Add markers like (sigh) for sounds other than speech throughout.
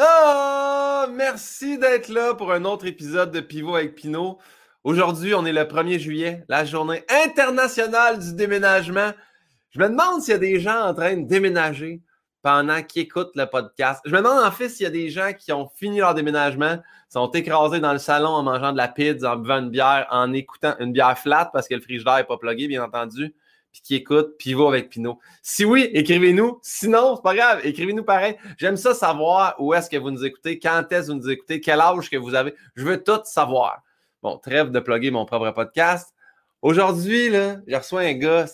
Ah, merci d'être là pour un autre épisode de Pivot avec Pinot. Aujourd'hui, on est le 1er juillet, la journée internationale du déménagement. Je me demande s'il y a des gens en train de déménager pendant qu'ils écoutent le podcast. Je me demande en fait s'il y a des gens qui ont fini leur déménagement, sont écrasés dans le salon en mangeant de la pizza, en buvant une bière, en écoutant une bière flat parce que le frigidaire n'est pas plugué, bien entendu, puis qui écoute Pivot avec Pinot. Si oui, écrivez-nous. Sinon, c'est pas grave, écrivez-nous pareil. J'aime ça savoir où est-ce que vous nous écoutez, quand est-ce que vous nous écoutez, quel âge que vous avez. Je veux tout savoir. Bon, trêve de plugger mon propre podcast. Aujourd'hui, là, je reçois un gars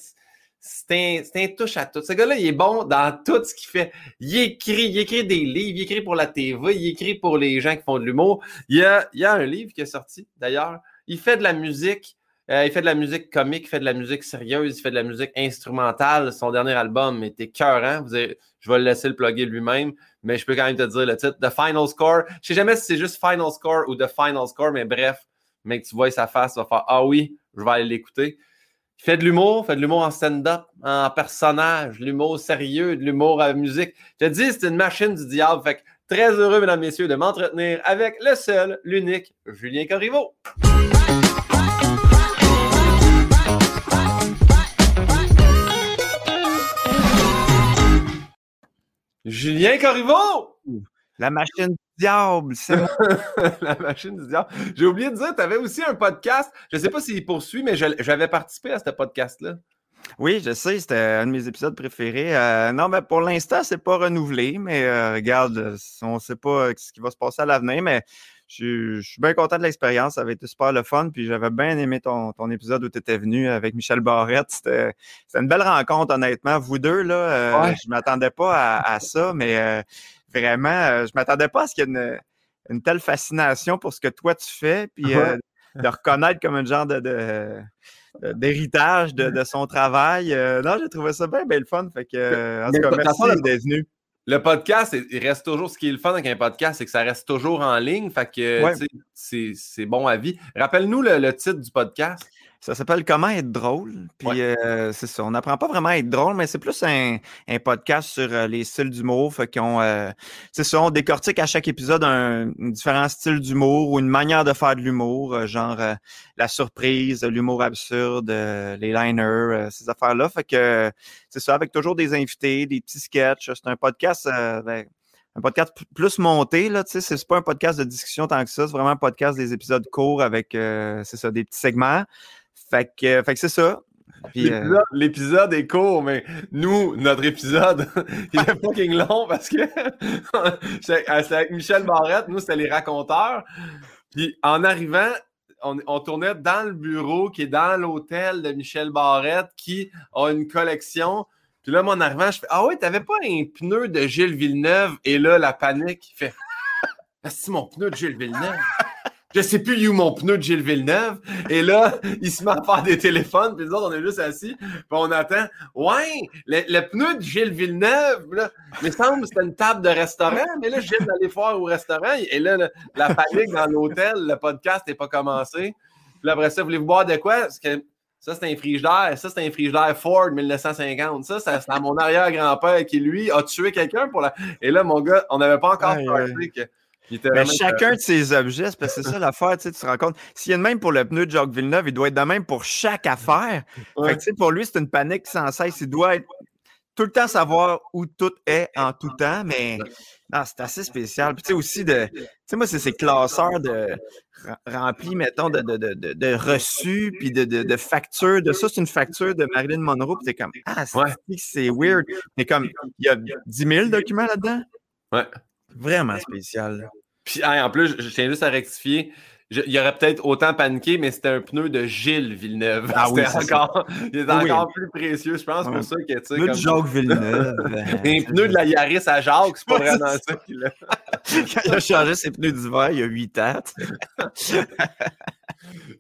c'est un, touche à tout. Ce gars-là, il est bon dans tout ce qu'il fait. Il écrit, il écrit des livres, il écrit pour la TV, il écrit pour les gens qui font de l'humour. Il il y a un livre qui est sorti, d'ailleurs. Il fait de la musique. Euh, il fait de la musique comique, il fait de la musique sérieuse, il fait de la musique instrumentale. Son dernier album était cœur, Vous je vais le laisser le plugger lui-même, mais je peux quand même te dire le titre. The Final Score. Je sais jamais si c'est juste Final Score ou The Final Score, mais bref, mais que tu vois sa face, tu vas faire Ah oui, je vais aller l'écouter. Il fait de l'humour, fait de l'humour en stand-up, en personnage, l'humour sérieux, de l'humour à musique. Je te dis, c'est une machine du diable. Fait que très heureux, mesdames, messieurs, de m'entretenir avec le seul, l'unique, Julien Corriveau. Julien Corriveau! La machine du diable, c'est (laughs) La machine du diable. J'ai oublié de dire, tu avais aussi un podcast. Je ne sais pas s'il poursuit, mais j'avais participé à ce podcast-là. Oui, je sais, c'était un de mes épisodes préférés. Euh, non, mais pour l'instant, c'est pas renouvelé, mais euh, regarde, on ne sait pas ce qui va se passer à l'avenir, mais je, suis bien content de l'expérience. Ça avait été super le fun. Puis j'avais bien aimé ton, épisode où tu étais venu avec Michel Barrette. C'était une belle rencontre, honnêtement. Vous deux, là, euh, je ne m'attendais pas à, ça, mais euh, vraiment, euh, je ne m'attendais pas à ce qu'il y ait une, telle fascination pour ce que toi tu fais. Puis de reconnaître comme un genre de, d'héritage de, son travail. non, j'ai trouvé ça bien, bien le fun. Fait que, en tout cas, merci d'être venu. Le podcast, il reste toujours. Ce qui est le fun avec un podcast, c'est que ça reste toujours en ligne. Fait que c'est bon à vie. Rappelle-nous le, titre du podcast. Ça s'appelle Comment être drôle. Puis euh, c'est ça. On n'apprend pas vraiment à être drôle, mais c'est plus un, podcast sur euh, les styles d'humour. Fait qu'on euh, c'est ça, on décortique à chaque épisode un, différent style d'humour ou une manière de faire de l'humour, genre la surprise, l'humour absurde, les liners, ces affaires-là. Fait que c'est ça, avec toujours des invités, des petits sketchs. C'est un podcast. Ben, un podcast plus monté, là, tu sais, c'est pas un podcast de discussion tant que ça, c'est vraiment un podcast des épisodes courts avec, c'est ça, des petits segments. Fait que, fait que c'est ça. Euh, l'épisode est court, mais nous, notre épisode, (laughs) il est fucking long parce que (laughs) c'est avec Michel Barrette, nous, c'était les raconteurs. Puis en arrivant, on, tournait dans le bureau qui est dans l'hôtel de Michel Barrette qui a une collection. Puis là, mon arrivant, je fais Ah oui, t'avais pas un pneu de Gilles Villeneuve? Et là, la panique, il fait (laughs) c'est mon pneu de Gilles Villeneuve je sais plus où mon pneu de Gilles Villeneuve. Et là, il se met à faire des téléphones, puis nous autres, on est juste assis, puis on attend. Ouais, le, pneu de Gilles Villeneuve, là, il me semble que c'était une table de restaurant, mais là, viens d'aller voir au restaurant, et là, la panique dans l'hôtel, le podcast n'est pas commencé. Puis après ça, voulez-vous boire de quoi? Que, ça, c'est un frigidaire. Ça, c'est un frigidaire Ford 1950. Ça, c'est à mon arrière-grand-père qui, lui, a tué quelqu'un pour la. Et là, mon gars, on n'avait pas encore parlé que mais chacun de ces objets, parce que c'est ça l'affaire, tu, te rends compte. S'il y a de même pour le pneu de Jacques Villeneuve, il doit être de même pour chaque affaire. pour lui, c'est une panique sans cesse. Il doit être tout le temps savoir où tout est en tout temps, mais c'est assez spécial. Puis tu sais aussi de. Tu sais, moi, c'est ces classeurs de remplis, mettons, de, de, de, de reçus, puis de, de, factures. De ça, c'est une facture de Marilyn Monroe, puis t'es comme Ah, c'est weird? Mais comme il y a 10 000 documents là-dedans? Ouais. Vraiment spécial. Puis en plus, je, tiens juste à rectifier. il y aurait peut-être autant paniqué, mais c'était un pneu de Gilles Villeneuve. (laughs) Ah oui, encore, il est encore plus précieux, je pense, pour ça que tu sais. Pneu de Jacques Villeneuve. (laughs) un pneu de la Yaris à Jacques, c'est pas vraiment ça qu'il a. (laughs) Quand il a changé ses pneus d'hiver il y a 8 ans.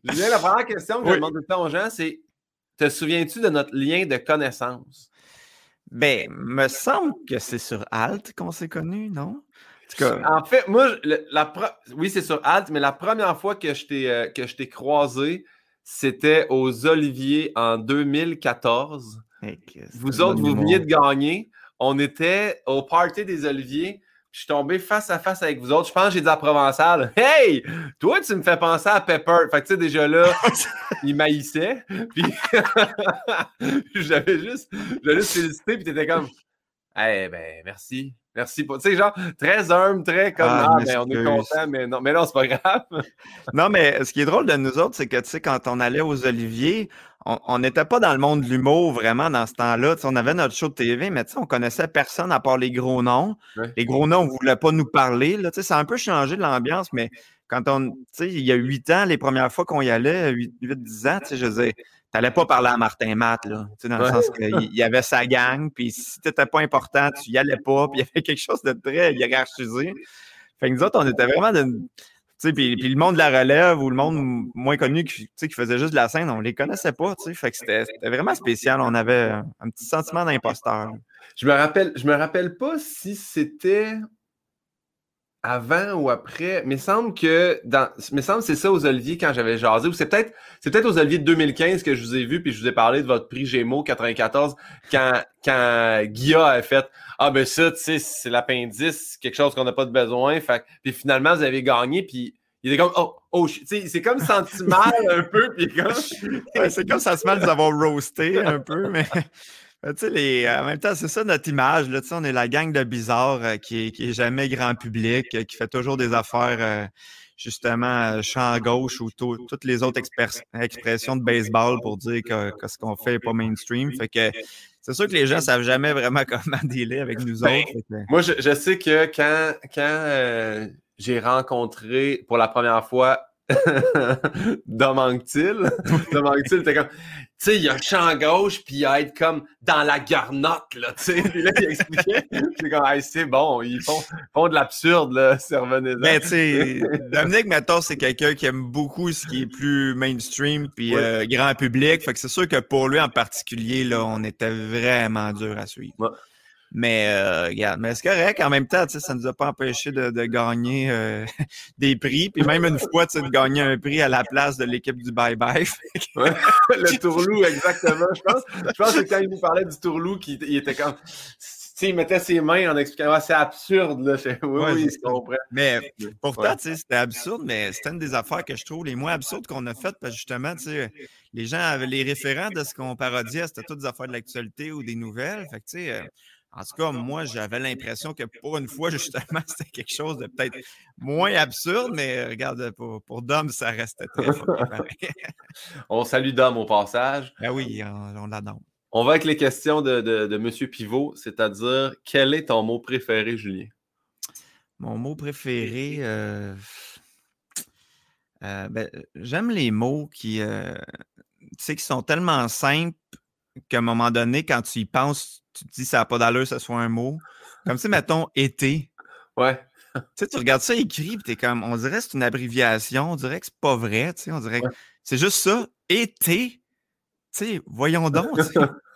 Julien, la première question que je demande tout le temps aux gens, c'est te souviens-tu de notre lien de connaissance? Ben, me semble que c'est sur Alt qu'on s'est connus, non? En fait, moi, la oui, c'est sur Alt, mais la première fois que je t'ai euh, croisé, c'était aux Oliviers en 2014. vous autres, vous veniez de gagner. On était au party des Oliviers. je suis tombé face à face avec vous autres. Je pense que j'ai dit à Provençal Hey, toi, tu me fais penser à Pepper. Fait que tu sais, déjà là, (laughs) il maïssait. Puis (laughs) j'avais juste, j'avais juste félicité, puis t'étais comme Eh ben, merci. Merci pour. Tu sais, genre, très humble, très comme Ah, ah ben, on est content, mais non, mais non, c'est pas grave. (laughs) non, mais ce qui est drôle de nous autres, c'est que, tu sais, quand on allait aux Oliviers, on n'était pas dans le monde de l'humour vraiment dans ce temps-là. On avait notre show de TV, mais on connaissait personne à part les gros noms. Les gros noms ne voulaient pas nous parler. Là, ça a un peu changé l'ambiance, mais quand on. Il y a huit ans, les premières fois qu'on y allait, 8-10 ans, je disais, tu n'allais pas parler à Martin Matt, là, dans le sens qu'il y avait sa gang, puis si tu n'étais pas important, tu n'y allais pas, puis il y avait quelque chose de très hiérarchisé. Fait que nous autres, on était vraiment dans puis, puis le monde de la relève ou le monde moins connu qui, qui faisait juste de la scène, on les connaissait pas. Fait que c'était vraiment spécial. On avait un petit sentiment d'imposteur. Je me rappelle, je me rappelle pas si c'était avant ou après? Mais semble que dans. Mais semble c'est ça aux Oliviers quand j'avais jasé. Ou c'est peut-être c'est peut-être aux Oliviers de 2015 que je vous ai vu, puis je vous ai parlé de votre prix Gémeaux 94 quand, quand Guilla a fait Ah ben ça, tu sais, c'est l'appendice, quelque chose qu'on n'a pas de besoin. Fait, puis finalement, vous avez gagné, puis il était comme Oh, oh, c'est comme senti mal (laughs) un peu, puis comme. c'est comme ça se mal de nous avoir roasté un peu, mais. Les, en même temps, c'est ça notre image. Là, on est la gang de bizarres euh, qui, qui est jamais grand public, euh, qui fait toujours des affaires, euh, justement, champ gauche ou toutes les autres expressions de baseball pour dire que, ce qu'on fait n'est pas mainstream. Fait que c'est sûr que les gens ne savent jamais vraiment (laughs) comment dealer avec nous ben, autres. Moi, je, sais que quand, quand j'ai rencontré pour la première fois (laughs) Dom Anctil. (laughs) Dom Anctil était comme, tu sais, il y a un champ gauche, puis il y a être comme dans la garnotte, là, tu sais. (laughs) Puis là, il expliquait. c'est comme, c'est bon, ils font, font de l'absurde, là, revenez Mais tu sais, Dominique Matos, c'est quelqu'un qui aime beaucoup ce qui est plus mainstream, puis euh, grand public. Fait que c'est sûr que pour lui en particulier, là, on était vraiment dur à suivre. Mais euh, regarde, mais c'est correct. En même temps, ça ne nous a pas empêché de, gagner euh, (laughs) des prix. Puis même une fois, de gagner un prix à la place de l'équipe du bye-bye. (laughs) (laughs) le tourlou, exactement. Je pense, je pense que quand il nous parlait du tourlou, il, était comme. il mettait ses mains en expliquant ah, c'est absurde. Là. Oui, oui, je comprends. Mais pourtant, c'était absurde, mais c'était une des affaires que je trouve les moins absurdes qu'on a faites parce que justement, les gens avaient les référents de ce qu'on parodiait, c'était toutes des affaires de l'actualité ou des nouvelles. Fait que, tu sais, en tout cas, moi, j'avais l'impression que pour une fois, (laughs) justement, c'était quelque (laughs) chose de peut-être moins absurde, mais regarde, pour, pour Dom, ça restait très fort. (laughs) on salue Dom au passage. Ben oui, on, l'adore. On va avec les questions de, de, de M. Pivot, c'est-à-dire, quel est ton mot préféré, Julien? Mon mot préféré, euh, euh, ben, j'aime les mots qui, euh, qui sont tellement simples qu'à un moment donné, quand tu y penses, tu te dis ça n'a pas d'allure, ce soit un mot. Comme si, mettons, été. (laughs) Ouais. (laughs) Tu sais, tu regardes ça écrit, puis es comme, on dirait que c'est une abréviation, on dirait que c'est pas vrai, tu sais, on dirait que c'est juste ça, été. Tu sais, voyons donc.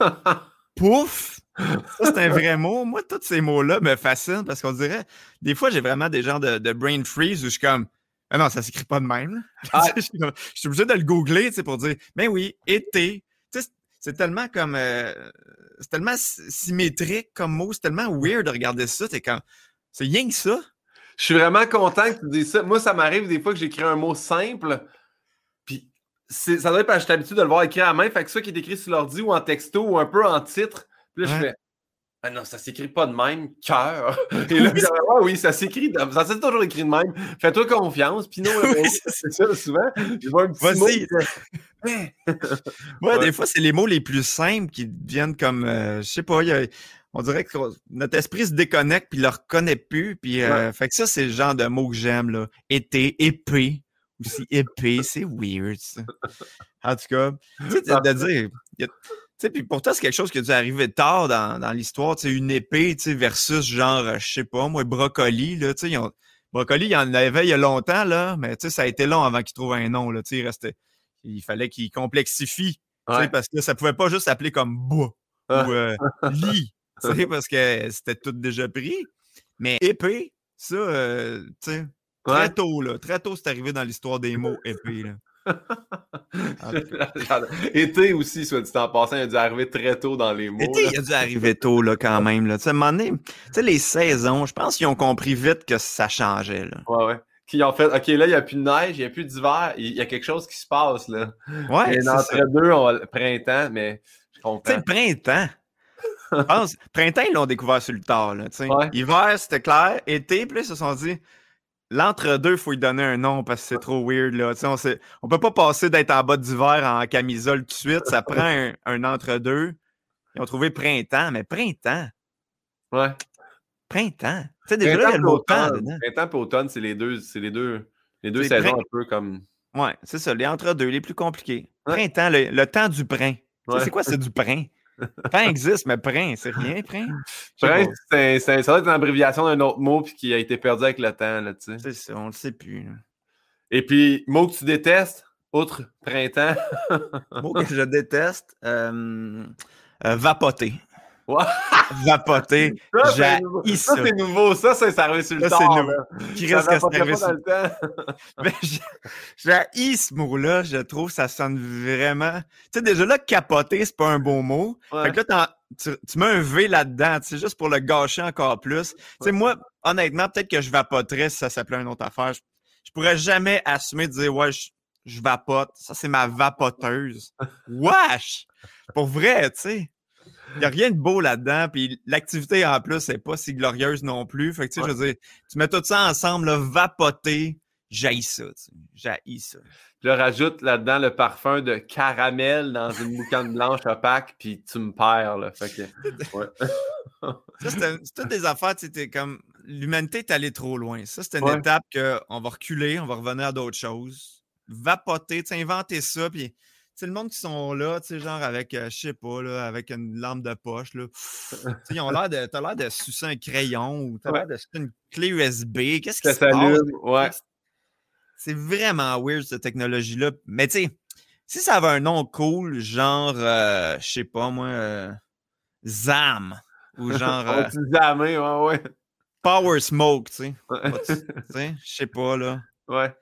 (laughs) Pouf! Ça, c'est un vrai mot. Moi, tous ces mots-là me fascinent parce qu'on dirait, des fois, j'ai vraiment des genres de, brain freeze où je suis comme, ah non, ça s'écrit pas de même. Ah. je, suis obligé de le googler, tu sais, pour dire, mais oui, été. C'est tellement comme. Euh, c'est tellement symétrique comme mot, c'est tellement weird de regarder ça. T'es comme. C'est rien que ça? Je suis vraiment content que tu dises ça. Moi, ça m'arrive des fois que j'écris un mot simple, puis ça doit être parce que j'ai l'habitude de le voir écrit à la main. Fait que ça qui est écrit sur l'ordi ou en texto ou un peu en titre. Puis là, je fais. Ah non, ça s'écrit pas de même, cœur. (laughs) Et là, ah oui, ça s'écrit, ça s'est toujours écrit de même. Fais-toi confiance. Puis (laughs) non, c'est ça, souvent. Je vois un petit mot. Moi, des fois, c'est les mots les plus simples qui deviennent comme, euh, je sais pas, on dirait que notre esprit se déconnecte puis le reconnaît plus. Puis, euh, fait que ça, c'est le genre de mots que j'aime, là. Été, épée, aussi épée, c'est weird, ça. En tout cas, tu sais, de dire, puis pour toi, c'est quelque chose qui a dû arriver tard dans, dans l'histoire, tu sais, une épée, tu sais, versus genre, euh, je sais pas, moi, brocoli, là, tu sais, ont... brocoli, il y en avait il y a longtemps, là, mais tu sais, ça a été long avant qu'il trouve un nom, là, tu sais, il restait, il fallait qu'il complexifie, tu sais, parce que ça pouvait pas juste s'appeler comme bois ou euh, (laughs) lit, tu sais, parce que c'était tout déjà pris, mais épée, ça, euh, tu sais, très tôt, là, très tôt, c'est arrivé dans l'histoire des mots épée, là. (laughs) Été aussi, soit dit en passant, il a dû arriver très tôt dans les mots. Été, il a dû arriver tôt, là, quand même. Là. à un moment donné, tu sais, les saisons, je pense qu'ils ont compris vite que ça changeait. Là. Ouais, ouais. Qui ont fait, OK, là, il n'y a plus de neige, il n'y a plus d'hiver, il y a quelque chose qui se passe, là. Ouais. Et entre deux, on le printemps, mais je comprends. Tu sais, printemps. je pense, printemps, ils l'ont découvert sur le tard, là, ouais. Hiver, c'était clair. Été, puis ils se sont dit, L'entre-deux, il faut lui donner un nom parce que c'est trop weird. Là. On ne peut pas passer d'être en bas d'hiver en camisole tout de suite. Ça prend (laughs) un, entre-deux. Ils ont trouvé printemps, mais printemps. Ouais. Printemps. Tu sais, déjà il y a temps Printemps et automne, c'est les deux, c'est les deux, les deux saisons un peu comme. Ouais, c'est ça, les entre-deux, les plus compliqués. Printemps, le, temps du prin. C'est quoi, c'est du prin? (laughs) Prin existe, mais prin, c'est rien, prin? Prin, c'est, ça doit être une abréviation d'un autre mot puis qui a été perdu avec le temps, là, tu sais. C'est ça, on le sait plus. Et puis, mot que tu détestes, outre printemps. mot que je déteste, euh, euh, vapoter. Ouais. Vapoter. (laughs) Ça, ça, c'est nouveau. Ça, c'est sur le ça, c'est nouveau. Qui que c'est sur le temps. (laughs) j'ai ce mot-là. Je trouve que ça sonne vraiment. Tu sais, déjà là, capoter, c'est pas un bon mot. Fait que là, tu, tu, mets un V là-dedans, c'est juste pour le gâcher encore plus. Tu sais, moi, honnêtement, peut-être que je vapoterais si ça s'appelait une autre affaire. Je, je, pourrais jamais assumer de dire, ouais, je, je vapote. Ça, c'est ma vapoteuse. (laughs) Wesh! Pour vrai, tu sais. Il n'y a rien de beau là-dedans. Puis l'activité en plus n'est pas si glorieuse non plus. Fait que tu sais, je veux dire, tu mets tout ça ensemble, là, vapoter, j'haïs ça. J'haïs ça. Je rajoute là-dedans le parfum de caramel dans une boucane blanche opaque, puis tu me perds. Là. Fait que, (laughs) ouais. ça, c'est toutes des affaires, tu sais, comme l'humanité est allée trop loin. Ça, c'est une étape qu'on va reculer, on va revenir à d'autres choses. Vapoter, tu inventer ça, puis c'est le monde qui sont là, tu sais, genre avec, euh, je sais pas, là, avec une lampe de poche, là. ils ont l'air de, t'as l'air de sucer un crayon ou t'as l'air de sucer une clé USB. Qu'est-ce qui se passe? Ouais. C'est vraiment weird, cette technologie-là. Mais tu sais, si ça avait un nom cool, genre, euh, je sais pas, moi, euh, ZAM, ou genre... (laughs) ouais, ouais. Power Smoke. Tu sais, je sais pas, là. Ouais.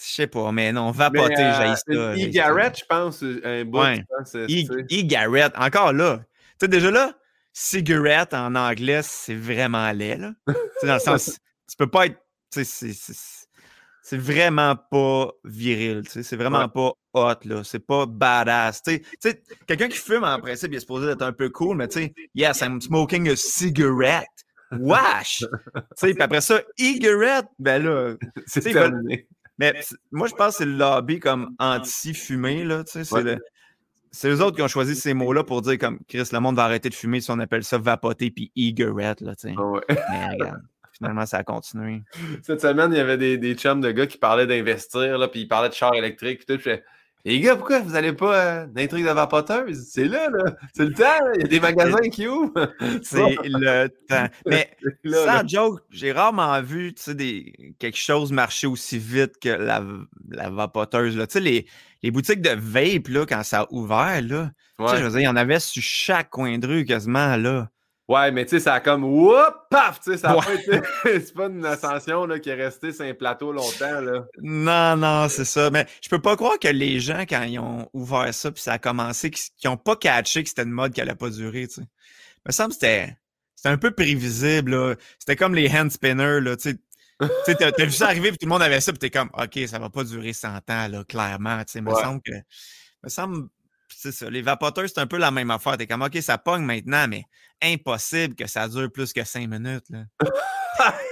Je sais pas, mais non, vapoter, j'ai ça. E-Garrett, je pense, un bout. Ouais. E-Garrett, encore là. Tu sais, déjà là, cigarette en anglais, c'est vraiment laid, là. dans le sens, (laughs) tu peux pas être. Tu sais, c'est vraiment pas viril, tu sais, c'est vraiment pas hot, là. C'est pas badass. Tu sais, quelqu'un qui fume, en principe, il est supposé être un peu cool, mais tu sais, yes, I'm smoking a cigarette. Wash! tu sais, puis après ça, e-garette, ben là, (laughs) c'est terminé. Mais moi, je pense que c'est le lobby comme anti-fumée, là, tu sais, c'est le... C'est eux autres qui ont choisi ces mots-là pour dire comme Chris, le monde va arrêter de fumer si on appelle ça vapoter puis e-garette, là, tu sais. Mais regarde, finalement, ça a continué. Cette semaine, il y avait des, des chums de gars qui parlaient d'investir, puis ils parlaient de chars électriques, puis tout. Je les gars, pourquoi vous n'allez pas euh, dans les trucs de vapoteuse? C'est là, là. C'est le temps, Il y a des magasins qui ouvrent. (laughs) C'est le temps. (laughs) Mais sans joke, j'ai rarement vu des, quelque chose marcher aussi vite que la, la vapoteuse. Là. Les, les boutiques de vape, là, quand ça a ouvert, là, je veux dire, il y en avait sur chaque coin de rue quasiment, là. Ouais, mais tu sais, ça a comme whoop, paf, tu sais, ça a été. (laughs) c'est pas une ascension là, qui est restée sur un plateau longtemps. Là. Non, non, c'est ça. Mais je peux pas croire que les gens, quand ils ont ouvert ça, puis ça a commencé, qui ont pas catché que c'était une mode qui allait pas durer, tu sais. Il me semble que c'était. Un peu prévisible. C'était comme les hand spinners, là, tu sais. Tu t'as, as vu ça arriver, puis tout le monde avait ça, puis t'es comme, OK, ça va pas durer 100 ans, là, clairement. Tu sais, il me semble que. me semble c'est ça. Les vapoteurs, c'est un peu la même affaire. T'es comme, OK, ça pogne maintenant, mais impossible que ça dure plus que cinq minutes. Là. (laughs)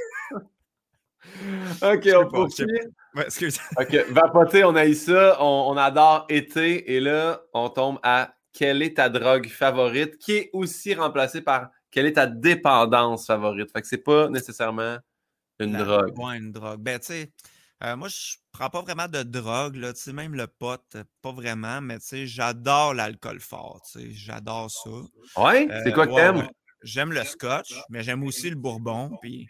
OK, on poursuit. Ouais. (laughs) OK, vapoter, on a eu ça. On, adore été. Et là, on tombe à quelle est ta drogue favorite, qui est aussi remplacée par quelle est ta dépendance favorite? Fait que c'est pas nécessairement une drogue. Ouais, une drogue. Ben, tu sais, euh, moi, je prends pas vraiment de drogue, là, même le pot, euh, pas vraiment, mais j'adore l'alcool fort, j'adore ça. Ouais? C'est quoi que euh, t'aimes? J'aime le scotch, mais j'aime aussi le bourbon, puis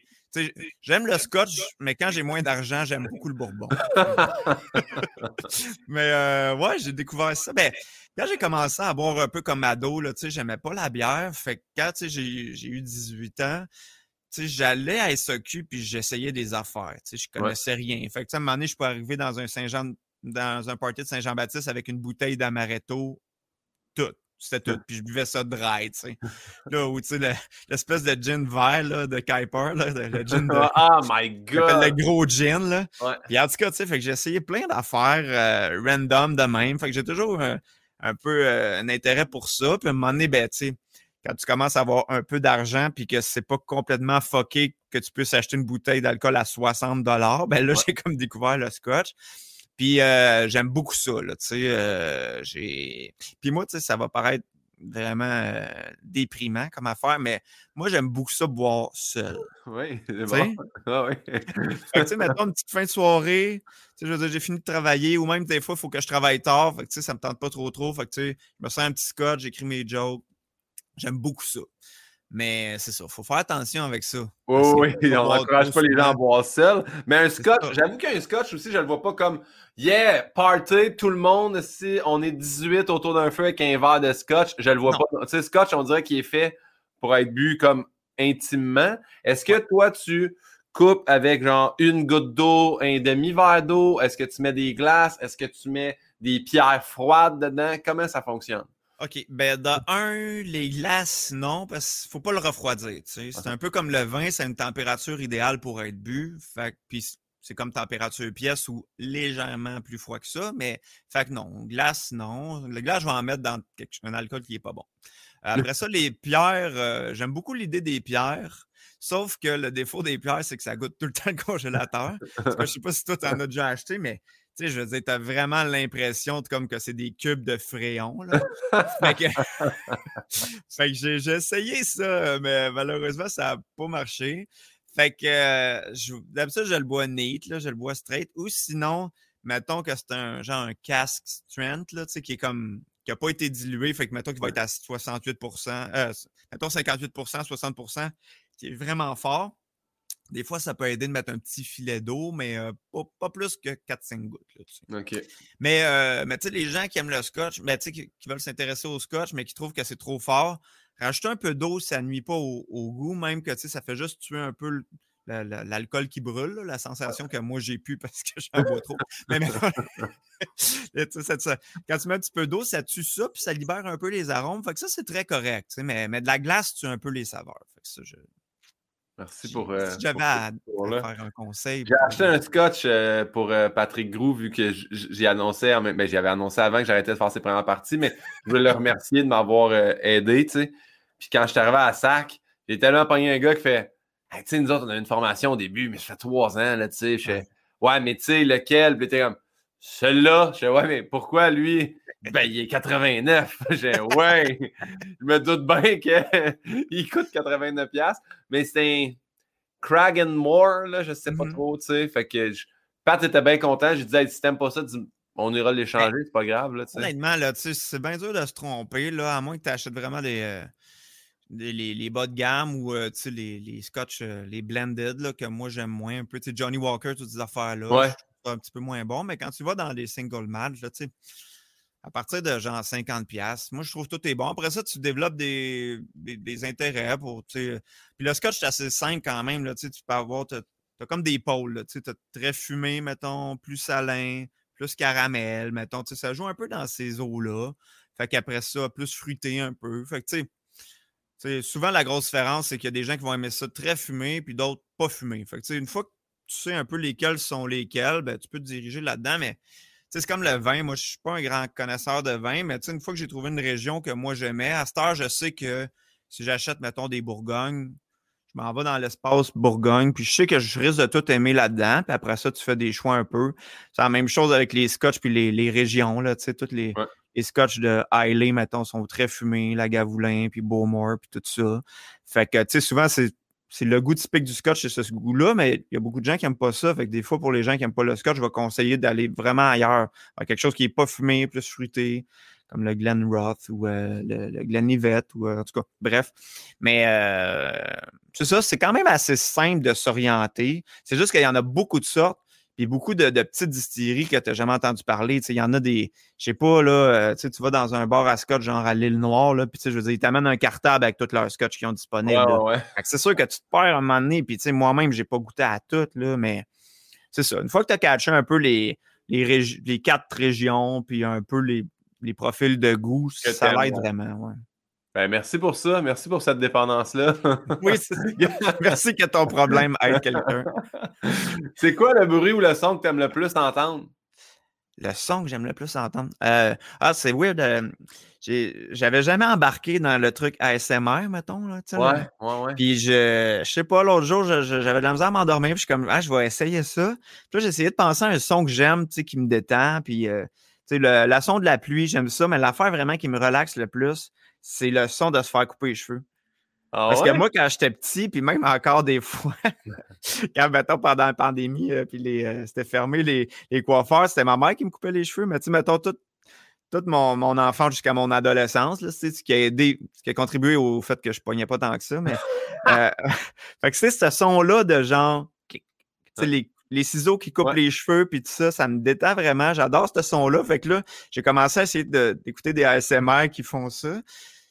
j'aime le scotch, mais quand j'ai moins d'argent, j'aime beaucoup le bourbon. (laughs) mais ouais, j'ai découvert ça. Ben, quand j'ai commencé à boire un peu comme ado, là, j'aimais pas la bière. Fait que quand j'ai eu 18 ans, j'allais à SOQ puis j'essayais des affaires. Je connaissais rien. Fait que, à un moment donné, je peux arriver dans un Saint-Jean dans un party de Saint-Jean-Baptiste avec une bouteille d'amaretto, tout. C'était tout. Puis je buvais ça dry, tu sais. (laughs) Là, où, tu sais, l'espèce de gin vert, là, de Kuiper, là, le gin de... oh (laughs) my God! Le gros gin, là. Ouais. Puis en tout cas, tu sais, fait que j'ai essayé plein d'affaires euh, random de même. Fait que j'ai toujours euh, un peu euh, un intérêt pour ça. Puis à un moment donné, ben, tu sais, quand tu commences à avoir un peu d'argent puis que c'est pas complètement fucké que tu puisses acheter une bouteille d'alcool à 60 dollars, ben là, j'ai comme découvert le scotch. Puis euh, j'aime beaucoup ça, là, tu sais, euh, j'ai... Puis moi, tu sais, ça va paraître vraiment euh, déprimant comme affaire, mais moi, j'aime beaucoup ça boire seul. (laughs) Oui, c'est bon. (laughs) Ah, oui. tu sais, mettons une petite fin de soirée, tu sais, j'ai fini de travailler, ou même des fois, il faut que je travaille tard, fait que, tu sais, ça me tente pas trop trop, fait que, tu sais, je me sens un petit scotch, j'écris mes jokes, j'aime beaucoup ça. Mais c'est ça, il faut faire attention avec ça. Oui, oui, (laughs) on n'encourage pas les gens à boire seul. Mais un scotch, j'avoue qu'un scotch aussi, je ne le vois pas comme Yeah, party, tout le monde, si on est 18 autour d'un feu avec un verre de scotch, je le vois pas. Tu sais, scotch, on dirait qu'il est fait pour être bu comme intimement. Est-ce que toi, tu coupes avec genre une goutte d'eau, un demi-verre d'eau? Est-ce que tu mets des glaces? Est-ce que tu mets des pierres froides dedans? Comment ça fonctionne? OK. Ben, dans un, les glaces, non, parce qu'il faut pas le refroidir. C'est un peu comme le vin, c'est une température idéale pour être bu. Fait puis c'est comme température pièce ou légèrement plus froid que ça. Mais, fait que non, glace, non. Le glace, je vais en mettre dans un alcool qui est pas bon. Après ça, les pierres, euh, j'aime beaucoup l'idée des pierres. Sauf que le défaut des pierres, c'est que ça goûte tout le (laughs) temps le congélateur. Parce que je sais pas si toi, tu en as déjà acheté, mais tu sais, je veux dire, tu as vraiment l'impression comme que c'est des cubes de fréon. Là. fait que, (laughs) (laughs) fait que j'ai, essayé ça, mais malheureusement, ça n'a pas marché. Fait que euh, d'habitude, je le bois neat, là, je le bois straight. Ou sinon, mettons que c'est un genre un casque strength, là, qui est comme qui n'a pas été dilué, fait que mettons qu'il va être à 68 euh, mettons 58% 60% qui est vraiment fort. Des fois, ça peut aider de mettre un petit filet d'eau, mais euh, pas, plus que 4-5 gouttes. Là, OK. Mais, euh, mais tu sais, les gens qui aiment le scotch, mais, qui, qui veulent s'intéresser au scotch, mais qui trouvent que c'est trop fort, rajouter un peu d'eau, ça nuit pas au, goût, même que ça fait juste tuer un peu l'alcool qui brûle, la sensation que moi j'ai pu (laughs) parce que j'en bois trop. mais, (laughs) quand tu mets un petit peu d'eau, ça tue ça, puis ça libère un peu les arômes. Fait que ça, c'est très correct. Mais, mais de la glace tue un peu les saveurs. Fait que ça, je, Merci pour. Euh, si j'avais à, faire un conseil. J'ai acheté un scotch euh, pour euh, Patrick Grou, vu que j'ai annoncé, mais ben, j'avais annoncé avant que j'arrêtais de faire ses premières parties, mais je veux le (laughs) remercier de m'avoir aidé, tu sais. Puis quand je suis arrivé à SAC, j'ai tellement pogné un gars qui fait Tu sais, nous autres, on a une formation au début, mais ça fait trois ans, là, tu sais. Je fais Ouais, mais tu sais, lequel? Puis t'es comme Celui-là. Je fais Ouais, mais pourquoi lui? Ben, il est 89. (laughs) J'ai, ouais, je me doute bien qu'il (laughs) coûte 89$. Mais c'est un Crag and More, là, je sais pas mm-hmm. trop, tu sais. Fait que Pat était bien content. J'ai dit, hey, si t'aimes pas ça, on ira l'échanger, c'est pas grave. Là, Honnêtement, là, c'est bien dur de se tromper, là, à moins que tu achètes vraiment des. Euh, les, les, bas de gamme ou euh, les, les scotch, euh, les blended, là, que moi j'aime moins un peu. Johnny Walker, toutes ces affaires-là, ouais. Un petit peu moins bon. Mais quand tu vas dans les single match, là, à partir de genre 50$. Moi, je trouve que tout est bon. Après ça, tu développes des, des, intérêts pour. Puis le scotch, c'est assez simple quand même. Là, tu peux avoir. Tu as, comme des pôles. Tu as très fumé, mettons, plus salin, plus caramel, mettons. Ça joue un peu dans ces eaux-là. Fait qu'après ça, plus fruité un peu. Fait que, tu sais. Souvent, la grosse différence, c'est qu'il y a des gens qui vont aimer ça très fumé, puis d'autres pas fumé. Fait que, une fois que tu sais un peu lesquels sont lesquels, ben, tu peux te diriger là-dedans, mais c'est comme le vin. Moi, je suis pas un grand connaisseur de vin, mais une fois que j'ai trouvé une région que moi j'aimais, à cette heure, je sais que si j'achète, mettons, des Bourgognes, je m'en vais dans l'espace Bourgogne, puis je sais que je risque de tout aimer là-dedans, puis après ça, tu fais des choix un peu. C'est la même chose avec les scotch puis les, régions, là, tu sais, toutes les, les scotch de Hailey, mettons, sont très fumés, la Gavoulin, puis Beaumont, puis tout ça. Fait que, tu sais, souvent, c'est c'est le goût typique du scotch, c'est ce goût-là, mais il y a beaucoup de gens qui n'aiment pas ça. Fait que des fois, pour les gens qui n'aiment pas le scotch, je vais conseiller d'aller vraiment ailleurs. quelque chose qui n'est pas fumé, plus fruité, comme le Glen Roth ou euh, le, Glen Yvette, ou euh, en tout cas, bref. Mais euh, c'est ça, c'est quand même assez simple de s'orienter. C'est juste qu'il y en a beaucoup de sortes. Puis beaucoup de, petites distilleries que tu n'as jamais entendu parler. Il y en a des, je sais pas, là, euh, tu vas dans un bar à scotch, genre à l'île Noire, là, puis je veux dire, ils t'amènent un cartable avec tous leurs scotch qu'ils ont disponibles. C'est sûr que tu te perds à un moment donné, puis moi-même, j'ai pas goûté à tout, là, mais c'est ça. Une fois que tu as catché un peu les, les, les quatre régions, puis un peu les, les profils de goût, ça l'aide vraiment. Ouais. Ben, merci pour ça. Merci pour cette dépendance-là. (laughs) oui, (laughs) merci que ton problème aide quelqu'un. C'est quoi le bruit ou le son que tu aimes le plus entendre? Le son que j'aime le plus entendre? Euh, ah, c'est weird. Euh, j'avais jamais embarqué dans le truc ASMR, mettons. Là, ouais, ouais, ouais. Puis je, je sais pas, l'autre jour, j'avais de la misère à m'endormir. Puis je suis comme, ah, je vais essayer ça. Puis là, j'ai essayé de penser à un son que j'aime, tu sais, qui me détend. Puis, euh, tu sais, le, la son de la pluie, j'aime ça. Mais l'affaire vraiment qui me relaxe le plus, c'est le son de se faire couper les cheveux. Ah Parce que moi, quand j'étais petit, puis même encore des (laughs) fois, (laughs) quand, mettons, pendant la pandémie, euh, puis les, euh, c'était fermé les, les coiffeurs, c'était ma mère qui me coupait les cheveux. Mais tu sais, mettons, tout, tout mon, mon enfant jusqu'à mon adolescence, là, ce qui a aidé, ce qui a contribué au fait que je pognais pas tant que ça. Mais, (laughs) euh, fait que c'est ce son-là de genre, les, les ciseaux qui coupent les cheveux, puis tout ça, ça me détend vraiment. J'adore ce son-là. Fait que là, j'ai commencé à essayer d'écouter des ASMR qui font ça.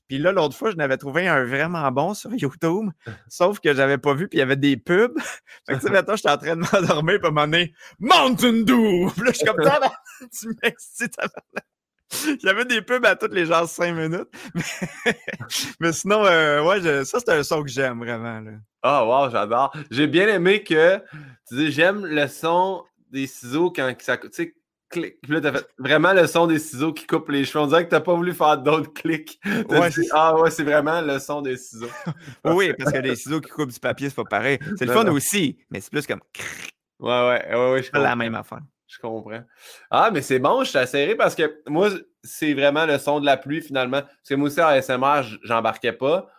Puis là, l'autre fois, je n'avais trouvé un vraiment bon sur YouTube, (laughs) sauf que j'avais pas vu, puis il y avait des pubs. (laughs) fait que, tu sais, maintenant, j'étais en train de (laughs) m'endormir, puis à un moment donné, Mountain Dew! Puis là, je suis comme, tu m'excites (laughs) il y avait des pubs à toutes les gens cinq minutes. (laughs) Mais, sinon, euh, ouais, ça, c'est un son que j'aime vraiment. Ah, oh, wow, j'adore. J'ai bien aimé que tu dis j'aime le son des ciseaux quand ça. Tu sais, clic. Puis là, t'as fait vraiment le son des ciseaux qui coupent les cheveux. On dirait que t'as pas voulu faire d'autres clics. (laughs) Ouais, ah ouais, c'est vraiment le son des ciseaux. oui, parce que les ciseaux qui coupent du papier, c'est pas pareil. C'est le fun aussi, mais c'est plus comme. Ouais, ouais, ouais, ouais. C'est pas la même affaire. Je comprends. Ah, mais c'est bon, je suis assez parce que moi, c'est vraiment le son de la pluie finalement. Parce que moi aussi, en SMR, j'embarquais pas.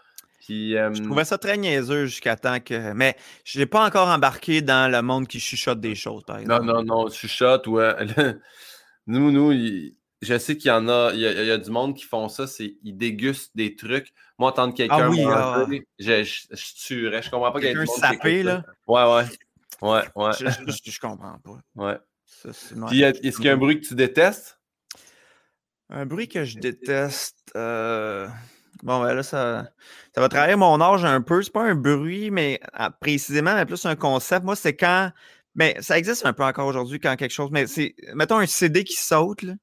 Puis, Je euh, trouvais ça très niaiseux jusqu'à temps que. Mais je n'ai pas encore embarqué dans le monde qui chuchote des choses, par exemple. Non, non, non, chuchote, ouais. (laughs) nous, nous, je sais qu'il y en a, il y a, du monde qui font ça, c'est ils dégustent des trucs. Moi, entendre quelqu'un ah oui, ah. je, je, je, tuerais. Je comprends pas quelqu'un sapé, là. Ouais, ouais. Ouais, ouais. Je, je, comprends pas. Ouais. Puis, est-ce qu'il y a un bruit que tu détestes? Un bruit que je déteste. Euh... Bon, ben là, ça, ça va travailler mon âge un peu. C'est pas un bruit, mais ah, précisément, mais plus un concept. Moi, c'est quand. Mais ça existe un peu encore aujourd'hui quand quelque chose. Mais c'est. Mettons un CD qui saute, là.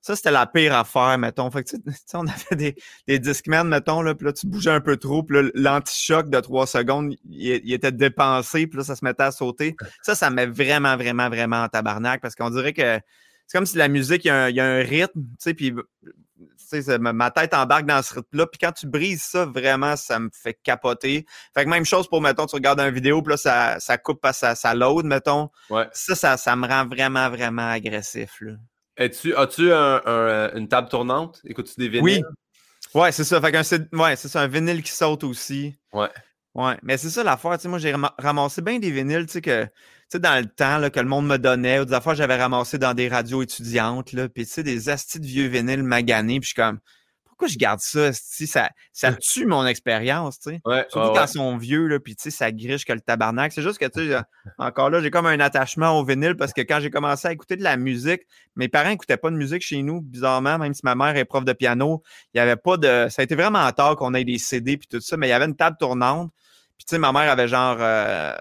Ça, c'était la pire affaire, mettons. Fait que, (laughs) tu sais, on avait des, des Discman, mettons, là, puis là, tu bougeais un peu trop, puis là, l'antichoc de trois secondes, il, était dépensé, puis là, ça se mettait à sauter. Ça, ça met vraiment, vraiment, vraiment en tabarnak, parce qu'on dirait que c'est comme si la musique, il y a un, il y a un rythme, tu sais, puis ma tête embarque dans ce rythme-là. Puis quand tu brises ça, vraiment, ça me fait capoter. Fait que même chose pour, mettons, tu regardes une vidéo, puis là, ça, ça coupe ça, ça load, mettons. Ouais. Ça, ça, ça me rend vraiment, vraiment agressif. Là. As-tu as-tu un, une table tournante? Écoutes-tu des vinyles? Oui. Ouais, c'est ça. Fait qu'un ouais, c'est ça, un vinyle qui saute aussi. Ouais. Ouais. Mais c'est ça l'affaire. Moi, j'ai ramassé bien des vinyles, tu sais, que dans le temps là, que le monde me donnait, ou des affaires que j'avais ramassé dans des radios étudiantes, là, puis tu sais, des astis de vieux vinyles maganés, puis je suis comme, pourquoi je garde ça? Ça, ça tue mon expérience, tu sais. Ouais, Surtout quand ils sont vieux, là, puis tu sais, ça griche que le tabarnak. C'est juste que, tu sais, encore là, j'ai comme un attachement au vinyle parce que quand j'ai commencé à écouter de la musique, mes parents n'écoutaient pas de musique chez nous, bizarrement, même si ma mère est prof de piano, il y avait pas de... Ça a été vraiment tard qu'on ait des CD puis tout ça, mais il y avait une table tournante. Puis tu sais, ma mère avait genre... Euh,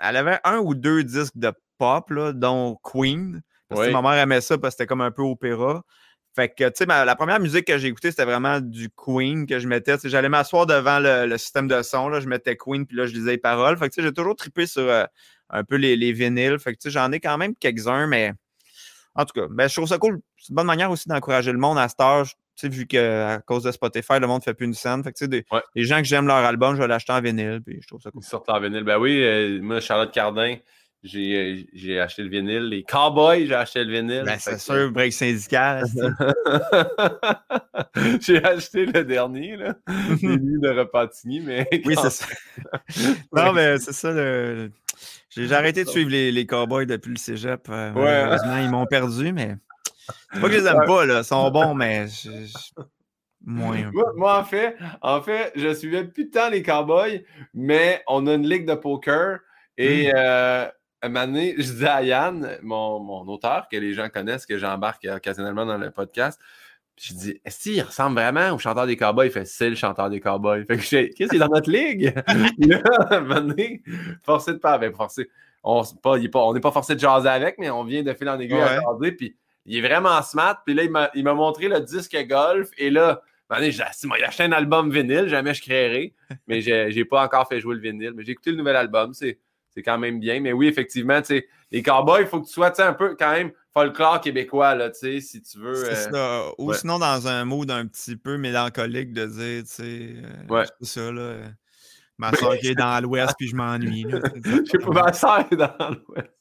elle avait un ou deux disques de pop, là, dont Queen. Parce que ma mère aimait ça parce que c'était comme un peu opéra. Fait que, tu sais, la première musique que j'ai écoutée, c'était vraiment du Queen que je mettais. J'allais m'asseoir devant le, système de son, là, je mettais Queen, puis là, je lisais les paroles. Fait que, tu sais, j'ai toujours trippé sur euh, un peu les, les vinyles. Fait que, tu sais, j'en ai quand même quelques-uns, mais en tout cas, ben, je trouve ça cool. C'est une bonne manière aussi d'encourager le monde à cet âge. Tu sais, vu qu'à cause de Spotify, le monde ne fait plus une scène. Fait que, tu sais, des, les gens que j'aime leur album, je vais l'acheter en vinyle, puis je trouve ça cool. Ils sortent en vinyle. Ben oui, euh, moi, Charlotte Cardin, j'ai acheté le vinyle. Les Cowboys, j'ai acheté le vinyle. Ben, c'est sûr, break syndical. (laughs) j'ai acheté le dernier, là. Les nuits de Repentigny, mais. Oui, c'est ça. (laughs) non, mais c'est ça. Le... J'ai arrêté de suivre les, les Cowboys depuis le cégep. Euh, malheureusement, ils m'ont perdu, mais. C'est pas que je les aime pas, là. Ils sont bons, mais. Moins. Moi, en fait, en fait, je suivais plus tant les Cowboys, mais on a une ligue de poker et. Hmm. Euh, un moment donné, je disais à Yann, mon, mon, auteur, que les gens connaissent, que j'embarque occasionnellement dans le podcast, je dis, est-ce qu'il ressemble vraiment au chanteur des Cowboys? Il fait, c'est le chanteur des Cowboys. Fait que je qu'est-ce qu'il est dans notre ligue? (laughs) là, un moment donné, forcé de pas, ben, forcé. on n'est pas, pas, forcé de jaser avec, mais on vient de filer en aiguille à jaser. Puis il est vraiment smart. Puis là, il m'a montré le disque golf. Et là, j'ai acheté un album vinyle, jamais je créerai. Mais j'ai n'ai pas encore fait jouer le vinyle. Mais j'ai écouté le nouvel album. C'est quand même bien. Mais oui, effectivement, les cowboys, il faut que tu sois un peu quand même folklore québécois, là, si tu veux. Euh, Ou sinon, dans un mood un petit peu mélancolique de dire, tu sais, euh, ouais. ça, là. Ma soeur qui est dans l'Ouest, puis je m'ennuie. (laughs) Je sais pas, ma soeur est dans l'Ouest.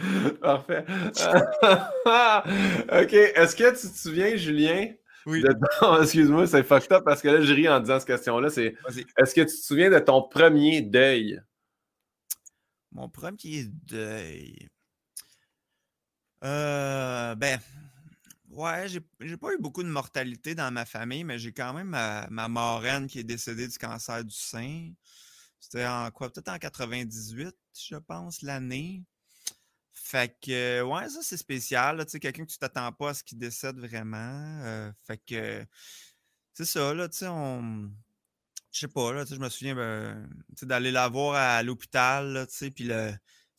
(laughs) Parfait. (laughs) OK. Est-ce que tu te souviens, Julien? Oui. (laughs) Excuse-moi, c'est fucked up parce que là, je ris en disant cette question-là. C'est est-ce que tu te souviens de ton premier deuil? Mon premier deuil. Euh, ben, ouais, j'ai pas eu beaucoup de mortalité dans ma famille, mais j'ai quand même ma, ma marraine qui est décédée du cancer du sein. C'était en quoi? Peut-être en 98, je pense, l'année. Fait que, ouais, ça, c'est spécial. Tu sais, quelqu'un que tu t'attends pas à ce qu'il décède vraiment. Euh, fait que, c'est ça, là, tu sais, on. Je sais pas, là, tu sais, je me souviens ben, d'aller la voir à l'hôpital, tu sais, puis le.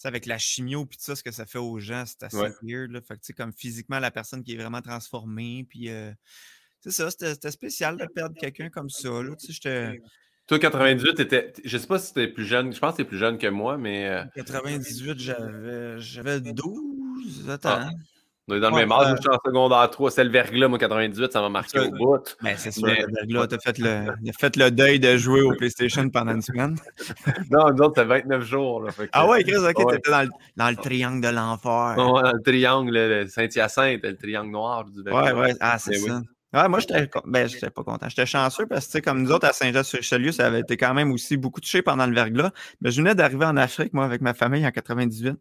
avec la chimio puis tout ça, ce que ça fait aux gens, c'est assez weird. Là. Fait que, tu sais, comme physiquement, la personne qui est vraiment transformée. Puis, euh, c'est ça, c'était spécial de perdre quelqu'un comme ça. Là. Tu sais, j'étais toi, 98, étais, je sais pas si tu plus jeune. Je pense que tu es plus jeune que moi, mais. 98, euh, j'avais, j'avais 12. Attends. Ah. On est dans le même âge, je suis en secondaire 3. C'est le verglas, moi, 98, ça m'a marqué au bout. Mais ben, c'est sûr, le verglas, tu as fait le, (laughs) fait le deuil de jouer au PlayStation pendant une semaine. (laughs) non, nous autres, c'était 29 jours. Là, Ah ouais, Chris, ok, tu étais dans le, dans le, triangle de l'enfer. Ouais, dans le triangle Saint-Hyacinthe, le triangle noir du verglas. Ouais, ouais, ah, c'est ça. Ouais, moi, j'étais ben, pas content. J'étais chanceux parce que, comme nous autres, à Saint-Jean-sur-Richelieu, ça avait été quand même aussi beaucoup touché pendant le verglas. Mais je venais d'arriver en Afrique, moi, avec ma famille en 98.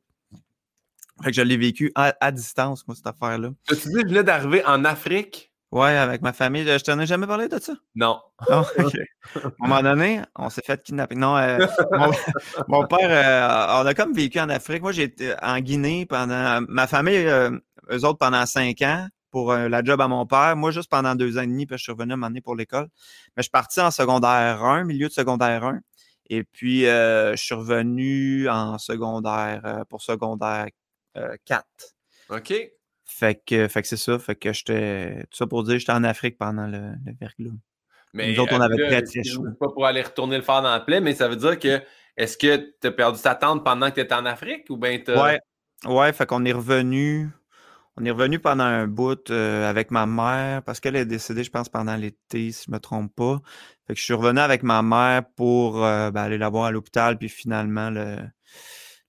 Fait que je l'ai vécu à, distance, moi, cette affaire-là. Tu dis que je venais d'arriver en Afrique? Ouais, avec ma famille. Je t'en ai jamais parlé de ça? Non. (laughs) à un moment donné, on s'est fait kidnapper. Non, euh, mon, (laughs) père, euh, on a comme vécu en Afrique. Moi, j'étais en Guinée pendant. Ma famille, euh, eux autres, pendant cinq ans pour euh, la job à mon père. Moi, juste pendant deux ans et demi, puis je suis revenu à un pour l'école. Mais je suis parti en secondaire 1, milieu de secondaire 1. Et puis, euh, je suis revenu en secondaire euh, pour secondaire 4. OK. Fait que, fait que c'est ça. Fait que j'étais. Tout ça pour dire j'étais en Afrique pendant le, le verglas. Mais Nous autres, on avait très, très chaud. Pas pour aller retourner le faire dans la plaie, mais ça veut dire que est-ce que tu as perdu ta tente pendant que tu étais en Afrique ou bien tu Ouais. Ouais, fait qu'on est revenu. On est revenu pendant un bout euh, avec ma mère parce qu'elle est décédée, je pense, pendant l'été, si je ne me trompe pas. Fait que je suis revenu avec ma mère pour euh, ben, aller la voir à l'hôpital, puis finalement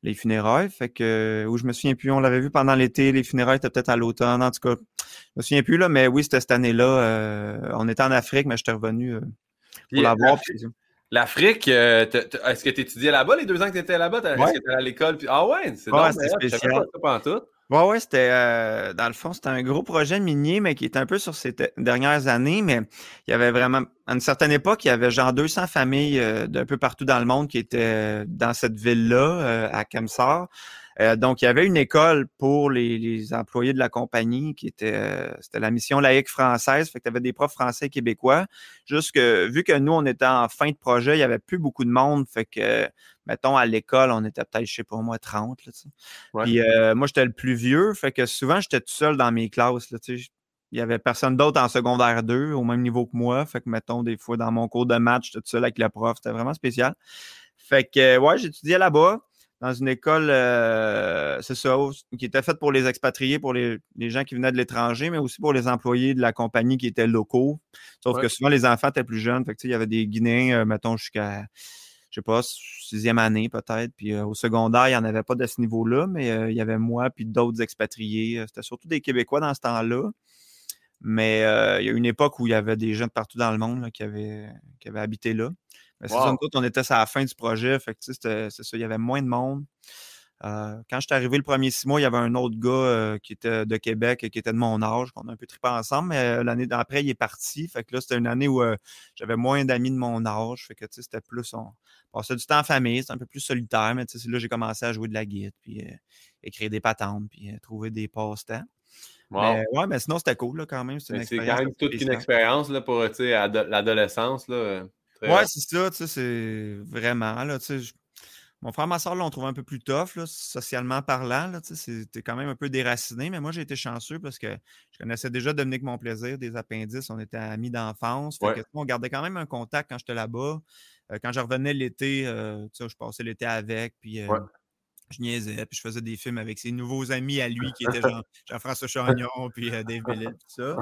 les funérailles. Fait que où je me souviens plus, on l'avait vu pendant l'été, les funérailles étaient peut-être à l'automne. En tout cas, je me souviens plus là, mais oui, c'était cette année-là. Euh, on était en Afrique, mais j'étais revenu pour la voir. L'Afrique, est-ce que tu étudiais là-bas les deux ans que tu étais là-bas? Est-ce que tu étais à l'école? Ah ouais, c'est ouais, spécial. Pas, tout. Ouais, ouais, c'était euh, dans le fond, c'était un gros projet minier, mais qui était un peu sur ces dernières années. Mais il y avait vraiment, à une certaine époque, il y avait genre 200 familles euh, d'un peu partout dans le monde qui étaient dans cette ville-là, euh, à Kemsar. Euh, donc, il y avait une école pour les, employés de la compagnie qui était, euh, c'était la mission laïque française. Fait que tu avais des profs français et québécois. Juste que, vu que nous, on était en fin de projet, il n'y avait plus beaucoup de monde. Fait que, mettons, à l'école, on était peut-être, je sais pas moi, 30. Là, Puis, euh, moi, j'étais le plus vieux. Fait que souvent, j'étais tout seul dans mes classes. Là, il n'y avait personne d'autre en secondaire 2 au même niveau que moi. Fait que, mettons, des fois, dans mon cours de maths, j'étais tout seul avec le prof. C'était vraiment spécial. Fait que, ouais, j'étudiais là-bas dans une école, euh, c'est ça, qui était faite pour les expatriés, pour les, gens qui venaient de l'étranger, mais aussi pour les employés de la compagnie qui étaient locaux. Sauf que souvent, les enfants étaient plus jeunes. Fait il y avait des Guinéens, euh, mettons, jusqu'à, je sais pas, sixième année peut-être. Puis euh, au secondaire, il n'y en avait pas de ce niveau-là, mais il y avait moi puis d'autres expatriés. C'était surtout des Québécois dans ce temps-là. Mais il y a une époque où il y avait des gens de partout dans le monde qui, avaient, qui avaient habité là. Mais on était à la fin du projet. Fait c'est ça, il y avait moins de monde. Euh, quand je suis arrivé le premier six mois, il y avait un autre gars euh, qui était de Québec et qui était de mon âge, qu'on a un peu trippé ensemble, mais euh, l'année d'après, il est parti. Fait que là, c'était une année où j'avais moins d'amis de mon âge. Fait que c'était plus. On passait du temps en famille, c'était un peu plus solitaire, mais là j'ai commencé à jouer de la guitare, puis écrire des patentes, puis trouver des passe-temps. Mais, ouais, mais sinon, c'était cool quand même. C'est quand même toute une expérience là, pour l'adolescence. Ouais, c'est ça, tu sais, c'est vraiment, là, tu sais, mon frère, ma soeur l'ont trouvé un peu plus tough, là, socialement parlant. C'était quand même un peu déraciné, mais moi, j'ai été chanceux parce que je connaissais déjà Dominique Monplaisir, des appendices. On était amis d'enfance. On gardait quand même un contact quand j'étais là-bas. Euh, quand je revenais l'été, euh, je passais l'été avec, puis euh, je niaisais, puis je faisais des films avec ses nouveaux amis à lui qui étaient (laughs) Jean-François Chagnon, puis Dave Bellil, tout ça.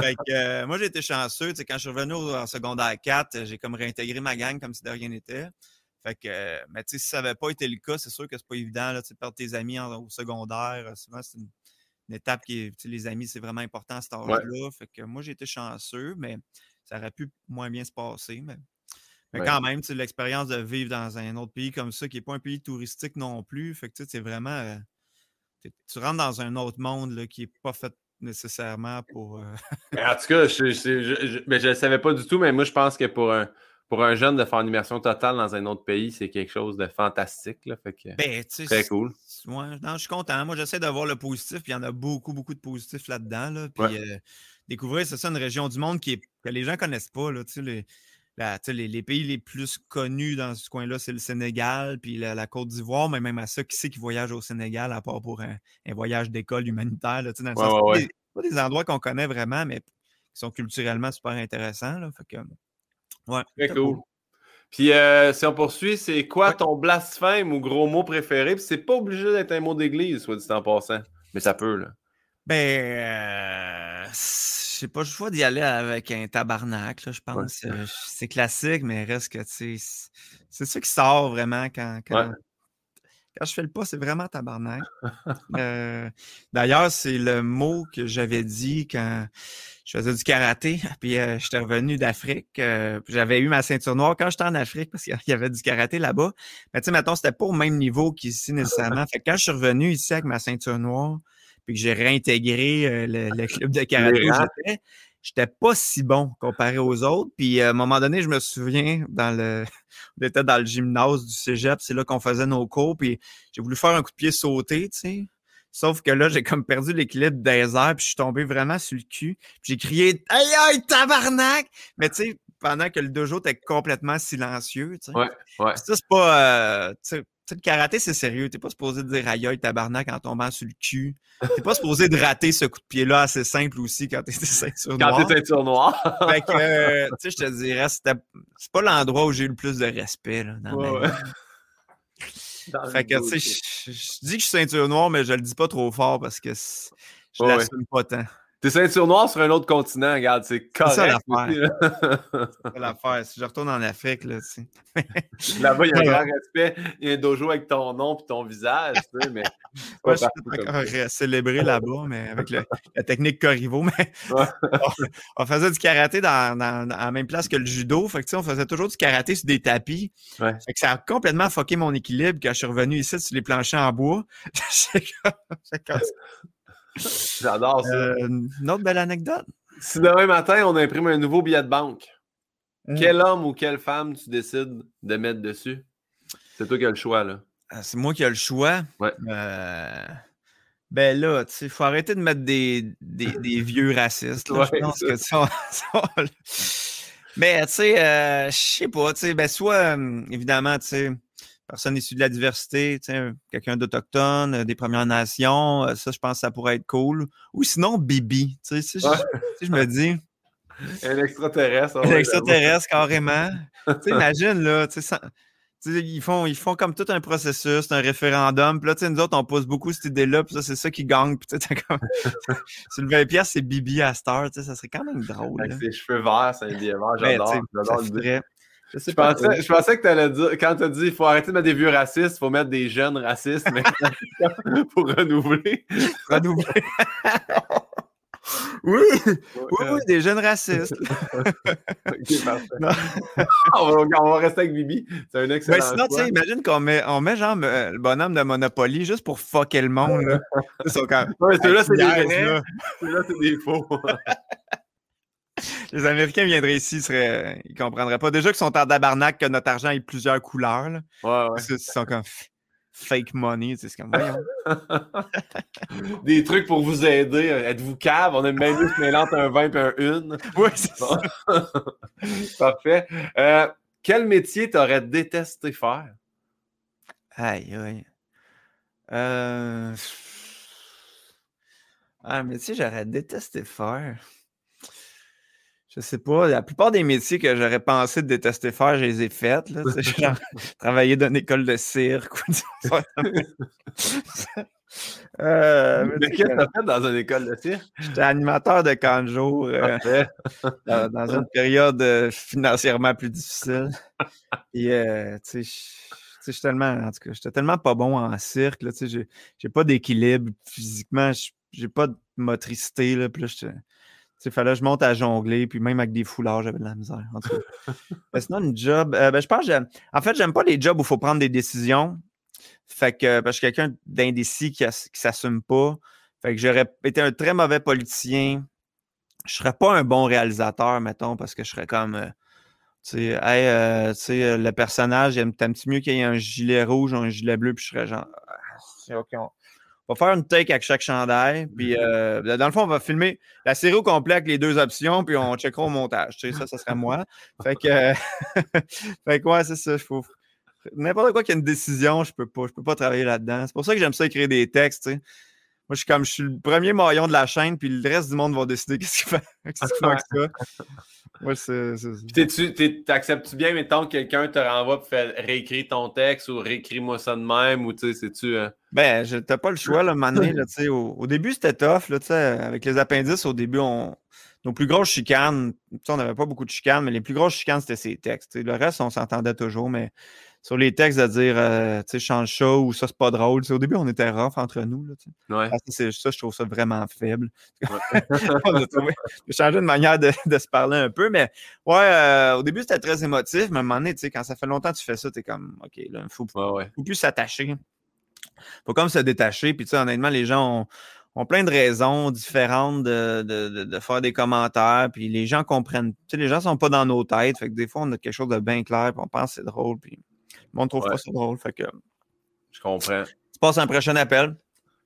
Fait que moi, j'ai été chanceux. Quand je suis revenu en secondaire 4, j'ai comme réintégré ma gang comme si de rien n'était. Fait que, mais tu sais, si ça n'avait pas été le cas, c'est sûr que c'est pas évident là, de perdre tes amis au secondaire. Souvent, c'est une, étape qui est, les amis, c'est vraiment important à cet âge-là. Fait que moi, j'ai été chanceux, mais ça aurait pu moins bien se passer. Mais mais quand même, l'expérience de vivre dans un autre pays comme ça, qui n'est pas un pays touristique non plus, fait que c'est vraiment. Euh, tu rentres dans un autre monde là, qui n'est pas fait nécessairement pour. Euh, en tout cas, je ne le savais pas du tout, mais moi, je pense que pour un, pour un jeune de faire une immersion totale dans un autre pays, c'est quelque chose de fantastique. Là, fait que, ben, très cool. Ouais, non, je suis content. Moi, j'essaie de voir le positif, puis il y en a beaucoup, beaucoup de positifs là-dedans. Là, puis euh, découvrir, c'est ça, une région du monde qui est, que les gens ne connaissent pas. Là, les, les, pays les plus connus dans ce coin-là, c'est le Sénégal, puis la, Côte d'Ivoire, mais même à ça, qui sait qui voyage au Sénégal, à part pour un, voyage d'école humanitaire, là, dans le Des, pas des endroits qu'on connaît vraiment, mais qui sont culturellement super intéressants. Là, fait que, ouais, Très cool. Puis euh, si on poursuit, c'est quoi ton blasphème ou gros mot préféré? Puis c'est pas obligé d'être un mot d'église, soit dit en passant. Mais ça peut, là. Ben, euh, j'ai pas le choix d'y aller avec un tabarnak, je pense. Euh, c'est classique, mais reste que, tu sais, c'est ça qui sort vraiment quand, quand, je fais le pas, c'est vraiment tabarnak. (laughs) Euh, d'ailleurs, c'est le mot que j'avais dit quand je faisais du karaté, (laughs) puis euh, j'étais revenu d'Afrique. j'avais eu ma ceinture noire quand j'étais en Afrique parce qu'il y avait du karaté là-bas. Mais tu sais, mettons, c'était pas au même niveau qu'ici (laughs) nécessairement. Fait que quand je suis revenu ici avec ma ceinture noire, puis que j'ai réintégré euh, le, (laughs) club de karaté j'étais, j'étais pas si bon comparé aux autres. Puis à un moment donné, je me souviens, dans le, (laughs) on était dans le gymnase du cégep, c'est là qu'on faisait nos cours, puis j'ai voulu faire un coup de pied sauté, tu sais. Sauf que là, j'ai comme perdu l'équilibre des airs, puis je suis tombé vraiment sur le cul. Puis j'ai crié Aïe aïe, tabarnak! Mais tu sais, pendant que le dojo était complètement silencieux, tu sais. Ouais, ouais. Ça, c'est pas. Euh, sais, le karaté, c'est sérieux. T'es pas supposé dire aïe tabarnak en tombant sur le cul. T'es pas supposé de rater ce coup de pied-là assez simple aussi quand t'es ceinture noire. Quand t'es ceinture noire. fait que, euh, tu sais, je te dirais, c'est pas l'endroit où j'ai eu le plus de respect, là, dans ma vie. fait que, tu sais, je dis que je suis ceinture noire, mais je le dis pas trop fort parce que je l'assume pas tant. T'es ceinture noire sur un autre continent, regarde, c'est correct. C'est ça l'affaire. c'est l'affaire. Si je retourne en Afrique, là, tu sais. Là-bas, il y a un grand respect. Il y a un dojo avec ton nom et ton visage, tu sais, mais. Ouais, je suis encore célébré là-bas, mais avec le, la technique Corrivo. Mais (laughs) on, faisait du karaté dans, dans, la même place que le judo. Fait que, tu sais, on faisait toujours du karaté sur des tapis. Ouais. Fait que ça a complètement fucké mon équilibre quand je suis revenu ici sur les planchers en bois. (laughs) J'adore ça. Euh, une autre belle anecdote? Si demain matin, on imprime un nouveau billet de banque, mmh. quel homme ou quelle femme tu décides de mettre dessus? C'est toi qui as le choix, là. Ah, c'est moi qui ai le choix? Ouais. Euh, ben là, tu sais, il faut arrêter de mettre des, des, (laughs) vieux racistes. je pense que ça, (laughs) Mais tu sais, euh, je sais pas, tu sais, ben soit, évidemment, tu sais, personne issue de la diversité, quelqu'un d'autochtone, euh, des Premières Nations, euh, ça, je pense que ça pourrait être cool. Ou sinon, Bibi, tu sais, (laughs) je, me dis... (laughs) Un extraterrestre. Un extraterrestre, (laughs) carrément. tu imagine, là, tu sais, ils font, ils font comme tout un processus, un référendum. Puis là, tu sais, nous autres, on pousse beaucoup cette idée-là. Puis ça, c'est ça qui gagne. Puis tu sais, comme... 20 pièces, c'est Bibi à Star. Tu sais, ça serait quand même drôle. Avec ses cheveux verts, c'est un vert. J'adore. Je, pensais, je pensais que tu allais dire, quand tu as dit il faut arrêter de mettre des vieux racistes, il faut mettre des jeunes racistes mais (laughs) pour renouveler. Renouveler. (laughs) Oui, oui, oui, des jeunes racistes. ok, parfait. (laughs) on, va, rester avec Bibi. C'est un excellent. Mais sinon, tu sais, imagine qu'on met, on met genre le bonhomme de Monopoly juste pour fucker le monde. Là. Quand... Ouais, là c'est des là c'est des faux les Américains viendraient ici, ils, seraient, ils comprendraient pas. Déjà qu'ils sont en tabarnak que notre argent ait plusieurs couleurs. Là. Ouais, ouais. Ils sont comme fake money. C'est comme. (laughs) Des trucs pour vous aider. Êtes-vous cave? On a même mélange un 20 et un une. (laughs) Oui, c'est ça. (laughs) Parfait. Euh, quel métier t'aurais détesté faire? Aïe, aïe. Euh... Ah, tu sais, j'aurais détesté faire. Je sais pas, la plupart des métiers que j'aurais pensé de détester faire, je les ai faites. Là, genre, (laughs) (laughs) travailler dans une école de cirque. (laughs) euh, mais qu'est-ce que tu as fait dans une école de cirque? J'étais animateur de camp de jour euh, dans, dans, une période euh, financièrement plus difficile. Et euh, tu sais, je tellement, en tout cas, j'étais tellement pas bon en cirque. Là, j'ai, j'ai pas d'équilibre physiquement, j'ai pas de motricité. Là, puis là, il fallait que je monte à jongler, puis même avec des foulards, j'avais de la misère. En tout cas. (laughs) sinon, une job, euh, ben, je pense, en fait, j'aime pas les jobs où il faut prendre des décisions. Fait que, parce que je suis quelqu'un d'indécis qui, ne s'assume pas. Fait que j'aurais été un très mauvais politicien. Je serais pas un bon réalisateur, mettons, parce que je serais comme, euh, tu sais, euh, le personnage, t'aimes-tu mieux qu'il y ait un gilet rouge ou un gilet bleu, puis je serais genre, ah, OK, on va faire une take avec chaque chandail. Puis, mm-hmm. euh, dans le fond, on va filmer la série au complet avec les deux options, puis on checkera au montage. Tu sais, ça, ça serait moi. Fait que, (laughs) fait que ouais, c'est ça. Faut... N'importe quoi qu'il y ait une décision, je peux pas, je peux pas travailler là-dedans. C'est pour ça que j'aime ça écrire des textes. Tu sais. Moi, je suis comme je suis le premier maillon de la chaîne, puis le reste du monde va décider qu'est-ce qu'il fait, fait avec ça. Moi, c'est. T'acceptes-tu bien, mettons, que quelqu'un te renvoie pour faire réécrire ton texte ou réécris-moi ça de même ou tu sais, c'est-tu. Euh... Ben, t'as pas le choix, là, (laughs) donné, là, tu sais. Au, début, c'était tough, là, tu sais. Avec les appendices, au début, on. Nos plus grosses chicanes, on n'avait pas beaucoup de chicanes, mais les plus grosses chicanes, c'était ces textes. Le reste, on s'entendait toujours, mais sur les textes de dire, euh, tu sais, change ça ou ça, c'est pas drôle. au début, on était rough entre nous. Là, ouais. ça, je trouve ça vraiment faible. (laughs) on a changé de manière de, se parler un peu, mais ouais, euh, au début, c'était très émotif, mais à un moment donné, tu sais, quand ça fait longtemps que tu fais ça, tu es comme, OK, là, il faut, faut, plus s'attacher. faut comme se détacher. Puis, tu sais, honnêtement, les gens ont, plein de raisons différentes de, de, de, faire des commentaires, puis les gens comprennent. Tu sais, les gens sont pas dans nos têtes, fait que des fois, on a quelque chose de bien clair, puis on pense que c'est drôle, puis le monde trouve pas ça drôle. Fait que. Je comprends. Tu passes un prochain appel.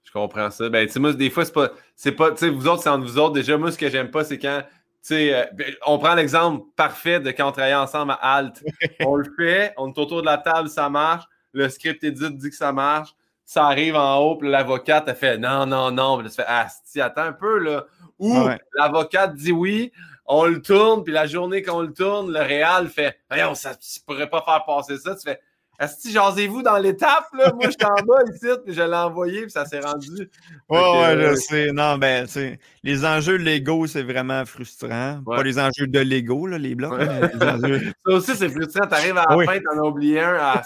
Je comprends ça. Ben, tu sais, moi, des fois, c'est pas. C'est pas. Tu sais, vous autres, c'est entre vous autres. Déjà, moi, ce que j'aime pas, c'est quand. Tu sais, euh, ben, on prend l'exemple parfait de quand on travaillait ensemble à Alt. (laughs) on le fait, on est autour de la table, ça marche. Le script édite dit que ça marche. Ça arrive en haut, puis l'avocate, a fait non, non, non. Puis là, tu fais Ah, si, attends un peu, là. Ou l'avocate dit oui, on le tourne, puis la journée qu'on le tourne, le Réal fait Voyons, ça ne pourrait pas faire passer ça. Tu fais que jasez-vous dans l'étape, là? Moi, je suis en bas ici, puis je l'ai envoyé, puis ça s'est rendu. (laughs) Ouais, ouais, je sais. Non, ben, tu sais, les enjeux Lego, c'est vraiment frustrant. Pas les enjeux de Lego, là, les blocs. (laughs) Ça aussi, c'est frustrant. T'arrives à la fin, t'en as oublié un. À...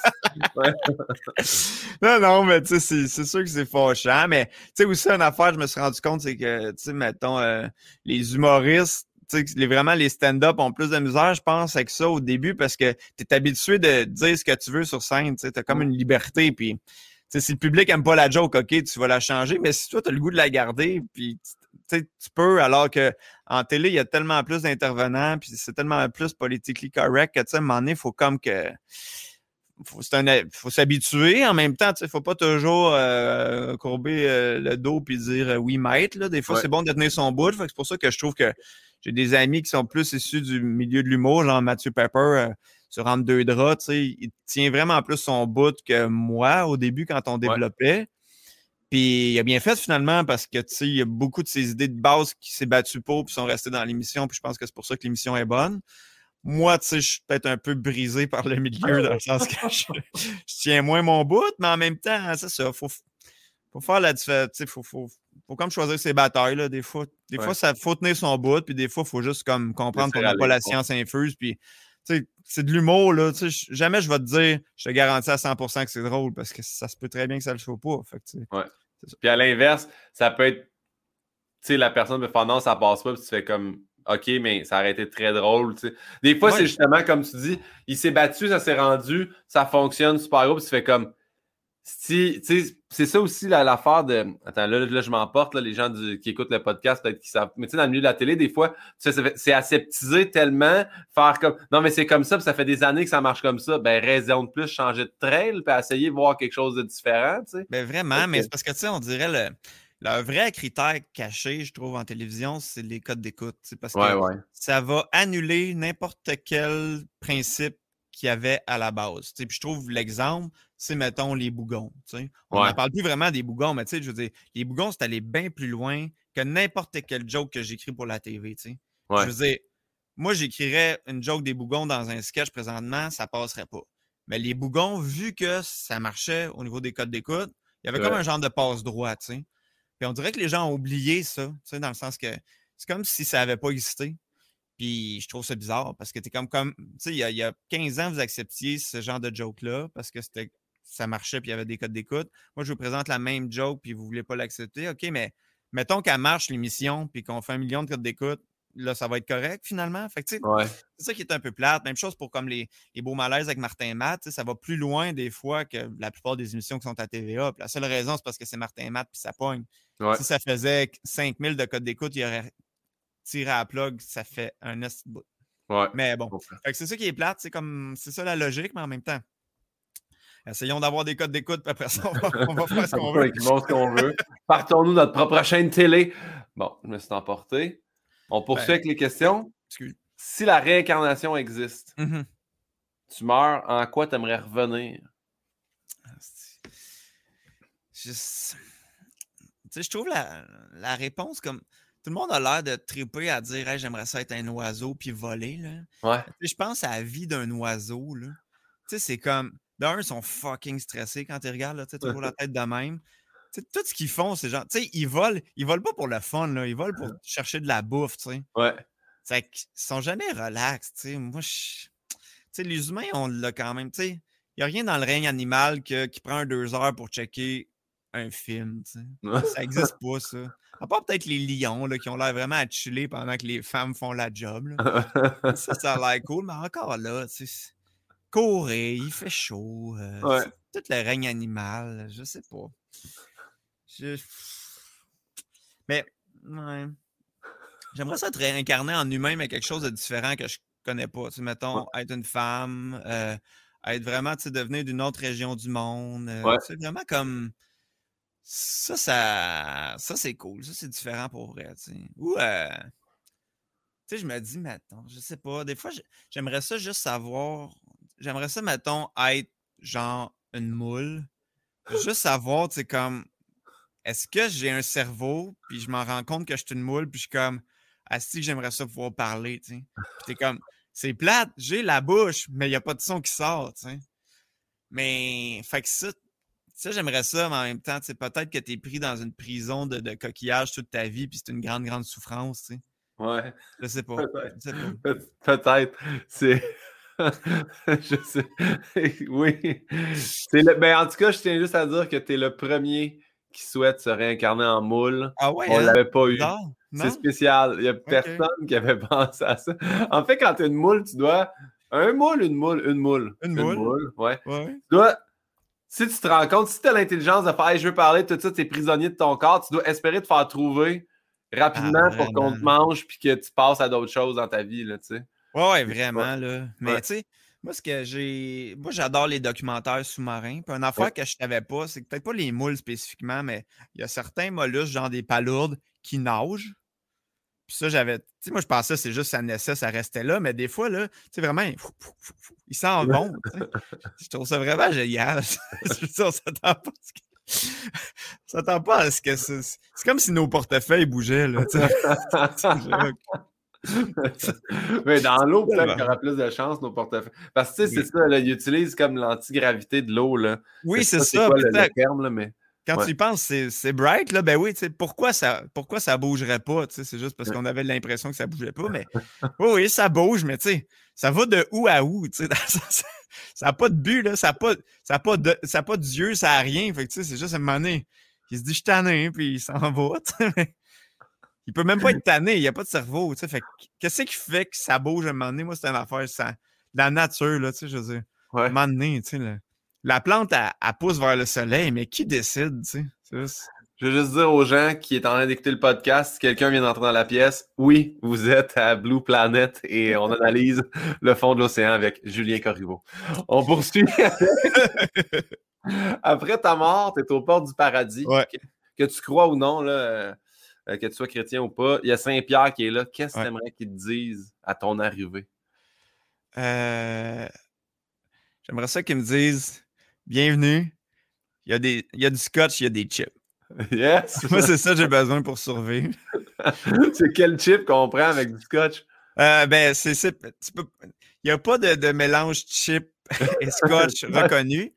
(laughs) non, non, mais tu sais, c'est sûr que c'est fâchant. Mais, tu sais, aussi, une affaire, je me suis rendu compte, c'est que, tu sais, mettons, euh, les humoristes, les, vraiment, les stand-up ont plus de misère, je pense, avec ça au début parce que tu es habitué de dire ce que tu veux sur scène. Tu as comme mm. une liberté. Puis, si le public aime pas la joke, OK, tu vas la changer. Mais si toi, tu as le goût de la garder, puis tu peux, alors que en télé, il y a tellement plus d'intervenants, puis c'est tellement plus politically correct que, tu sais, à un moment donné, il faut comme que faut, faut s'habituer. En même temps, il ne faut pas toujours euh, courber euh, le dos puis dire euh, oui, maître. Là. Des fois, c'est bon de tenir son bout. C'est pour ça que je trouve que j'ai des amis qui sont plus issus du milieu de l'humour, genre Mathieu Pepper euh, sur Entre deux draps, il tient vraiment plus son bout que moi au début quand on développait. Puis il a bien fait finalement parce que il y a beaucoup de ses idées de base qui s'est battu pour puis sont restées dans l'émission. Puis je pense que c'est pour ça que l'émission est bonne. Moi, tu sais, je suis peut-être un peu brisé par le milieu dans le sens que je, tiens moins mon bout, mais en même temps, c'est ça. Faut, faut faire la différence. Faut, faut, faut comme choisir ses batailles, là, des fois. Des fois, ça faut tenir son bout, puis des fois, il faut juste comme comprendre qu'on n'a pas la science infuse, puis c'est de l'humour, là. Jamais je vais te dire, je te garantis à 100% que c'est drôle, parce que ça se peut très bien que ça le soit pas. Fait ouais. Puis à l'inverse, ça peut être, tu sais, la personne peut faire non, ça passe pas, puis tu fais comme, OK, mais ça aurait été très drôle. Des fois, c'est justement comme tu dis, il s'est battu, ça s'est rendu, ça fonctionne super gros, puis tu fais comme, c'est ça aussi l'affaire de. Attends, là, là je m'emporte, les gens qui écoutent le podcast, peut-être qu'ils savent. Mais tu sais, dans le milieu de la télé, des fois, c'est aseptisé tellement, faire comme. Non, mais c'est comme ça, puis ça fait des années que ça marche comme ça. Ben, raison de plus, changer de trail, puis essayer de voir quelque chose de différent, tu sais. Ben, vraiment, mais c'est parce que, tu sais, on dirait le. Le vrai critère caché, je trouve, en télévision, c'est les codes d'écoute. Parce que ça va annuler n'importe quel principe qu'il y avait à la base. Puis je trouve l'exemple, c'est, mettons, les bougons. On Ouais. n'en parle plus vraiment des bougons, mais je veux dire, les bougons, c'est aller bien plus loin que n'importe quel joke que j'écris pour la TV. Ouais. Je veux dire, moi, j'écrirais une joke des bougons dans un sketch présentement, ça passerait pas. Mais les bougons, vu que ça marchait au niveau des codes d'écoute, il y avait comme un genre de passe droit, tu sais. Puis on dirait que les gens ont oublié ça, tu sais, dans le sens que c'est comme si ça n'avait pas existé. Puis je trouve ça bizarre parce que t'es comme, comme tu sais, il y, a- il y a 15 ans, vous acceptiez ce genre de joke-là parce que c'était ça marchait puis il y avait des codes d'écoute. Moi, je vous présente la même joke puis vous voulez pas l'accepter. OK, mais mettons qu'elle marche l'émission puis qu'on fait un million de codes d'écoute, là, ça va être correct finalement? Fait que, tu sais, Ouais. c'est ça qui est un peu plate. Même chose pour comme les, les beaux malaises avec Martin et Matt. Ça va plus loin des fois que la plupart des émissions qui sont à TVA. Puis la seule raison, c'est parce que c'est Martin et Matt puis ça pogne. Ouais. Si ça faisait 5000 de code d'écoute, il aurait tiré à la plug. Ça fait un bout. Ouais. Mais bon. C'est ça qui est plate. C'est comme c'est ça la logique, mais en même temps. Essayons d'avoir des codes d'écoute, puis après ça, on va, (laughs) on va faire ce qu'on veut. Ce qu'on. Partons-nous notre propre chaîne télé. Bon, je me suis emporté. On poursuit Ben, avec les questions. Excuse. Si la réincarnation existe, Mhm. tu meurs, en quoi tu aimerais revenir? Je, tu sais, je trouve la, la réponse comme. Tout le monde a l'air de triper à dire Hey, j'aimerais ça être un oiseau puis voler. Là. Ouais. Je pense à la vie d'un oiseau. Là. Tu sais, c'est comme. D'un, ils sont fucking stressés quand ils regardent, là, tu sais, toujours la tête de même. Tu sais, tout ce qu'ils font, c'est genre. Tu sais, ils volent, ils volent pas pour le fun, là, ils volent pour chercher de la bouffe, tu sais. Ouais. Fait qu'ils sont jamais relax, tu sais. Moi, je. Tu sais, les humains, on l'a quand même, tu sais. Il n'y a rien dans le règne animal que- qui prend deux heures pour checker un film, tu sais. (laughs) Ça n'existe pas, ça. À part peut-être les lions, là, qui ont l'air vraiment à chiller pendant que les femmes font la job, là. (laughs) Ça, ça a l'air cool, mais encore là, tu sais. Courir, il fait chaud. euh, Ouais. Tout le règne animal, je sais pas. Je... Mais, ouais. J'aimerais ça être réincarné en humain, mais quelque chose de différent que je connais pas. Tu sais, mettons, être une femme, euh, être vraiment, tu sais, devenir d'une autre région du monde. euh, Ouais. C'est vraiment comme. Ça, ça, ça c'est cool. Ça, c'est différent pour vrai. tu sais. Ou, euh, tu sais, je me dis, mettons, je sais pas, des fois, j'ai- j'aimerais ça juste savoir. J'aimerais ça, mettons, être genre une moule. Juste savoir, tu sais, comme. Est-ce que j'ai un cerveau, puis je m'en rends compte que je suis une moule, puis je suis comme. Asti, j'aimerais ça pouvoir parler, tu sais. Puis t'es comme. C'est plate, j'ai la bouche, mais il n'y a pas de son qui sort, tu sais. Mais, fait que ça, ça j'aimerais ça, mais en même temps, peut-être que tu es pris dans une prison de, de coquillage toute ta vie, puis c'est une grande, grande souffrance, tu sais. Ouais. Je sais pas. Peut-être. Je sais pas. Pe- Peut-être. C'est. (laughs) je sais. (laughs) oui. C'est le... ben, en tout cas, je tiens juste à dire que tu es le premier qui souhaite se réincarner en moule. Ah ouais, On hein? l'avait pas eu. C'est spécial. Il n'y a personne qui avait (laughs) pensé à ça. En fait, quand tu es une moule, tu dois. Un moule, une moule, une moule. Une moule. ouais. Ouais. Tu dois. Si tu te rends compte, si tu as l'intelligence de faire Hey, je veux parler de tout ça, tu es prisonnier de ton corps, tu dois espérer te faire trouver rapidement Ah, pour qu'on te mange puis que tu passes à d'autres choses dans ta vie. Là. Ouais, ouais, vraiment, là. Mais Ouais. tu sais, moi, ce que j'ai. Moi, j'adore les documentaires sous-marins. Puis une affaire Ouais. que je savais pas, c'est peut-être pas les moules spécifiquement, mais il y a certains mollusques, genre des palourdes, qui nagent. Puis ça, j'avais. Tu sais, moi, je pensais que c'est juste ça naissait, ça restait là, mais des fois, là, tu sais, vraiment, ils- ils s'en Ouais. vont. tu sais. Je trouve ça vraiment génial. (laughs) je veux dire, on s'attend pas à ce que. s'attend pas à ce que c'est. C'est comme si nos portefeuilles bougeaient, là. tu sais. (laughs) (laughs) Mais dans l'eau, peut-être qu'il y aura plus de chance, nos portefeuilles. Parce que tu sais, Oui. c'est ça, là, ils utilisent comme l'antigravité de l'eau. là. Oui, c'est ça. quoi le, terme, là, mais. Quand Ouais. tu y penses, c'est c'est bright, là, ben oui, tu sais, pourquoi ça, pourquoi ça bougerait pas, tu sais, c'est juste parce qu'on avait l'impression que ça bougeait pas, mais (laughs) oui, oui, ça bouge, mais tu sais, ça va de où à où, (laughs) ça n'a pas de but, là, ça n'a pas, ça a pas, de, ça a pas d'yeux, ça n'a rien, fait que tu sais, c'est juste à un moment donné, il se dit, je suis tanné, puis il s'en va, (laughs) il peut même pas être tanné, il n'y a pas de cerveau, tu sais, fait que qu'est-ce qui fait que ça bouge à un moment donné, moi, c'est une affaire, ça, la nature, là, tu sais, je veux dire, à un moment donné, tu sais, là, la plante, elle, elle pousse vers le soleil, mais qui décide, tu sais? C'est juste- Je veux juste dire aux gens qui est en train d'écouter le podcast, si quelqu'un vient d'entrer dans la pièce, oui, vous êtes à Blue Planet et on (laughs) analyse le fond de l'océan avec Julien Corriveau. On (laughs) poursuit. Après ta mort, tu es aux portes du paradis. Ouais. Que, que tu crois ou non, là, euh, euh, que tu sois chrétien ou pas, il y a Saint-Pierre qui est là. Qu'est-ce que Ouais. tu aimerais qu'il te dise à ton arrivée? Euh, J'aimerais ça qu'ils me disent Bienvenue, il y, a des, il y a du scotch, il y a des chips. (laughs) Yes! (laughs) Moi, c'est ça que j'ai besoin pour survivre. (laughs) c'est quel chip qu'on prend avec du scotch? Euh, ben, c'est. Il n'y a pas de, de mélange chip et scotch reconnu.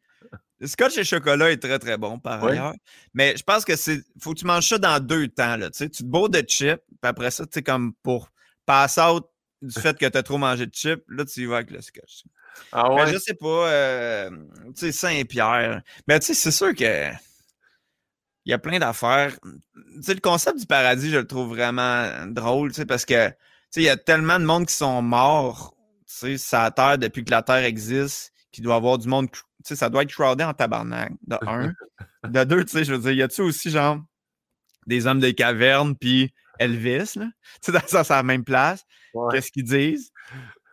Le scotch et chocolat est très, très bon par Oui. ailleurs. Mais je pense que c'est. Faut que tu manges ça dans deux temps. Là, tu te bourres de chips, puis après ça, tu sais, comme pour passer out du fait que tu as trop mangé de chips, là, tu y vas avec le scotch. Ah Ben, ouais? je sais pas, euh, tu sais, Saint-Pierre. Mais tu sais, c'est sûr que il y a plein d'affaires. Tu sais, le concept du paradis, je le trouve vraiment drôle, tu sais, parce que, tu sais, il y a tellement de monde qui sont morts, tu sais, sur la Terre depuis que la Terre existe, qu'il doit y avoir du monde, tu sais, ça doit être crowded en tabarnak, de (laughs) un. De deux, tu sais, je veux dire, y a-tu aussi, genre, des hommes des cavernes, puis Elvis, là? Tu sais, dans ça, c'est à la même place. Ouais. Qu'est-ce qu'ils disent?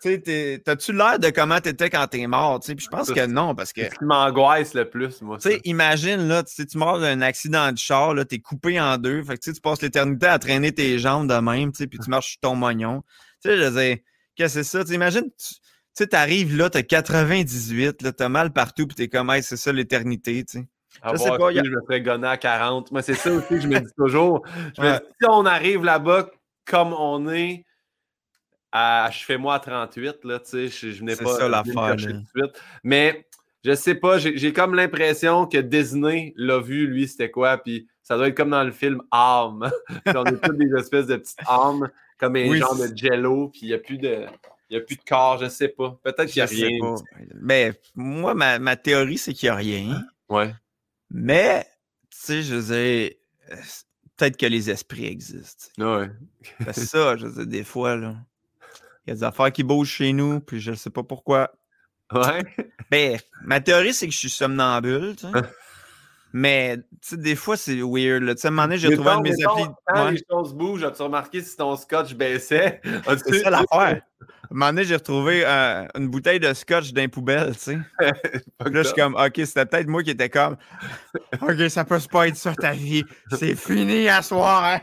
T'as-tu l'air de comment t'étais quand t'es mort? Puis je pense que non, parce que, C'est ce qui m'angoisse le plus, moi. tu sais, imagine, là, tu meurs d'un accident de char, là, t'es coupé en deux. Fait que, tu passes l'éternité à traîner tes jambes de même, puis tu marches sur ton mognon. Tu sais, je dire, qu'est-ce que c'est ça? Imagine, tu sais, t'arrives là, t'as 98, là, t'as mal partout, puis t'es comme, hey, c'est ça l'éternité, tu sais. À je sais pas, a- je me ferais gonner à 40. Moi, c'est ça aussi que je me dis toujours. Je me Ouais. dis, si on arrive là-bas comme on est, à, je fais moi à 38, là, tu sais, je, je venais C'est pas ça, venais me l'affaire. Mais je sais pas, j'ai comme l'impression que Disney l'a vu, lui, c'était quoi, puis ça doit être comme dans le film. (laughs) Puis on est tous des espèces de petites âmes, comme un Oui, genre c'est- de jello, puis il n'y a plus de. Il y a plus de corps, je sais pas. Peut-être qu'il n'y a rien. Mais moi, ma, ma théorie, c'est qu'il n'y a rien. Ouais. Mais, tu sais, je veux dire, euh, peut-être que les esprits existent. Ouais. C'est ça, je veux dire, des fois, là. Il y a des affaires qui bougent chez nous, puis je ne sais pas pourquoi. Ouais. Ben, ma théorie, c'est que je suis somnambule, tu sais. (laughs) Mais, tu sais, des fois, c'est weird. Tu sais, à un moment donné, j'ai trouvé un de mes applis. Quand Ouais, les choses bougent, as-tu remarqué si ton scotch baissait? (laughs) C'est ça l'affaire. À un moment donné, j'ai retrouvé euh, une bouteille de scotch dans les poubelles, tu sais. (laughs) Là, je suis comme, OK, c'était peut-être moi qui étais comme, OK, ça peut pas être ça ta vie. C'est fini à soir, hein?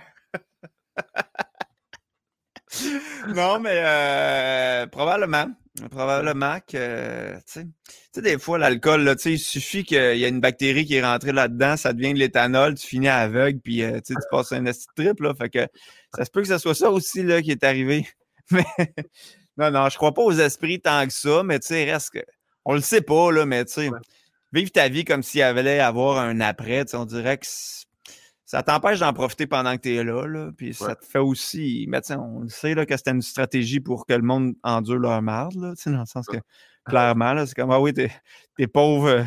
Non, mais euh, probablement. Probablement que, tu sais, tu sais, des fois, l'alcool, là, tu sais, il suffit qu'il y ait une bactérie qui est rentrée là-dedans, ça devient de l'éthanol, tu finis aveugle, puis euh, tu passes un esti de trip, là. Fait que ça se peut que ce soit ça aussi, là, qui est arrivé. (laughs) Mais non, non, je crois pas aux esprits tant que ça, mais tu sais, reste que. On le sait pas, là, mais tu sais, vivre ta vie comme s'il y avait avoir un après, tu sais, on dirait que ça t'empêche d'en profiter pendant que tu es là, là. Puis ça te fait aussi. Mais on le sait là, que c'était une stratégie pour que le monde endure leur marde, là, dans le sens que clairement, là, c'est comme Ah oui, t'es es pauvre.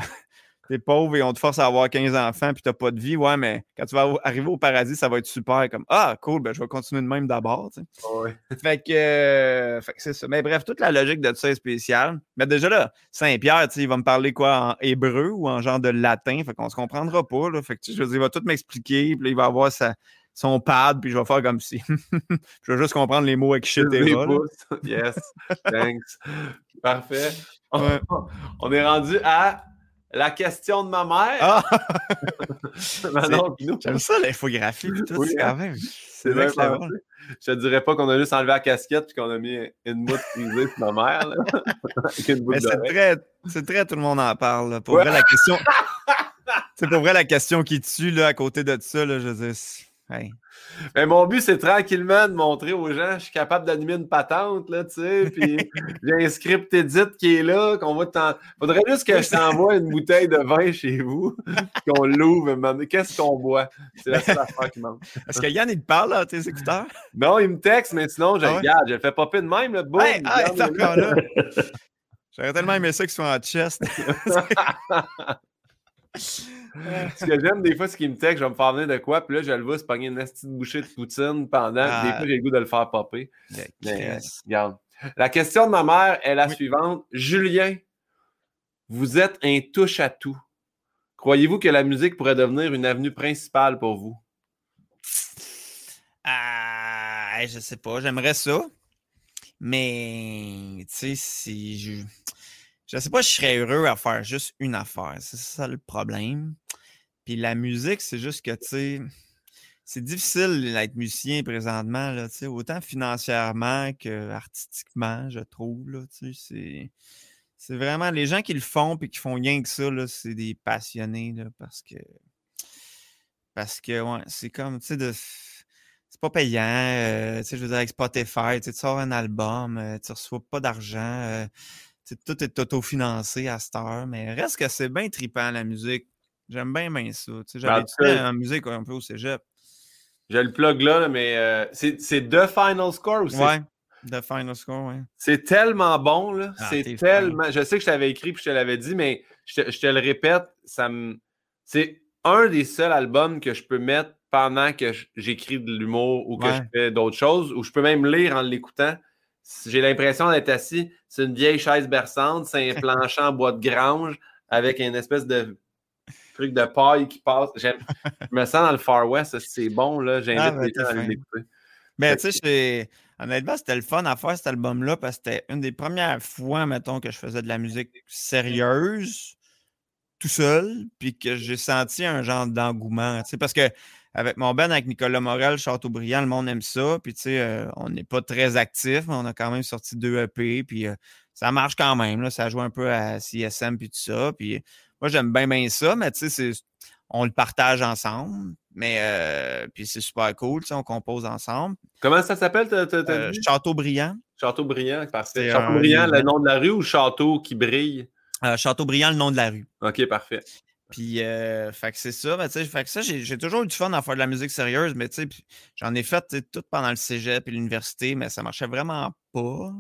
T'es pauvre et on te force à avoir 15 enfants puis t'as pas de vie. Ouais, mais quand tu vas arriver au paradis, ça va être super. Comme Ah, cool, ben je vais continuer de même d'abord. Ouais. (laughs) Fait que, euh, fait que c'est ça. Mais bref, toute la logique de ça est spéciale. Mais déjà là, Saint-Pierre, il va me parler quoi en hébreu ou en genre de latin? Fait qu'on se comprendra pas. Là. Fait que je veux dire, il va tout m'expliquer. Puis il va avoir sa, son pad. Puis je vais faire comme si. (laughs) je vais juste comprendre les mots, etc. (laughs) Yes. Thanks. Parfait. On- Ouais. On est rendu à la question de ma mère. Ah! (laughs) Pinot. J'aime ça, l'infographie. Oui, c'est hein. quand même. C'est pensé. Je te dirais pas qu'on a juste enlevé la casquette puis qu'on a mis une mousse frisée sur ma mère. (laughs) C'est très, c'est très, tout le monde en parle. là. Pour Ouais. vrai, la question. (laughs) c'est pour vrai la question qui tue là, à côté de ça. Là, je veux dire, hey. Mais mon but, c'est tranquillement de montrer aux gens que je suis capable d'animer une patente, là, tu sais, puis (laughs) j'ai un script edit qui est là, qu'on va t'en... Faudrait juste que je t'envoie une bouteille de vin chez vous, qu'on l'ouvre, qu'est-ce qu'on boit? C'est la seule affaire qui manque. Est-ce que Yann, il te parle là, à tes écouteurs? Non, il me texte, mais sinon, je Ah ouais? regarde, je le fais popper de même, là, boum, Hey, hey. J'aurais tellement aimé ça qu'ils soient en chest. (laughs) (laughs) Ce que j'aime des fois, c'est qu'il me texte, je vais me faire venir de quoi, puis là, je le vois se pogner une petite bouchée de poutine pendant, Ah. des fois, j'ai le goût de le faire popper. Mais, regarde. La question de ma mère est la Oui. suivante. Julien, vous êtes un touche-à-tout. Croyez-vous que la musique pourrait devenir une avenue principale pour vous? Ah, je sais pas, j'aimerais ça. Mais, tu sais, si je. Je sais pas, je serais heureux à faire juste une affaire. C'est ça le problème. Puis la musique, c'est juste que, tu sais, c'est difficile d'être musicien présentement, là, autant financièrement que artistiquement, je trouve, là, c'est. c'est vraiment les gens qui le font et qui font rien que ça, c'est des passionnés parce que. Parce que, ouais, c'est comme, tu sais, de c'est pas payant. Euh, tu sais, je veux dire, avec Spotify, tu sors un album, euh, tu reçois pas d'argent. Euh, tout est autofinancé à cette heure, mais reste que c'est bien trippant la musique. J'aime bien, bien ça. Ben, j'avais étudié en musique un peu au cégep. J'ai le plug là, mais c'est The Final Score aussi. Ouais, The Final Score, ouais. C'est tellement bon, là. Ah, c'est tellement. Je sais que je t'avais écrit et je te l'avais dit, mais je te, je te le répète, ça me. C'est un des seuls albums que je peux mettre pendant que j'écris de l'humour ou que je fais d'autres choses, ou je peux même lire en l'écoutant. J'ai l'impression d'être assis sur une vieille chaise berçante, c'est un (laughs) plancher en bois de grange avec une espèce de truc de paille qui passe. Je me sens dans le Far West, c'est bon, là? J'invite ah, les gens à l'écouter. Mais tu sais, honnêtement, c'était le fun à faire cet album-là parce que c'était une des premières fois, mettons, que je faisais de la musique sérieuse tout seul, puis que j'ai senti un genre d'engouement. Parce que avec mon Ben, avec Nicolas Morel, Châteaubriand, le monde aime ça. Puis, tu sais, euh, on n'est pas très actif, mais on a quand même sorti deux EP. Puis, euh, ça marche quand même. Là, ça joue un peu à CSM puis tout ça. Puis, moi, j'aime bien, bien ça, mais tu sais, on le partage ensemble. Mais, euh, puis c'est super cool, tu sais, on compose ensemble. Comment ça s'appelle? Châteaubriand. Châteaubriand, parfait. Châteaubriand, le nom de la rue ou Château qui brille? Châteaubriand, le nom de la rue. OK, parfait. Puis, euh, fait que c'est ça. Ben, fait que ça, j'ai toujours eu du fun à faire de la musique sérieuse, mais j'en ai fait tout pendant le cégep et l'université, mais ça marchait vraiment pas.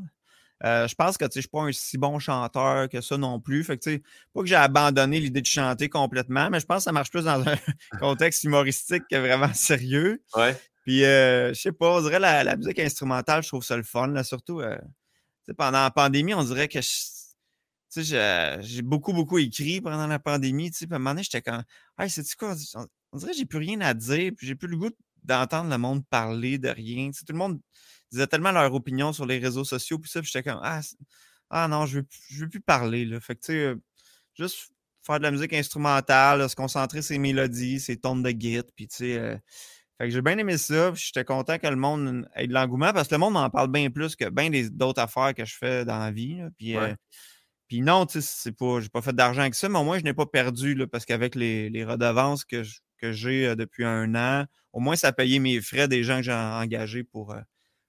Euh, je pense que je ne suis pas un si bon chanteur que ça non plus. Fait que, pas que j'ai abandonné l'idée de chanter complètement, mais je pense que ça marche plus dans un (laughs) contexte humoristique que vraiment (laughs) sérieux. Ouais. Puis, euh, je sais pas, on dirait la, la musique instrumentale, je trouve ça le fun. Là, surtout, pendant la pandémie, on dirait que je, tu sais, j'ai beaucoup, beaucoup écrit pendant la pandémie. Tu sais, puis à un moment donné, j'étais comme, hey, c'est-tu quoi? On dirait que j'ai plus rien à dire, puis j'ai plus le goût d'entendre le monde parler de rien. Tu sais, tout le monde disait tellement leur opinion sur les réseaux sociaux, puis ça, puis j'étais comme, ah, ah non, je veux, je veux plus parler. Là. Fait que, tu sais, euh, juste faire de la musique instrumentale, se concentrer sur ses mélodies, ses tones de guitare, puis tu sais. Euh, fait que j'ai bien aimé ça, puis j'étais content que le monde ait de l'engouement parce que le monde m'en parle bien plus que bien d'autres affaires que je fais dans la vie. puis, euh, puis non, tu sais, c'est pas, j'ai pas fait d'argent avec ça, mais au moins, je n'ai pas perdu, là, parce qu'avec les, redevances que, j'ai euh, depuis un an, au moins, ça a payé mes frais des gens que j'ai engagés pour, euh,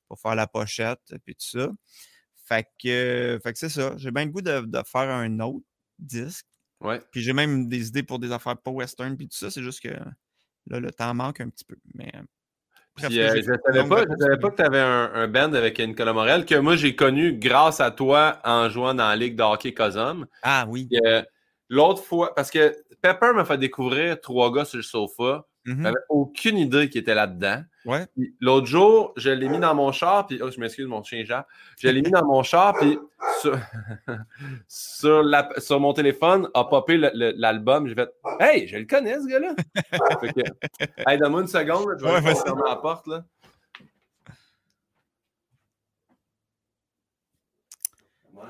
pour faire la pochette, puis tout ça. Fait que, fait que c'est ça. J'ai bien le goût de, faire un autre disque. Ouais. Puis j'ai même des idées pour des affaires pas western, puis tout ça. C'est juste que là, le temps manque un petit peu. Mais euh, je ne savais pas, savais pas que tu avais un, un, band avec Nicolas Morel que moi j'ai connu grâce à toi en jouant dans la Ligue de hockey Cosum. Ah oui. Euh, l'autre fois, parce que Pepper m'a fait découvrir trois gars sur le sofa. Mm-hmm. J'avais aucune idée qu'il était là-dedans. Ouais. L'autre jour, je l'ai mis dans mon char, puis oh, je m'excuse, mon chien Jacques. Je l'ai mis dans mon char, puis sur, (laughs) sur, la, sur, mon téléphone a popé l'album. J'ai fait Hey, je le connais, ce gars-là. (laughs) hey, donne-moi une seconde, je vais ouais, fermer la porte. Là.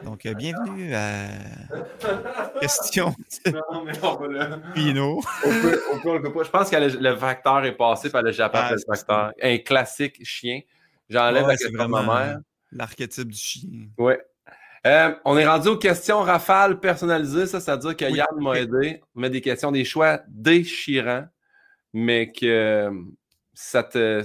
Donc, euh, bienvenue à (laughs) Question non, mais on va Pino. on peut, on peut, pas. Je pense que le, facteur est passé par le Japon ah, le facteur. Un classique chien. J'enlève ouais, la ma mère. L'archétype du chien. Oui. Euh, on est rendu aux questions rafales personnalisées. Ça, c'est-à-dire que Yann m'a aidé. On met des questions, des choix déchirants, mais que ça te,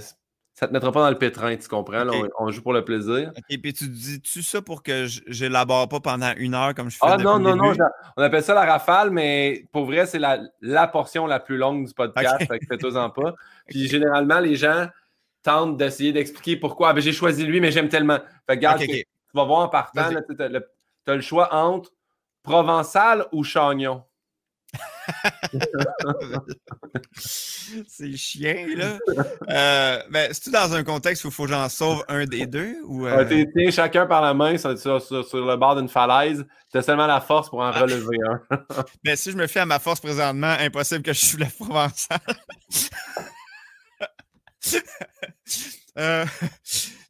ça te mettra pas dans le pétrin, tu comprends? on, joue pour le plaisir. Et puis tu dis-tu ça pour que j'élabore pas pendant une heure comme je fais Ah non, non, non, on appelle ça la rafale, mais pour vrai, c'est la, la, portion la plus longue du podcast, (laughs) okay. fais-toi-en pas. Puis généralement, les gens tentent d'essayer d'expliquer pourquoi. Ah, ben, j'ai choisi lui, mais j'aime tellement. Fait regarde, tu vas voir en partant, tu as, le choix entre Provençal ou Chagnon. (laughs) c'est chien, là. Euh, c'est-tu dans un contexte où il faut que j'en sauve un des deux? Ou, euh... tiens chacun par la main sur, le bord d'une falaise. Tu as seulement la force pour en ah. relever un. mais (laughs) si je me fie à ma force présentement, impossible que je suis la provençale. (laughs) euh,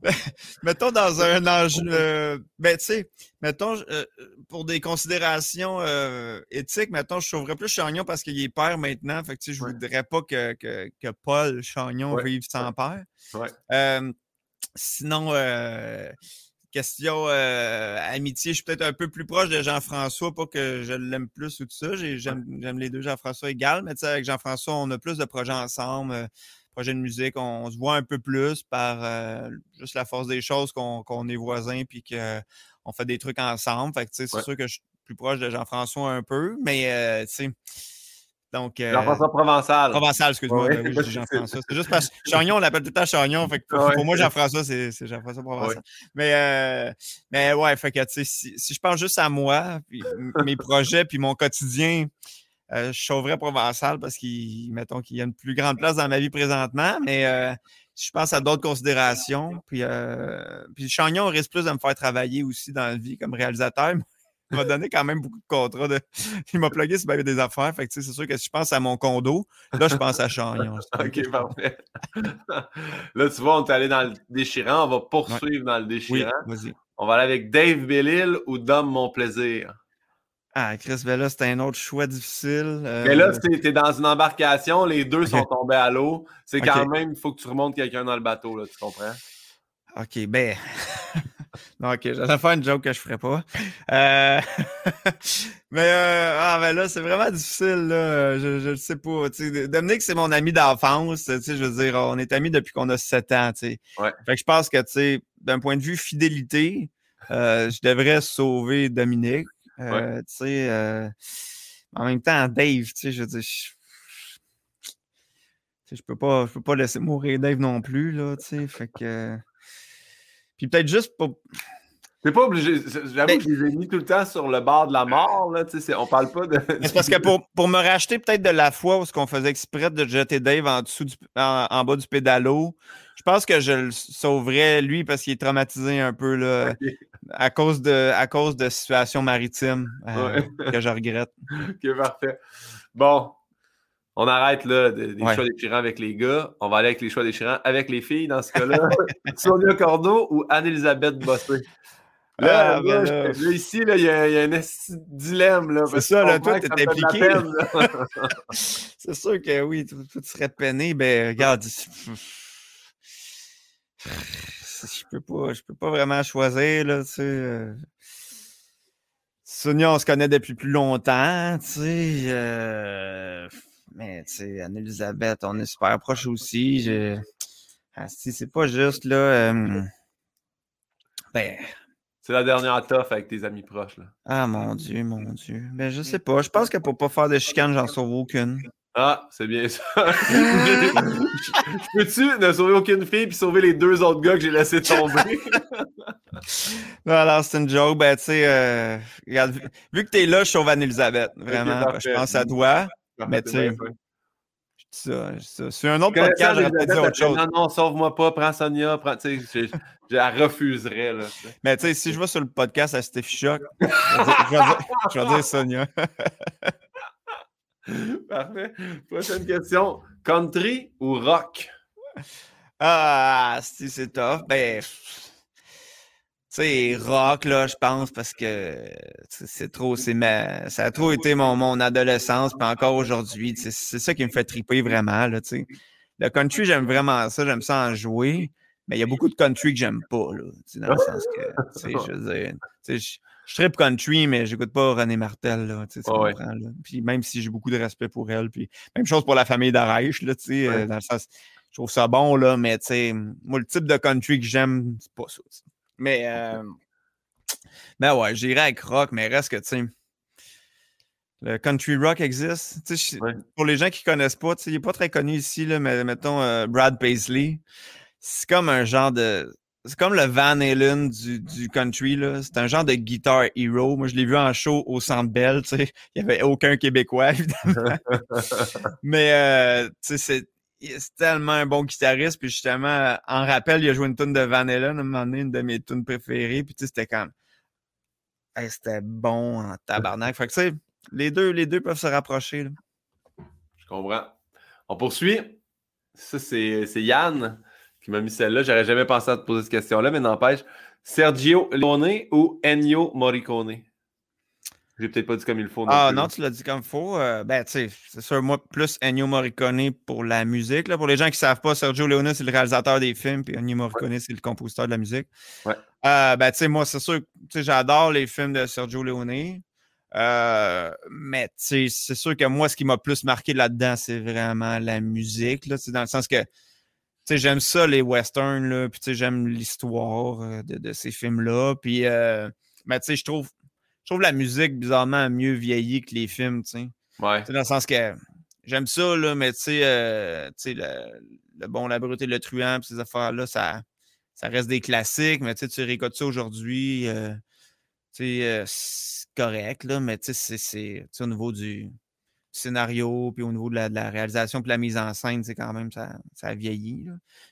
(laughs) mettons dans un âge. Euh, ben, tu sais, mettons, euh, pour des considérations euh, éthiques, mettons, je sauverais plus Chagnon parce qu'il est père maintenant. Fait que, je ne voudrais pas que, que, que Paul Chagnon vive sans père. Ouais. Sinon, question euh, amitié, je suis peut-être un peu plus proche de Jean-François, pas que je l'aime plus ou tout ça. J'aime les deux Jean-François égal, mais tu sais, avec Jean-François, on a plus de projets ensemble, euh, projets de musique, on, se voit un peu plus par euh, juste la force des choses qu'on est voisins puis qu'on fait des trucs ensemble. Fait que c'est sûr que je suis plus proche de Jean-François un peu, mais tu sais donc, euh, Jean-François Provençal. Provençal, excuse-moi. Oui, Jean-François. C'est juste parce que Chagnon, on l'appelle tout le temps Chagnon. Fait que pour, moi, Jean-François, c'est Jean-François Provençal. Mais, euh, mais ouais, fait que, si, si je pense juste à moi, puis mes projets, puis mon quotidien, euh, je sauverais Provençal parce qu'il, mettons qu'il y a une plus grande place dans ma vie présentement. Mais euh, je pense à d'autres considérations, puis, euh, puis Chagnon risque plus de me faire travailler aussi dans la vie comme réalisateur. Il m'a donné quand même beaucoup de contrats. De... (laughs) Il m'a plugué sur des affaires. Fait que c'est sûr que si je pense à mon condo, là, je pense à Chagnon. (laughs) OK, parfait. (laughs) là, tu vois, on est allé dans le déchirant. On va poursuivre dans le déchirant. Oui, on va aller avec Dave Bellil ou Dom Mon Plaisir. Ah, Chris Bella, c'était un autre choix difficile. Euh, Mais là, tu es dans une embarcation, les deux sont tombés à l'eau. C'est quand même, il faut que tu remontes quelqu'un dans le bateau, là, tu comprends? OK, ben. (laughs) non, ok, j'allais faire une joke que je ferais pas. Euh, (laughs) mais euh, ah, ben là, c'est vraiment difficile. Là. Je ne sais pas. Dominique, c'est mon ami d'enfance. Je veux dire, on est amis depuis qu'on a 7 ans. Ouais. Fait que je pense que d'un point de vue fidélité, euh, je devrais sauver Dominique. Euh, ouais. en même temps, Dave, je veux dire. Je, je peux pas, je peux pas laisser mourir Dave non plus, là, tu sais. Fait que. Puis peut-être juste pour. C'est pas obligé. J'avoue que je les ai mis tout le temps sur le bord de la mort. Là, on parle pas de. C'est parce que pour, pour me racheter peut-être de la foi où ce qu'on faisait exprès de jeter Dave en, dessous du, en, bas du pédalo, je pense que je le sauverais lui parce qu'il est traumatisé un peu là, à, cause de, à cause de situations maritimes euh, que je regrette. (laughs) ok, parfait. Bon, on arrête là des, choix déchirants avec les gars. On va aller avec les choix déchirants avec les filles dans ce cas-là. (laughs) Sonia Cordeau ou Anne-Elisabeth Bossé? Là, ah, ben ici, il y, a un dilemme. C'est ça, là, toi, t'es impliqué. (laughs) C'est sûr que oui, tout, serait peiné. Ben, regarde, je peux pas, je peux pas vraiment choisir, là, tu sais. Euh. Sonia, on se connaît depuis plus longtemps, tu sais. Euh, mais, tu sais, Anne-Elisabeth, on est super proches aussi. Je... Ah, c'est pas juste, là. Euh... Ben. C'est la dernière toffe avec tes amis proches, là. Ah, mon Dieu, mon Dieu. Ben, je sais pas. Je pense que pour pas faire de chicane, j'en sauve aucune. Ah, c'est bien ça. (laughs) Peux-tu ne sauver aucune fille puis sauver les deux autres gars que j'ai laissés tomber? (laughs) non, alors c'est une joke. Ben, tu sais, euh, regarde, vu que t'es là, je sauve Anne-Elisabeth. Vraiment. je pense à toi. Mais tu sais, ça, ça. Sur un autre podcast, j'aurais autre chose. Non, non, sauve-moi pas, prends Sonia, prends, tu sais, je, je, la refuserais. Là, Mais tu sais, si je vais sur le podcast à Steph Shock, je vais dire, Sonia. (laughs) (laughs) Parfait. Prochaine question. Country ou rock? Ah, c'est tough. Ben, sais, rock, là, je pense, parce que c'est trop, c'est ma, ça a trop été mon, mon adolescence, puis encore aujourd'hui, c'est ça qui me fait triper vraiment, là, tu sais. Le country, j'aime vraiment ça, j'aime ça en jouer, mais il y a beaucoup de country que j'aime pas, là, dans le sens que, tu sais, je veux dire, sais, je tripe country, mais j'écoute pas René Martel, là, tu sais, là. Puis même si j'ai beaucoup de respect pour elle, puis même chose pour la famille d'Arèche, là, tu sais, euh, dans le sens, je trouve ça bon, là, mais tu sais, moi, le type de country que j'aime, c'est pas ça, mais, euh, ben ouais, j'irai avec rock, mais reste que, tu sais, le country rock existe. Pour les gens qui ne connaissent pas, il n'est pas très connu ici, là, mais mettons euh, Brad Paisley. C'est comme un genre de. C'est comme le Van Halen du, country. C'est un genre de guitar hero. Moi, je l'ai vu en show au Centre Bell. Il n'y avait aucun Québécois, (laughs) évidemment. mais euh, c'est tellement un bon guitariste. Puis justement, en rappel, il a joué une tune de Van Halen à un moment donné, une de mes tunes préférées. Puis tu sais, c'était comme. c'était bon en tabarnak. Fait que tu sais, les deux, les deux peuvent se rapprocher. Je comprends. On poursuit. Ça, c'est Yann qui m'a mis celle-là. J'aurais jamais pensé à te poser cette question-là, mais n'empêche. Sergio Leone ou Ennio Morricone? J'ai peut-être pas dit comme il faut. ah non, tu l'as dit comme il faut. Euh, ben, tu sais, c'est sûr, moi, plus Ennio Morricone pour la musique. Là. Pour les gens qui ne savent pas, Sergio Leone, c'est le réalisateur des films, puis Ennio Morricone, c'est le compositeur de la musique. Ouais. Euh, ben, tu sais, moi, c'est sûr, que j'adore les films de Sergio Leone. Euh, mais c'est sûr que moi, ce qui m'a plus marqué là-dedans, c'est vraiment la musique, là, dans le sens que j'aime ça, les westerns, là, puis j'aime l'histoire euh, de, ces films-là. Puis, euh, mais je trouve, je trouve la musique bizarrement mieux vieillie que les films, tu sais. Ouais. Dans le sens que j'aime ça, là, mais tu sais, euh, le, le, bon, la brute et le truand, ces affaires-là, ça, ça reste des classiques, mais tu réécoutes ça aujourd'hui, c'est correct, là, mais c'est au niveau du scénario, puis au niveau de la, réalisation, puis la mise en scène, c'est quand même, ça, ça a vieilli.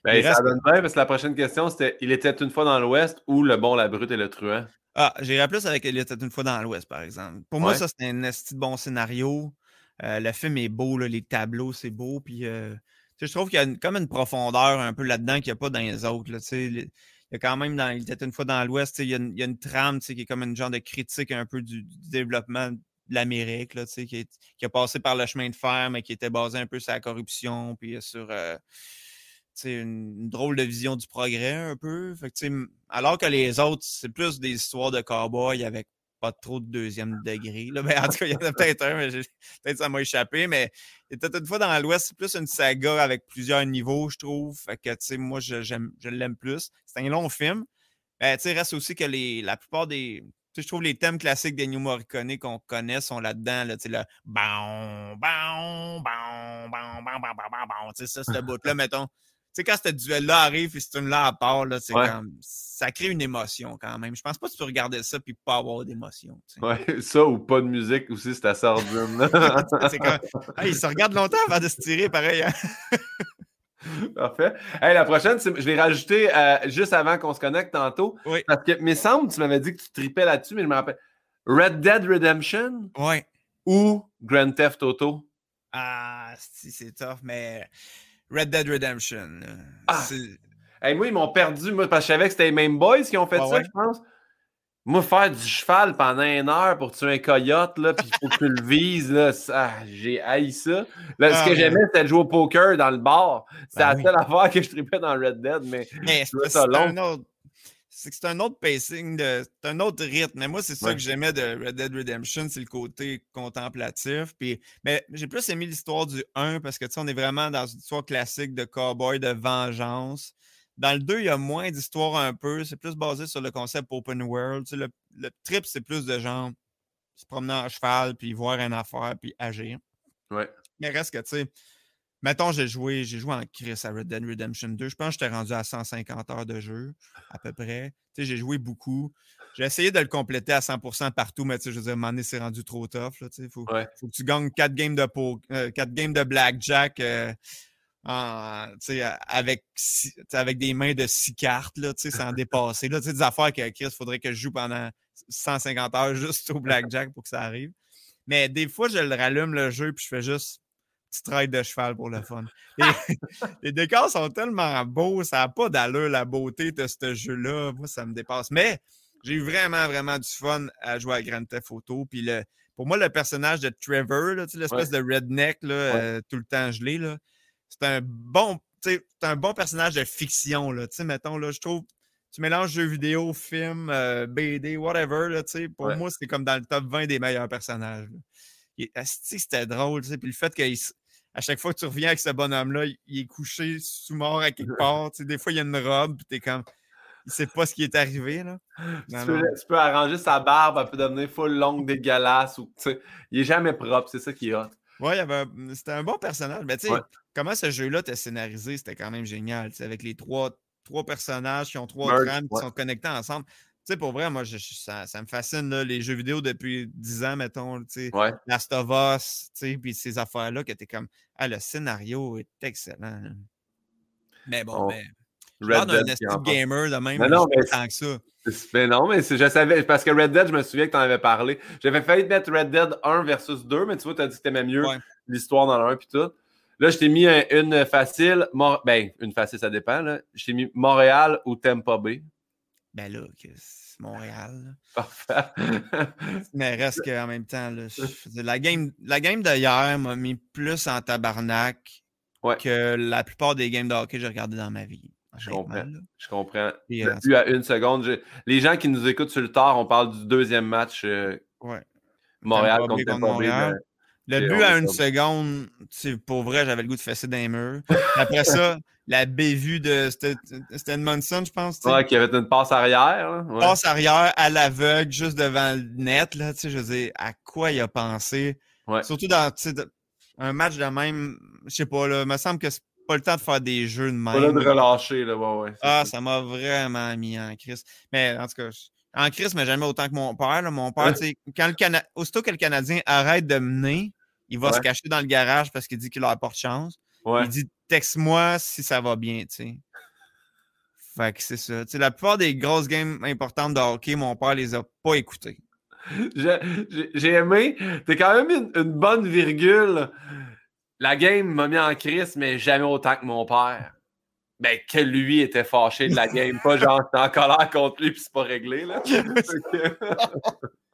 Ben, ça donne bien, parce que la prochaine question, c'était Il était une fois dans l'Ouest ou Le Bon, la Brute et le Truand? Ah, j'irais plus avec Il était une fois dans l'Ouest, par exemple. Pour moi, ça, c'est un esti de bon scénario. Euh, le film est beau, les tableaux, c'est beau, puis euh, je trouve qu'il y a comme une profondeur un peu là-dedans qu'il n'y a pas dans les autres. Là, il y a quand même, dans, il était une fois dans l'Ouest, il, y a une, il y a une trame qui est comme une genre de critique un peu du développement l'Amérique, qui, qui, a passé par le chemin de fer, mais qui était basé un peu sur la corruption, puis euh, sur euh, une, drôle de vision du progrès un peu. alors que les autres, c'est plus des histoires de cowboys avec pas trop de deuxième degré. Là. (laughs) Ben, en tout cas, il y en a peut-être un, mais peut-être ça m'a échappé. Mais une fois dans l'Ouest, c'est plus une saga avec plusieurs niveaux, je trouve. Fait que, moi, je, l'aime plus. C'est un long film. Ben, il reste aussi que les, la plupart des, je trouve les thèmes classiques des New Morricone qu'on connaît sont là-dedans. Là, le bon, bon, bon, bon, bon, bon, bon, bon, tu sais, ce bout-là, mettons. Tu sais, quand ce duel-là arrive et c'est une là à part, là, c'est comme, ça crée une émotion quand même. Je pense pas que tu peux regarder ça puis pas avoir d'émotion. Ouais, (laughs) ça ou pas de musique aussi, c'est assez ordinaire. (laughs) c'est comme, il se regarde longtemps avant de se tirer, pareil. Hein. (laughs) (laughs) Parfait. la prochaine, je l'ai rajouté euh, juste avant qu'on se connecte tantôt. Oui. Parce que, me semble, tu m'avais dit que tu tripais là-dessus, mais je me rappelle. Red Dead Redemption oui. ou Grand Theft Auto? Ah, c'est tough, mais Red Dead Redemption. Ah. moi, ils m'ont perdu, moi, parce que je savais que c'était les mêmes boys qui ont fait ça, je pense. Moi, faire du cheval pendant une heure pour tuer un coyote, là, puis il faut que tu le vises, là, ça, j'ai haï ça. Là, ce ah, que j'aimais, c'était de jouer au poker dans le bar. C'était ben la seule affaire que je tripais dans Red Dead, mais, mais c'est. Un autre... C'est un autre pacing, c'est un autre rythme. Mais moi, c'est ça que j'aimais de Red Dead Redemption, c'est le côté contemplatif. Puis, mais j'ai plus aimé l'histoire du 1 parce que, tu sais, on est vraiment dans une histoire classique de cowboy, de vengeance. Dans le 2, il y a moins d'histoire un peu. C'est plus basé sur le concept open world. le, trip, c'est plus de genre se promener en cheval, puis voir une affaire, puis agir. Ouais. Mais reste que, tu sais, mettons, j'ai joué, j'ai joué en Chris à Red Dead Redemption 2. Je pense que j'étais rendu à 150 heures de jeu, à peu près. Tu sais, j'ai joué beaucoup. J'ai essayé de le compléter à 100% partout, mais tu sais, je veux dire, à un moment donné, c'est rendu trop tough. Il faut, faut, que tu gagnes 4 games de, euh, games de blackjack. Euh, avec, avec des mains de six cartes, là, sans dépasser. Là, des affaires que Chris, faudrait que je joue pendant 150 heures juste au blackjack pour que ça arrive. Mais des fois, je le rallume le jeu puis je fais juste petit trail de cheval pour le fun. les (laughs) décors sont tellement beaux, ça n'a pas d'allure la beauté de ce jeu-là. Moi, ça me dépasse. Mais j'ai eu vraiment, vraiment du fun à jouer à Grand Theft Auto. Puis le, pour moi, le personnage de Trevor, l'espèce de redneck là, euh, tout le temps gelé, là, c'est un bon, c'est un bon personnage de fiction, là. Tu sais, mettons, là, je trouve, tu mélanges jeux vidéo, film, euh, BD, whatever, là, tu sais, pour moi, c'est comme dans le top 20 des meilleurs personnages. C'était drôle, tu sais, puis le fait qu'à chaque fois que tu reviens avec ce bonhomme-là, il est couché sous mort à quelque part, tu sais, des fois, il y a une robe, puis t'es comme, il sait pas ce qui est arrivé, là. tu, peux, arranger sa barbe, elle peut devenir full longue, dégueulasse, ou, tu sais, il est jamais propre, c'est ça qui est hot. Ouais, c'était un bon personnage. Mais tu sais, comment ce jeu-là t'es scénarisé, c'était quand même génial. Avec les trois, trois personnages qui ont trois trames qui sont connectés ensemble. Tu sais, pour vrai, moi, ça, me fascine, les jeux vidéo depuis 10 ans, mettons, tu sais, Last of Us, tu sais, puis ces affaires-là, que t'es comme, ah, le scénario est excellent. Mais bon, mais... Je Red Dead, un gamer de même, mais non, mais tant que ça. Mais non, mais je savais, parce que Red Dead, je me souviens que tu en avais parlé. J'avais failli mettre Red Dead 1 versus 2, mais tu vois, tu as dit que tu aimais mieux l'histoire dans le 1 puis tout. Là, je t'ai mis une facile. Ben, une facile, ça dépend. Là. Je t'ai mis Montréal ou Tampa Bay. Ben là, c'est Montréal. Parfait. (laughs) mais reste qu'en même temps, là, la game, la game d'hier m'a mis plus en tabarnak que la plupart des games de hockey que j'ai regardé dans ma vie Je comprends. Je comprends. le but à une seconde. Les gens qui nous écoutent sur le tard, on parle du deuxième match. ouais. Montréal contre Montréal. Le but à une seconde, pour vrai, j'avais le goût de fesser d'un mur. Après ça, (laughs) la bévue de c'était Munson, je pense. Ouais, qui avait une passe arrière. Passe arrière à l'aveugle, juste devant le net. Là, je veux à quoi il a pensé? Surtout dans un match de même, je sais pas, là, il me semble que c'est pas le temps de faire des jeux de même. Pas là de relâcher, là, ouais, Ah, ça m'a vraiment mis en crise. Mais en tout cas, en crise, mais jamais autant que mon père. Là. Mon père, quand le Cana... aussitôt que le Canadien arrête de mener, il va se cacher dans le garage parce qu'il dit qu'il leur porte chance. Il dit texte-moi si ça va bien, tu sais. Fait que c'est ça. la plupart des grosses games importantes de hockey, mon père les a pas écoutées. (laughs) J'ai aimé. T'es quand même une, une, bonne virgule. La game m'a mis en crise, mais jamais autant que mon père. Ben, que lui était fâché de la game. Pas (laughs) genre, en colère contre lui, puis c'est pas réglé, là. (laughs)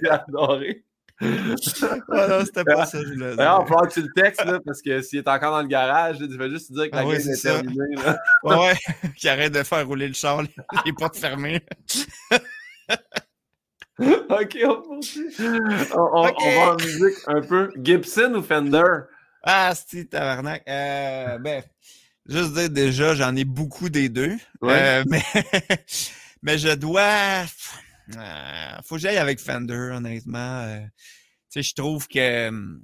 J'ai adoré. Ah c'était pas ça, je voulais dire. il va que tu le textes, là, parce que s'il est encore dans le garage, tu vas juste dire que la ah, game est, terminée. Là. ouais, (laughs) qu'il arrête de faire rouler le char, (laughs) les portes fermées. (laughs) ok, on poursuit. On, on, va en musique un peu. Gibson ou Fender? Ah, c'est tabarnak. Euh, ben, juste dire déjà, j'en ai beaucoup des deux. Euh, mais mais je dois. Euh, faut que j'aille avec Fender, honnêtement. Euh, tu sais, je trouve que hum,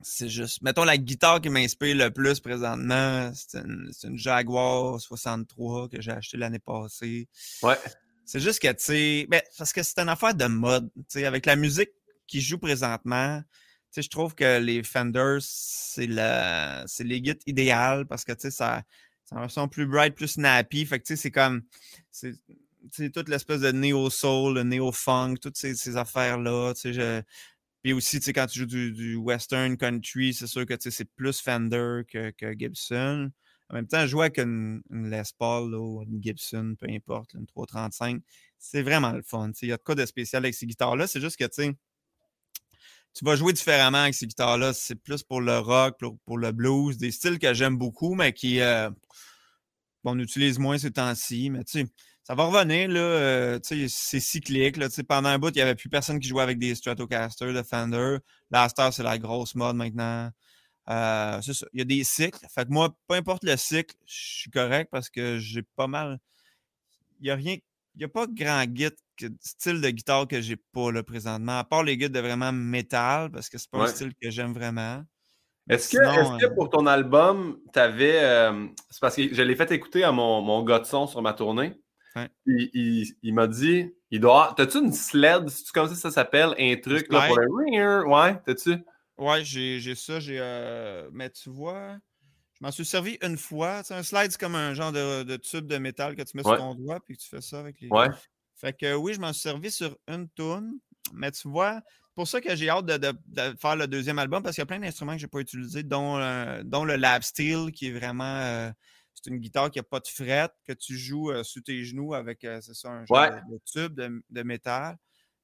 c'est juste. Mettons la guitare qui m'inspire le plus présentement, c'est une, Jaguar 63 que j'ai acheté l'année passée. Ouais. C'est juste que, tu sais, ben, parce que c'est une affaire de mode. Tu sais, avec la musique qui joue présentement, tu sais, je trouve que les Fenders, c'est le, c'est les guides idéales parce que, tu sais, ça, ça un son plus bright, plus snappy. Fait que, tu sais, c'est comme, toute l'espèce de néo-soul, le néo-funk, toutes ces, affaires-là. Puis aussi, quand tu joues du, western country, c'est sûr que c'est plus Fender que, Gibson. En même temps, jouer avec une, Les Paul ou une Gibson, peu importe, une 335, c'est vraiment le fun. Il y a de de spécial avec ces guitares-là. C'est juste que tu vas jouer différemment avec ces guitares-là. C'est plus pour le rock, pour, le blues, des styles que j'aime beaucoup, mais qui euh, on utilise moins ces temps-ci. Mais tu sais, ça va revenir, là. Euh, c'est cyclique. Là, pendant un bout, il n'y avait plus personne qui jouait avec des Stratocaster de Fender. Là, Star, c'est la grosse mode maintenant. Euh, c'est ça. Il y a des cycles. Fait que moi, peu importe le cycle, je suis correct parce que j'ai pas mal. Il n'y a rien. Il n'y a pas grand guide, style de guitare que j'ai pas là, présentement, à part les guides de vraiment métal, parce que c'est pas un style que j'aime vraiment. Est-ce que, est que, euh pour ton album, tu avais. c'est parce que je l'ai fait écouter à mon, mon gars de son sur ma tournée. Il, m'a dit, il doit. T'as-tu une sled, si tu comme ça, ça s'appelle, un truc là, pour le ringer? Ouais, t'as-tu? Ouais, j'ai ça. j'ai euh, Mais tu vois, je m'en suis servi une fois. un slide, c'est comme un genre de, tube de métal que tu mets sur ton doigt puis que tu fais ça avec les. Ouais. Fait que oui, je m'en suis servi sur une tune. Mais tu vois, pour ça que j'ai hâte de, faire le deuxième album parce qu'il y a plein d'instruments que je n'ai pas utilisés, dont, euh, dont le Lab Steel qui est vraiment. Euh, c'est une guitare qui n'a pas de fret, que tu joues euh, sous tes genoux avec, euh, c'est ça, un genre de, tube de, métal,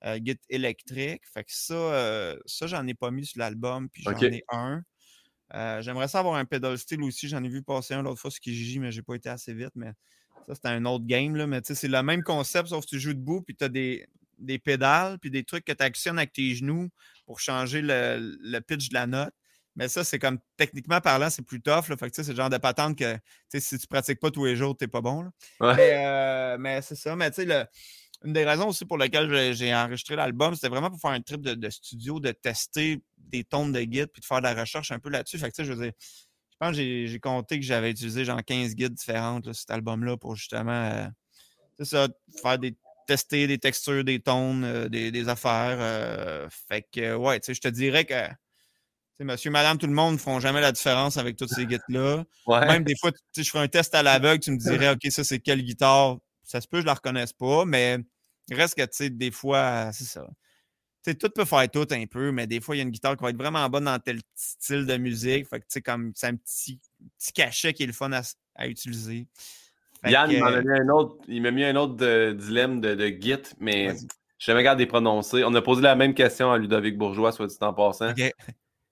euh, guitare électrique. Fait que ça, ça j'en ai pas mis sur l'album, puis j'en ai un. J'aimerais ça avoir un pedal steel aussi. J'en ai vu passer un l'autre fois sur Kijiji, mais j'ai pas été assez vite. Mais ça, c'était un autre game. Là. Mais c'est le même concept, sauf que tu joues debout, puis tu as des, des pédales, puis des trucs que tu actionnes avec tes genoux pour changer le pitch de la note. Mais ça, c'est comme techniquement parlant, c'est plus tough. Là. Fait que c'est le genre de patente que si tu pratiques pas tous les jours, tu n'es pas bon. Euh, mais, c'est ça. Mais tu sais, une des raisons aussi pour lesquelles j'ai enregistré l'album, c'était vraiment pour faire un trip de, studio, de tester des tons de guides puis de faire de la recherche un peu là-dessus. Fait que je veux dire, je pense que j'ai compté que j'avais utilisé genre 15 guides différentes là, cet album-là pour justement euh, ça, faire des tester des textures, des tons, euh, des, affaires. fait que ouais, je te dirais que monsieur, madame, tout le monde ne font jamais la différence avec toutes ces guides-là. Même des fois, je ferais un test à l'aveugle, tu me (laughs) dirais, OK, ça, c'est quelle guitare? Ça se peut, je ne la reconnaisse pas, mais il reste que, tu sais, des fois, c'est ça. Tout peut faire tout un peu, mais des fois, il y a une guitare qui va être vraiment bonne dans tel style de musique. Fait que, tu sais, comme, c'est un petit, petit cachet qui est le fun à, utiliser. Yann, il m'a mis un autre, il m'a mis un autre de, dilemme de, de Git, mais je jamais regardé prononcer. On a posé la même question à Ludovic Bourgeois, soit dit en passant.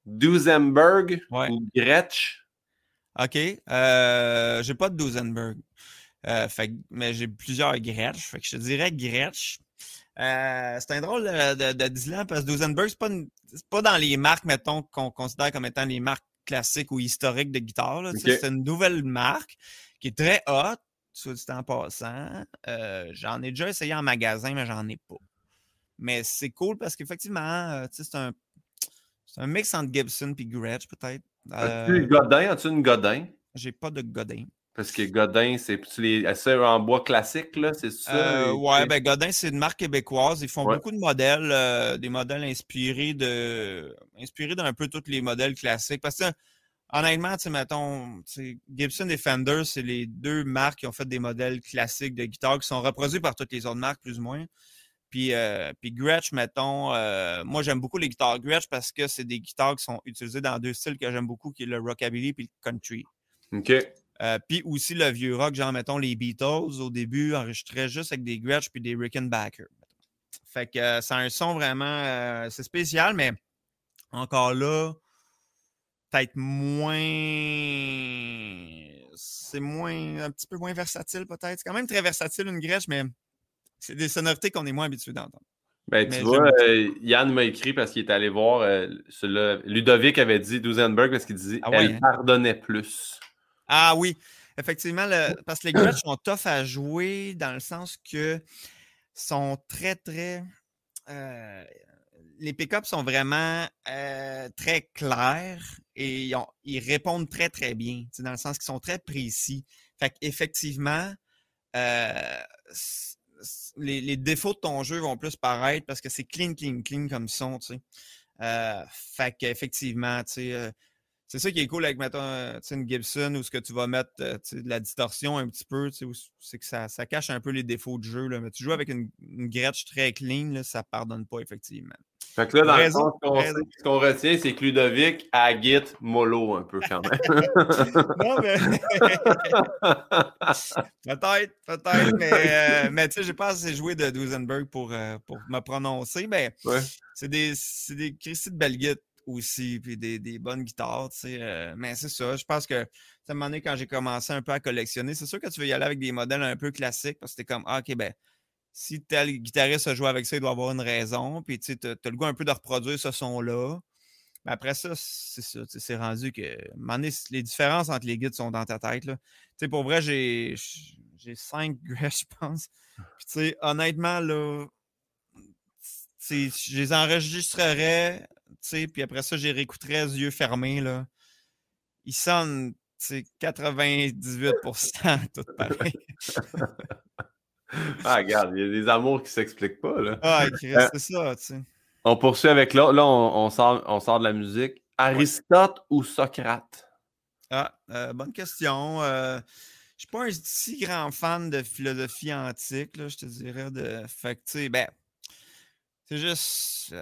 Duesenberg Ouais. ou Gretsch? OK. Euh, j'ai pas de Duesenberg. Euh, fait, mais j'ai plusieurs Gretsch. Fait que je te dirais Gretsch. Euh, c'est un drôle de, de, de dire parce que Duesenberg, c'est pas, une- pas dans les marques, mettons, qu'on considère comme étant les marques classiques ou historiques de guitare. C'est une nouvelle marque qui est très hot, soit dit en passant. Euh, j'en ai déjà essayé en magasin, mais j'en ai pas. Mais c'est cool parce qu'effectivement, c'est un, c'est un mix entre Gibson et Gretsch, peut-être. As-tu Euh, Godin? As-tu une Godin? j'ai pas de Godin. Parce que Godin, c'est les en bois classique, là, c'est ça? Euh, ouais, ben Godin, c'est une marque québécoise. Ils font Ouais. beaucoup de modèles, euh, des modèles inspirés de inspirés d'un peu tous les modèles classiques. Parce que honnêtement, tu mettons, Gibson et Fender, c'est les deux marques qui ont fait des modèles classiques de guitare qui sont reproduits par toutes les autres marques, plus ou moins. Puis, euh, puis Gretsch, mettons, euh, moi j'aime beaucoup les guitares Gretsch parce que c'est des guitares qui sont utilisées dans deux styles que j'aime beaucoup, qui est le rockabilly et le country. OK. Euh, puis aussi le vieux rock, genre, mettons, les Beatles, au début, enregistraient juste avec des Gretsch puis des Rickenbacker. Fait que c'est un son vraiment... c'est spécial, mais encore là, peut-être moins... C'est moins... Un petit peu moins versatile, peut-être. C'est quand même très versatile, une Gretsch, mais c'est des sonorités qu'on est moins habitué d'entendre. Ben, Mais tu vois, euh, Yann m'a écrit parce qu'il est allé voir. euh. Ludovic avait dit Duesenberg parce qu'il disait Ah ouais, elle hein? pardonnait plus. Ah oui, effectivement, le- parce que les Gretsch sont tough à jouer dans le sens que sont très, très. euh, les pick-ups sont vraiment euh, très clairs et ils, ont- ils répondent très, très bien, dans le sens qu'ils sont très précis. Fait qu'effectivement, les, défauts de ton jeu vont plus paraître parce que c'est clean, clean, clean comme son, tu sais. Euh, fait qu'effectivement, tu sais, euh, c'est ça qui est cool avec, mettons, euh, une Gibson où ce que tu vas mettre euh, de la distorsion un petit peu, c'est que ça, ça cache un peu les défauts du jeu. Là. Mais tu joues avec une, une Gretsch très clean, là, ça pardonne pas, effectivement. Fait que là, dans Raison, le fond, ce qu'on retient, c'est que Ludovic a git mollo un peu quand même. (laughs) Non, mais. (laughs) peut-être, peut-être, mais, euh, mais tu sais, j'ai pas assez joué de Duesenberg pour, euh, pour me prononcer, mais Ouais. c'est des, des Christy de belles guides aussi, puis des, des bonnes guitares, tu sais. euh, mais c'est ça, je pense que, à un moment donné, quand j'ai commencé un peu à collectionner, c'est sûr que tu veux y aller avec des modèles un peu classiques, parce que t'es comme, ah, ok, ben, si tel guitariste a joué avec ça, il doit avoir une raison, puis tu t'as le goût un peu de reproduire ce son-là. Mais après ça, c'est ça, c'est rendu que, à un moment donné, les différences entre les guides sont dans ta tête, là. Tu sais, pour vrai, j'ai cinq (laughs) je pense. Puis, tu sais, honnêtement, là, je les enregistrerais, puis après ça, les réécouterais les yeux fermés, là. Tu sais, 98% tout pareil. ah, regarde, il y a des amours qui s'expliquent pas, là. Ah, Euh, c'est ça, tu sais. On poursuit avec l'autre. Là, on, on sort, on sort de la musique. Aristote ou Socrate? Ah, euh, bonne question. Euh, je suis pas un si grand fan de philosophie antique, là, je te dirais. De... Fait que, tu sais, ben, c'est juste.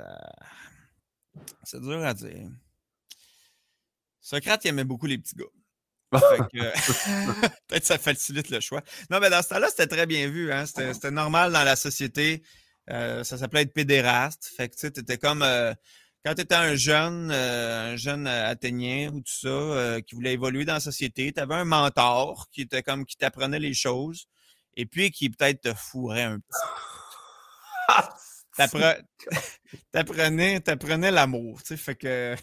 C'est dur à dire. Socrate, il aimait beaucoup les petits gars. Que, (laughs) Peut-être ça facilite le choix. Non, mais dans ce temps-là, c'était très bien vu. Hein? C'était normal dans la société. Euh, ça s'appelait être pédéraste. Fait que tu sais, t'étais comme euh, quand tu étais un jeune, euh, un jeune athénien ou tout ça, qui voulait évoluer dans la société, tu avais un mentor qui était comme qui t'apprenait les choses et puis qui peut-être te fourrait un petit. (laughs) (laughs) T'apprenais, t'apprenais l'amour, tu sais, fait que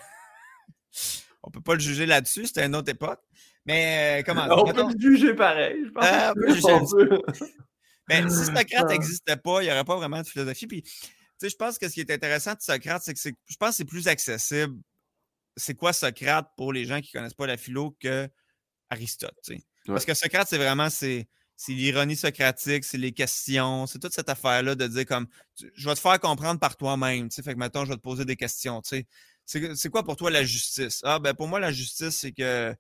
(laughs) on peut pas le juger là-dessus, c'était une autre époque. Mais euh, comment On mettons- peut le juger pareil. Je pense Ah, on peut (laughs) juger. Ben, si Socrate Ah. n'existait pas, il n'y aurait pas vraiment de philosophie. Puis, tu sais, je pense que ce qui est intéressant de Socrate, c'est que c'est- je pense que c'est plus accessible. C'est quoi Socrate pour les gens qui ne connaissent pas la philo que Aristote, tu sais. Parce que Socrate, c'est vraiment, c'est, c'est l'ironie socratique, c'est les questions, c'est toute cette affaire-là de dire comme, je vais te faire comprendre par toi-même, tu sais. Fait que maintenant, je vais te poser des questions, tu sais. C'est, quoi pour toi la justice? Ah, ben, pour moi, la justice, c'est que,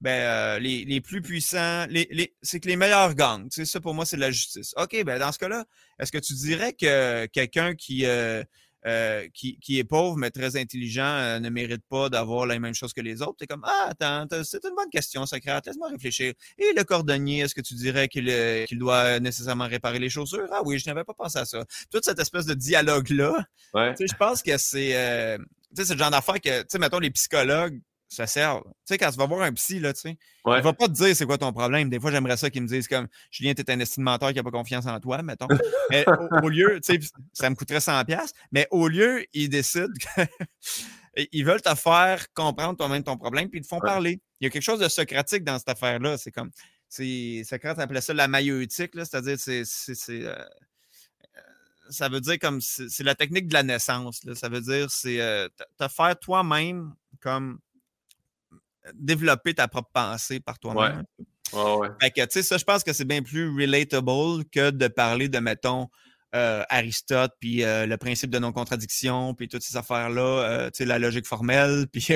ben, euh, les, plus puissants, les, les, c'est que les meilleurs sais, ça, pour moi, c'est la justice. OK, ben, dans ce cas-là, est-ce que tu dirais que quelqu'un qui, euh, euh, qui, qui est pauvre mais très intelligent euh, ne mérite pas d'avoir la même chose que les autres? T'es comme, ah, attends, c'est une bonne question, Socrate, laisse-moi réfléchir. Et le cordonnier, est-ce que tu dirais qu'il euh, qu'il doit nécessairement réparer les chaussures? Ah oui, je n'avais pas pensé à ça. Toute cette espèce de dialogue-là, Ouais. tu sais, je pense que c'est. euh, c'est le genre d'affaire que, tu sais, mettons, les psychologues se servent. Tu sais, quand tu vas voir un psy, là, tu sais, Ouais. il va pas te dire c'est quoi ton problème. Des fois, j'aimerais ça qu'ils me disent comme Julien, t'es un estime menteur qui n'a pas confiance en toi, mettons. Mais au, au lieu, tu sais, ça me coûterait 100$, mais au lieu, ils décident que. (laughs) Ils veulent te faire comprendre toi-même ton problème, puis ils te font Ouais. parler. Il y a quelque chose de socratique dans cette affaire-là. C'est comme. c'est- Socrate appelait ça la maïeutique, là, c'est-à-dire c'est. c'est- c'est, euh, euh, ça veut dire comme c'est la technique de la naissance. là. Ça veut dire c'est euh, te faire toi-même comme développer ta propre pensée par toi-même. Ouais, ouais. Fait que, tu sais, ça, je pense que c'est bien plus relatable que de parler de, mettons, euh, Aristote, puis euh, le principe de non-contradiction, puis toutes ces affaires-là, euh, tu sais, la logique formelle, (laughs) puis,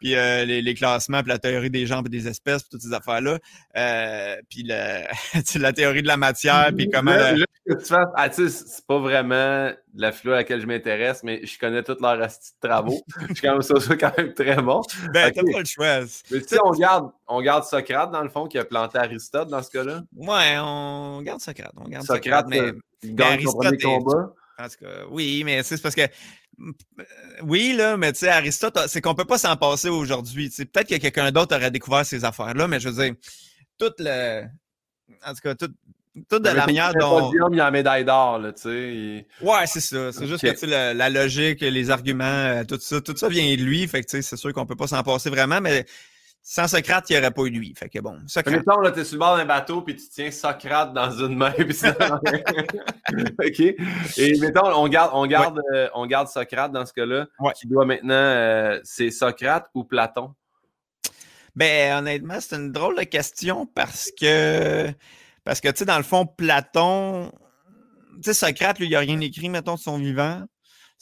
puis euh, les, les classements, puis la théorie des gens et des espèces, puis toutes ces affaires-là, puis (laughs) sais, la théorie de la matière, puis comment... Là, le- là, que tu fasses- ah, tu sais, c'est pas vraiment la philo à laquelle je m'intéresse, mais je connais tous leurs astis de travaux. (laughs) je suis quand même ça, ça quand même très bon. ben, t'as pas le choix. Mais tu sais, on garde, on garde Socrate, dans le fond, qui a planté Aristote dans ce cas-là? Ouais, on garde Socrate, on garde Socrate, Socrate, mais... il gagne son premier combat. En tout cas, oui, mais c'est parce que. euh, Oui, là, mais tu sais, Aristote, c'est qu'on peut pas s'en passer aujourd'hui. Peut-être que quelqu'un d'autre aurait découvert ces affaires-là, mais je veux dire, toute le. En tout cas, de Mais la manière dont. podium, il a la médaille d'or, tu sais. il- Ouais, c'est ça. C'est juste que tu sais, la, la logique, les arguments, euh, tout ça, tout ça vient de lui. Fait que tu sais, c'est sûr qu'on peut pas s'en passer vraiment, mais sans Socrate, il n'y aurait pas eu lui. Fait que bon, Socrate. Mettons, là, t'es sur le bord d'un bateau, puis tu tiens Socrate dans une main, puis (laughs) (laughs) OK? Et mettons, on garde, on garde, euh, on garde Socrate dans ce cas-là. Ouais. Qui doit maintenant, euh, c'est Socrate ou Platon? Ben, honnêtement, c'est une drôle de question parce que, parce que, tu sais, dans le fond, Platon, tu sais, Socrate, lui, il n'a rien écrit, mettons, de son vivant.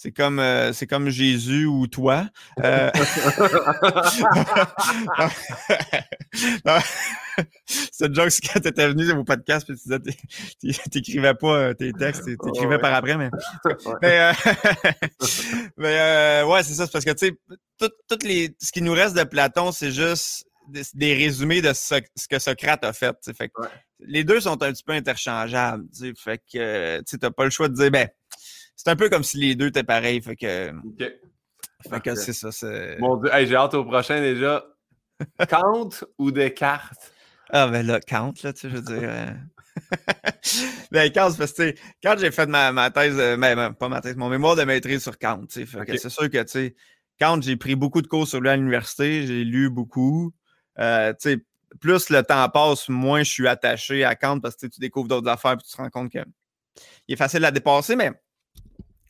C'est comme, euh, c'est comme Jésus ou toi. Euh, (laughs) une joke, c'est quand tu étais venu au podcast, puis tu disais, t'é- t'é- t'écrivais pas euh, tes textes, t'é- t'écrivais Ouais. par après, mais Ouais. mais, euh, (laughs) mais, euh, ouais, c'est ça. C'est parce que, tu sais, tout, les, ce qui nous reste de Platon, c'est juste des, des résumés de ce, ce que Socrate a fait. tu sais. Fait que Ouais. Les deux sont un petit peu interchangeables. tu. Fait que, tu n'as pas le choix de dire, ben, c'est un peu comme si les deux étaient pareils. Fait que, OK. fait que c'est ça. c'est- Mon Dieu, Hey, j'ai hâte au prochain déjà. (laughs) Kant ou Descartes? Ah, ben là, Kant, là, tu sais, je veux dire. euh, (laughs) ben, Kant, c'est parce que, quand j'ai fait ma, ma thèse, euh, ben, ben, pas ma thèse, mon mémoire de maîtrise sur Kant, tu sais, c'est sûr que, tu sais, Kant, j'ai pris beaucoup de cours sur lui à l'université, j'ai lu beaucoup. Euh, tu sais, plus le temps passe, moins je suis attaché à Kant parce que tu découvres d'autres affaires et tu te rends compte que il est facile à dépasser, mais,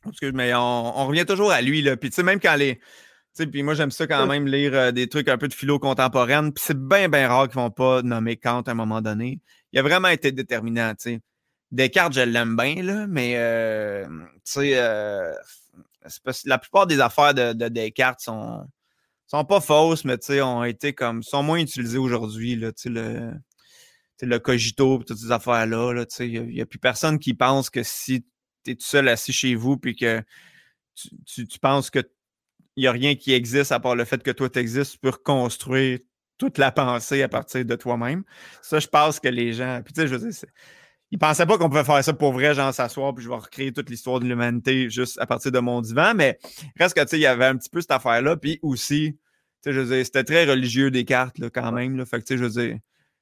excuse, mais on, on revient toujours à lui, là. Puis, tu sais, même quand les. Tu sais, puis moi, j'aime ça quand même lire euh, des trucs un peu de philo contemporaine. Puis c'est bien, bien rare qu'ils vont pas nommer Kant à un moment donné. Il a vraiment été déterminant, tu sais. Descartes, je l'aime bien, là, mais euh, tu sais, euh, la plupart des affaires de, de Descartes sont, sont pas fausses, mais tu sais, ont été comme sont moins utilisées aujourd'hui, là, tu sais, le, le cogito et toutes ces affaires-là, là, tu sais, il n'y a, plus personne qui pense que si es tout seul assis chez vous puis que tu, penses que il n'y a rien qui existe à part le fait que toi, tu existes, tu peux reconstruire toute la pensée à partir de toi-même. Ça, je pense que les gens. Puis, tu sais, je veux dire, ils pensaient pas qu'on pouvait faire ça pour vrai, genre s'asseoir, puis je vais recréer toute l'histoire de l'humanité juste à partir de mon divan. Mais reste que, tu sais, il y avait un petit peu cette affaire-là. Puis aussi, tu sais, je veux dire, c'était très religieux des cartes, là, quand même. Là. Fait que, tu sais, je veux dire,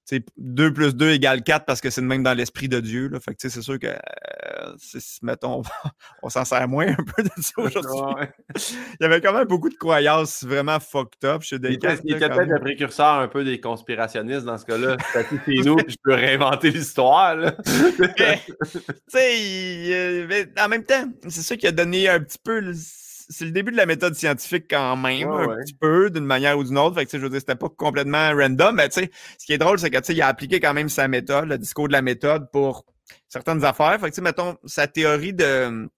tu sais, 2 plus 2 égale 4 parce que c'est même dans l'esprit de Dieu. Là. Fait que, c'est sûr que, euh, mettons, (laughs) on s'en sert moins un peu de ça aujourd'hui. Il y avait quand même beaucoup de croyances vraiment fucked up chez Il était, il était peut-être le précurseur un peu des conspirationnistes dans ce cas-là. (laughs) C'est nous, je peux réinventer l'histoire. tu sais, euh, en même temps, c'est ça qui a donné un petit peu. le- C'est le début de la méthode scientifique quand même, Ouais, un ouais. petit peu, d'une manière ou d'une autre. Fait que, je veux dire, c'était pas complètement random, mais tu sais, ce qui est drôle, c'est que, tu sais, il a appliqué quand même sa méthode, le discours de la méthode pour certaines affaires. Fait que, tu sais, mettons, sa théorie de.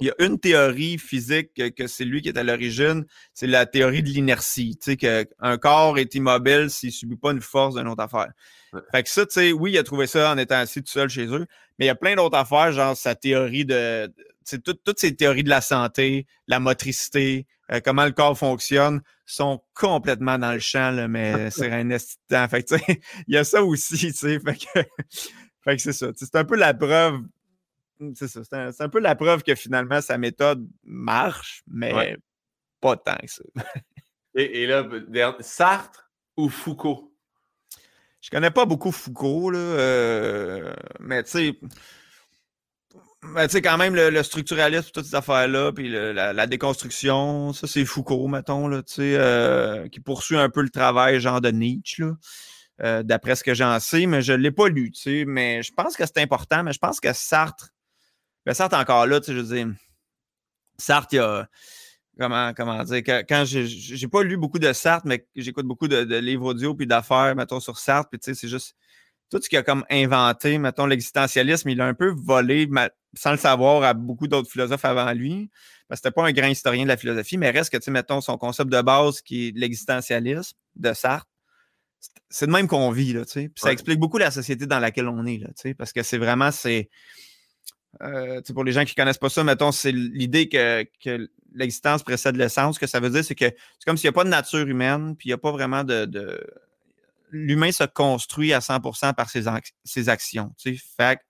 Il y a une théorie physique que, que c'est lui qui est à l'origine, c'est la théorie de l'inertie. Tu sais, qu'un corps est immobile s'il subit pas une force d'une autre affaire. Ouais. Fait que ça, tu sais, oui, il a trouvé ça en étant assis tout seul chez eux, mais il y a plein d'autres affaires, genre sa théorie de. tout- toutes ces théories de la santé, la motricité, euh, comment le corps fonctionne, sont complètement dans le champ, là, mais (laughs) c'est un temps. Fait que, tu sais, (laughs) il y a ça aussi, tu sais. Fait que, fait que c'est ça. C'est un peu la preuve. C'est ça. C'est un, peu la preuve que finalement sa méthode marche, mais Ouais. pas tant que ça. (laughs) Et, et là, Sartre ou Foucault? Je connais pas beaucoup Foucault, là, euh, mais tu sais, mais tu sais, quand même, le, structuralisme, toutes ces affaires-là, puis la, déconstruction, ça, c'est Foucault, mettons, là, tu sais, euh, qui poursuit un peu le travail, genre de Nietzsche, là, euh, d'après ce que j'en sais, mais je l'ai pas lu, tu sais, mais je pense que c'est important, mais je pense que Sartre, ben Sartre encore là, tu sais, je veux dire, Sartre, il y a comment, comment dire, quand, quand j'ai pas lu beaucoup de Sartre, mais j'écoute beaucoup de, livres audio puis d'affaires, mettons, sur Sartre, puis tu sais, c'est juste tout ce qu'il a comme inventé, mettons, l'existentialisme, il a un peu volé, sans le savoir, à beaucoup d'autres philosophes avant lui. Parce que c'était pas un grand historien de la philosophie, mais reste que, tu sais, mettons, son concept de base qui est l'existentialisme de Sartre, c'est de même qu'on vit, là, tu sais. Puis ça explique beaucoup la société dans laquelle on est, là, tu sais, parce que c'est vraiment, c'est euh, pour les gens qui ne connaissent pas ça, mettons, c'est l'idée que, l'existence précède l'essence. Ce que ça veut dire, c'est que c'est comme s'il n'y a pas de nature humaine, puis il n'y a pas vraiment de. L'humain se construit à 100% par ses, ses actions. Fait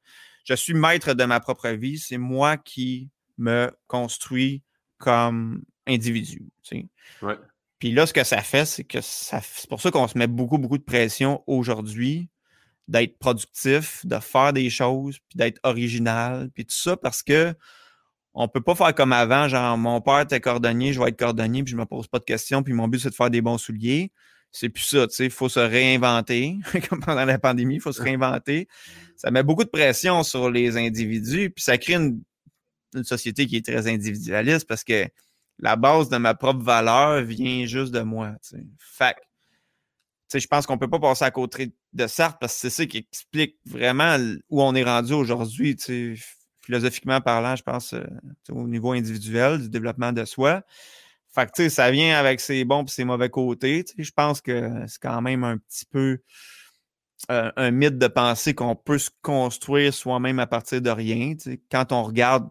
je suis maître de ma propre vie, c'est moi qui me construis comme individu. Puis là, ce que ça fait, c'est que ça, c'est pour ça qu'on se met beaucoup, beaucoup de pression aujourd'hui d'être productif, de faire des choses, puis d'être original, puis tout ça parce que on peut pas faire comme avant, genre mon père était cordonnier, je vais être cordonnier, puis je me pose pas de questions, puis mon but c'est de faire des bons souliers. C'est plus ça, tu sais, il faut se réinventer, (laughs) comme pendant la pandémie, il faut se réinventer. Ça met beaucoup de pression sur les individus, puis ça crée une, société qui est très individualiste parce que la base de ma propre valeur vient juste de moi. Tu sais. Fait je pense qu'on peut pas passer à côté de Sartre parce que c'est ça qui explique vraiment où on est rendu aujourd'hui, philosophiquement parlant, je pense, euh, au niveau individuel, du développement de soi. Fait que, ça vient avec ses bons et ses mauvais côtés. Je pense que c'est quand même un petit peu euh, un mythe de penser qu'on peut se construire soi-même à partir de rien. Quand on regarde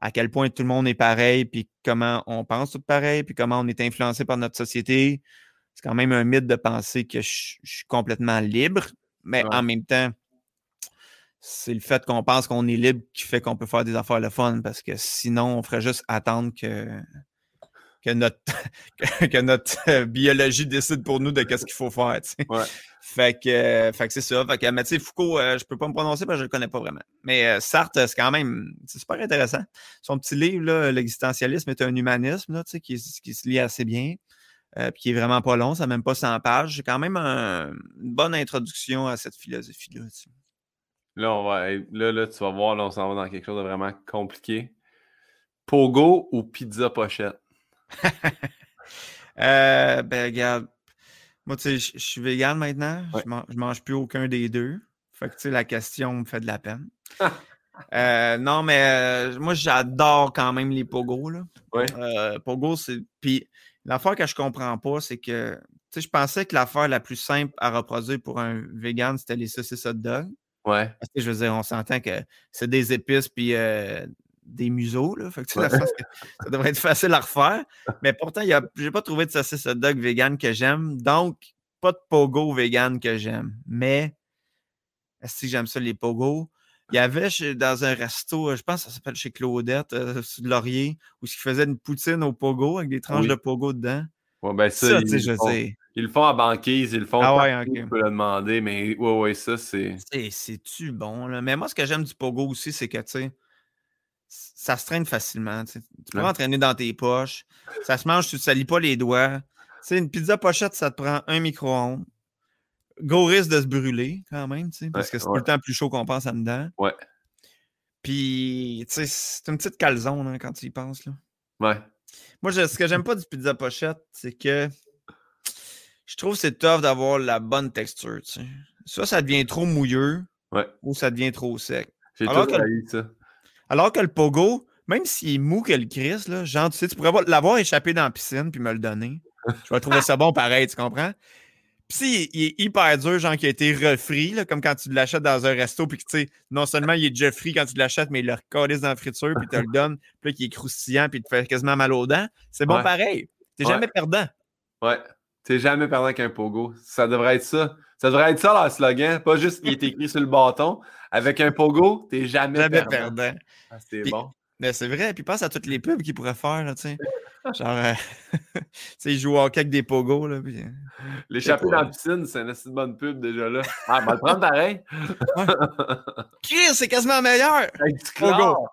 à quel point tout le monde est pareil, puis comment on pense tout pareil, puis comment on est influencé par notre société, c'est quand même un mythe de penser que je, suis complètement libre, mais en même temps, c'est le fait qu'on pense qu'on est libre qui fait qu'on peut faire des affaires le fun, parce que sinon, on ferait juste attendre que, que notre, (laughs) que notre biologie décide pour nous de qu'est-ce qu'il faut faire. Fait que, fait que c'est ça. Fait que, mais tu sais, Foucault, euh, je peux pas me prononcer parce que je le connais pas vraiment. Mais euh, Sartre, c'est quand même c'est super intéressant. Son petit livre, L'existentialisme est un humanisme, là, qui, qui se lit assez bien. Euh, puis qui est vraiment pas long, ça n'a même pas 100 pages. C'est quand même une bonne introduction à cette philosophie-là. Là, on va, là, là, tu vas voir, là, on s'en va dans quelque chose de vraiment compliqué. Pogo ou pizza pochette? (laughs) euh, ben, regarde, moi, tu sais, je suis vegan maintenant. Je, mange, mange plus aucun des deux. Fait que, tu sais, la question me fait de la peine. (laughs) Euh, non, mais euh, moi, j'adore quand même les Pogo. Là. Pogo, c'est. Puis L'affaire que je comprends pas, c'est que je pensais que l'affaire la plus simple à reproduire pour un vegan, c'était les saucisses hot dog. Ouais. Parce que je veux dire, on s'entend que c'est des épices puis euh, des museaux. Là. Fait que, (laughs) ça devrait être facile à refaire. Mais pourtant, je n'ai pas trouvé de saucisse hot dog vegan que j'aime. Donc, pas de pogo vegan que j'aime. Mais, est-ce que j'aime ça, les pogo? Il y avait dans un resto, euh, je pense que ça s'appelle chez Claudette, euh, Laurier, où ils faisaient une poutine au pogo avec des tranches de pogo dedans. Ouais, ben ça, ils, je font, ils, le font à banquise, ils le font ah ouais, okay. tu peux le demander, mais ouais, ouais, ça, c'est. C'est-tu bon, là? Mais moi, ce que j'aime du pogo aussi, c'est que, tu sais, ça se traîne facilement. Tu peux l'entraîner dans tes poches. Ça se mange, tu ne salis pas les doigts. Une pizza pochette, ça te prend un micro-ondes gros risque de se brûler quand même, parce que c'est tout le temps plus chaud qu'on pense en dedans. Ouais. Puis, tu sais, c'est une petite calzone hein, quand tu y penses. Là. Ouais. Moi, ce que j'aime pas du pizza pochette, c'est que je trouve que c'est tough d'avoir la bonne texture. Tu sais. Soit ça devient trop mouilleux, ouais. ou ça devient trop sec. J'ai tout que, ça. Alors que le pogo, même s'il est mou que le Chris, là, genre, tu sais, tu pourrais l'avoir échappé dans la piscine puis me le donner. Je vais trouver ça bon pareil, tu comprends? Puis si il est hyper dur, genre qui a été refrit, là, comme quand tu l'achètes dans un resto, puis que tu sais, non seulement il est déjà frit quand tu l'achètes, mais il le recalise dans la friture, puis tu le donnes, puis là, qui est croustillant, puis il te fait quasiment mal aux dents. C'est bon pareil. T'es jamais perdant. Ouais. T'es jamais perdant qu'un pogo. Ça devrait être ça. Ça devrait être ça, leur slogan. Pas juste qu'il est écrit sur le bâton. Avec un pogo, t'es jamais, jamais perdant. perdant. Ah, c'est bon. Mais c'est vrai. Puis pense à toutes les pubs qu'il pourrait faire, tu sais. Genre, euh, (laughs) tu sais, il joue au hockey avec des pogos, là. Puis... euh, L'échapper dans la piscine, c'est une assez bonne pub déjà là. Ah, on va le prendre pareil. Chris, c'est quasiment meilleur! Avec du Pogo.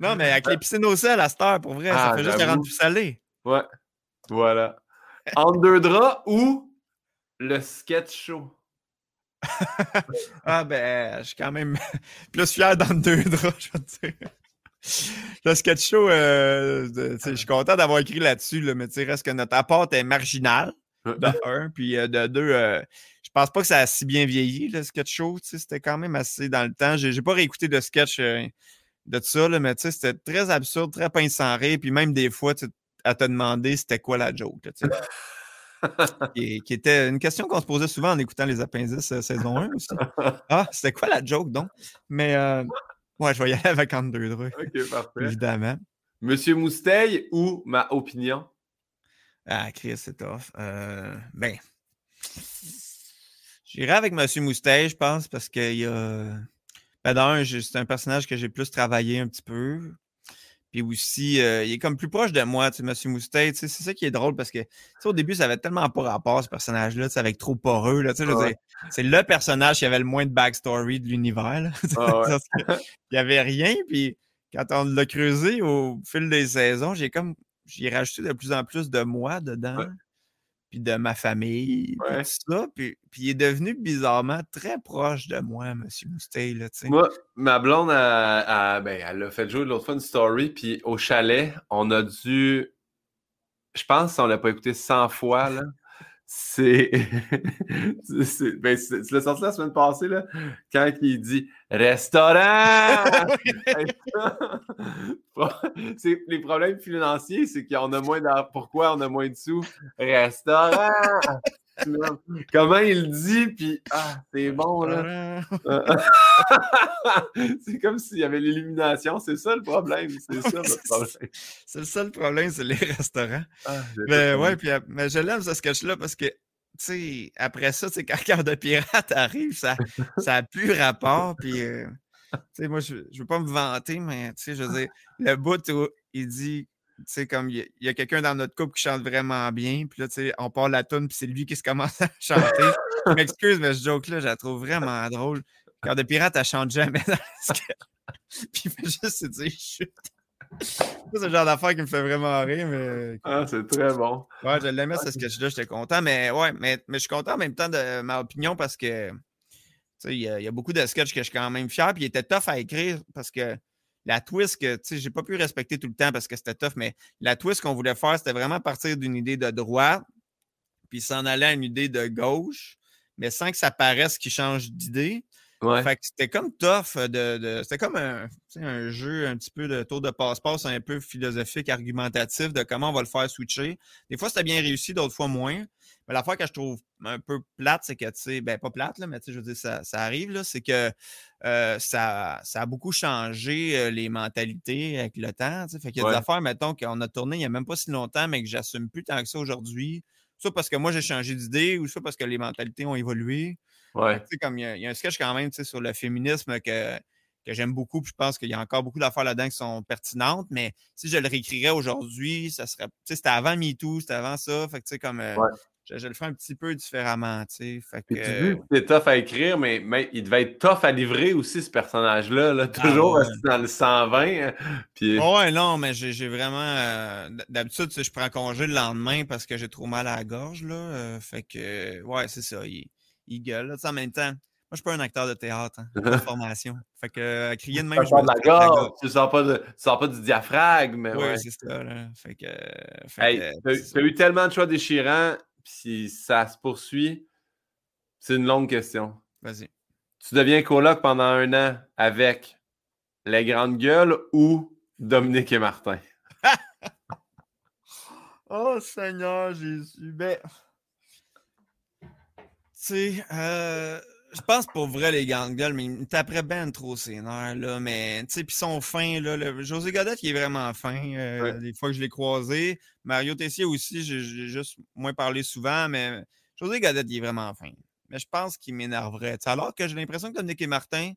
non, mais avec les piscines au sel à cette heure, pour vrai, Ah, ça fait juste les rendre plus salés. Ouais. Voilà. Entre deux draps ou le sketch show. (laughs) Ah, ben, je suis quand même (laughs) plus fier dans le deux draps, je veux dire. Le sketch show, euh, je suis content d'avoir écrit là-dessus, là, mais tu sais, reste que notre apport est marginal, de un, puis euh, de deux, euh, je pense pas que ça a si bien vieilli, le sketch show, c'était quand même assez dans le temps. J'ai pas réécouté de sketch euh, de ça, là, mais tu sais, c'était très absurde, très pince sans rire, puis même des fois, à te demander c'était quoi la joke, là. (laughs) (laughs) qui, qui était une question qu'on se posait souvent en écoutant les appendices euh, saison 1 aussi. (laughs) Ah, c'était quoi la joke donc? Mais euh, ouais, je vais y aller avec entre deux draps, Ok, parfait. évidemment. Monsieur Mousteil ou ma opinion? Ah, Chris, c'est tough. Euh, ben, j'irai avec Monsieur Moustache, je pense, parce qu'il y a. Ben, d'un, c'est un personnage que j'ai plus travaillé un petit peu. Puis aussi, euh, il est comme plus proche de moi, tu sais, Monsieur Moustache. tu sais, C'est ça qui est drôle parce que, tu sais, au début, ça avait tellement pas rapport, ce personnage-là, tu sais, avec trop poreux, là, tu sais, Ouais. C'est le personnage qui avait le moins de backstory de l'univers, là. (laughs) Ah ouais. Il n'y avait rien, puis quand on l'a creusé au fil des saisons, j'ai comme j'ai rajouté de plus en plus de moi dedans, Ouais. Puis de ma famille, Ouais. tout ça, puis, puis il est devenu bizarrement très proche de moi, M. Moustache, là, tu sais. Moi, ma blonde, a, a- ben, elle a fait jouer l'autre fois une story, puis au chalet, on a dû. Je pense qu'on l'a pas écouté 100 fois, là. (laughs) C'est. ben, tu l'as sorti la semaine passée, là, quand il dit Restaurant! (laughs) (laughs) c'est les problèmes financiers, c'est qu'on a moins d'argent. Pourquoi on a moins de sous? Restaurant! (laughs) Comment il dit, puis ah, c'est bon, là. (laughs) c'est comme s'il y avait l'élimination. C'est ça le problème. C'est ça le (laughs) problème. C'est le seul problème, c'est les restaurants. Ah, Mais ouais, puis euh, mais je l'aime ce sketch-là parce que, tu sais, après ça, c'est quand Cœur de pirate arrive, ça ça a plus rapport. Puis, euh, tu sais, moi, je, je veux pas me vanter, mais, tu sais, je veux dire, le bout où il dit, sais, comme il y a, quelqu'un dans notre couple qui chante vraiment bien, puis là, tu sais, on part la tune puis c'est lui qui se commence (laughs) à chanter. Je m'excuse, mais ce joke-là, je la trouve vraiment drôle. Cœur de pirate, elle chante jamais dans le sketch. (laughs) Puis il fait juste se dire chut. Ça, C'est le genre d'affaire qui me fait vraiment rire, mais Ah, c'est très bon. Ouais, je l'aimais ce sketch-là, j'étais content, mais ouais, mais, mais je suis content en même temps de ma opinion parce que tu sais, il y, y a beaucoup de sketchs que je suis quand même fier, puis il était tough à écrire parce que la twist que, tu sais, j'ai pas pu respecter tout le temps parce que c'était tough, mais la twist qu'on voulait faire, c'était vraiment partir d'une idée de droite, puis s'en aller à une idée de gauche, mais sans que ça paraisse qu'il change d'idée. Ouais. Fait que c'était comme tough de. de- c'était comme un, un jeu un petit peu de tour de passe-passe, un peu philosophique, argumentatif de comment on va le faire switcher. Des fois, c'était bien réussi, d'autres fois moins. Mais l'affaire que je trouve un peu plate, c'est que, tu sais, ben pas plate, là, mais tu sais, je veux dire, ça, ça arrive, là, c'est que euh, ça, ça a beaucoup changé euh, les mentalités avec le temps. tu sais. Fait qu'il y a Ouais. des affaires, mettons, qu'on a tourné il n'y a même pas si longtemps, mais que j'assume plus tant que ça aujourd'hui. Soit parce que moi, j'ai changé d'idée, ou soit parce que les mentalités ont évolué. Ouais. Tu sais, comme il y, a- il y a un sketch quand même tu sais, sur le féminisme que, que j'aime beaucoup, puis je pense qu'il y a encore beaucoup d'affaires là-dedans qui sont pertinentes, mais si je le réécrirais aujourd'hui, ça serait. Tu sais, c'était avant MeToo, c'était avant ça. Fait que tu sais, comme. euh, Ouais. Je, je le ferais un petit peu différemment, tu sais. Que. C'est tough à écrire, mais, mais il devait être tough à livrer aussi, ce personnage-là. là. Toujours ouais. resté dans le 120. hein. Puis, Oh, ouais, non, mais j'ai vraiment. euh, D'habitude, je prends congé le lendemain parce que j'ai trop mal à la gorge, là. euh, fait que, ouais, c'est ça. Il, il gueule, là. En même temps, moi, je suis pas un acteur de théâtre, hein, de (laughs) formation. Fait que, euh, crier de même, je de la gorge, tu sors pas, de, tu sors pas du diaphragme. Oui, ouais. c'est ça, là. Fait que. fait Hey, t'as eu tellement de choix déchirants, puis si ça se poursuit, c'est une longue question. Vas-y. Tu deviens coloc pendant un an avec les grandes gueules ou Dominique et Martin? (laughs) Oh, Seigneur Jésus. Ben. Tu sais, euh, je pense pour vrai, les gueules, mais ils taperaient ben trop ses nerfs, là. Mais, tu sais, puis ils sont fins, là. Le- José Godette, il est vraiment fin. euh, Ouais. Des fois que je l'ai croisé. Mario Tessier aussi, j'ai juste moins parlé souvent, mais José Godette, il est vraiment fin. Mais je pense qu'il m'énerverait. Alors que j'ai l'impression que Dominique et Martin,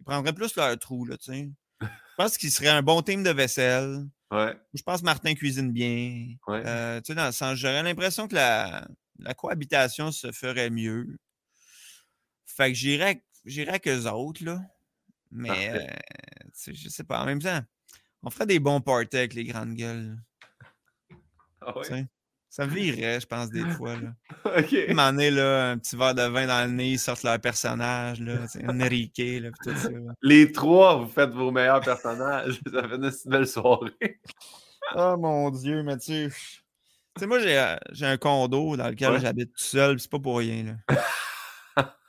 ils prendraient plus leur trou, là, tu sais. (laughs) Je pense qu'ils seraient un bon team de vaisselle. Ouais. Je pense que Martin cuisine bien. Ouais. Euh, tu sais, dans le sens, j'aurais l'impression que la, la cohabitation se ferait mieux. Fait que j'irais j'irais avec eux autres, là. Mais, euh, je sais pas. En même temps, on ferait des bons parties avec les grandes gueules. Ah ouais? Ça virerait, je pense, des fois, là. (laughs) OK. Moment donné, là, un petit verre de vin dans le nez, ils sortent leur personnage, là. Enrique, là, pis tout ça. là. Les trois, vous faites vos meilleurs personnages. (laughs) Ça fait une belle soirée. Oh mon Dieu, mais tu sais. Moi, j'ai euh, un condo dans lequel Ouais. j'habite tout seul, pis c'est pas pour rien, là. (laughs)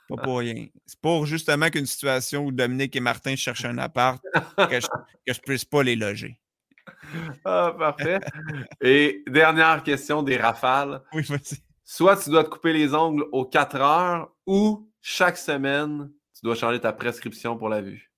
pas pour rien. C'est pour justement qu'une situation où Dominique et Martin cherchent un appart, que je, que je puisse pas les loger. (laughs) Ah, parfait. Et dernière question des rafales. Oui, vas-y. Soit tu dois te couper les ongles aux 4 heures ou chaque semaine, tu dois changer ta prescription pour la vue.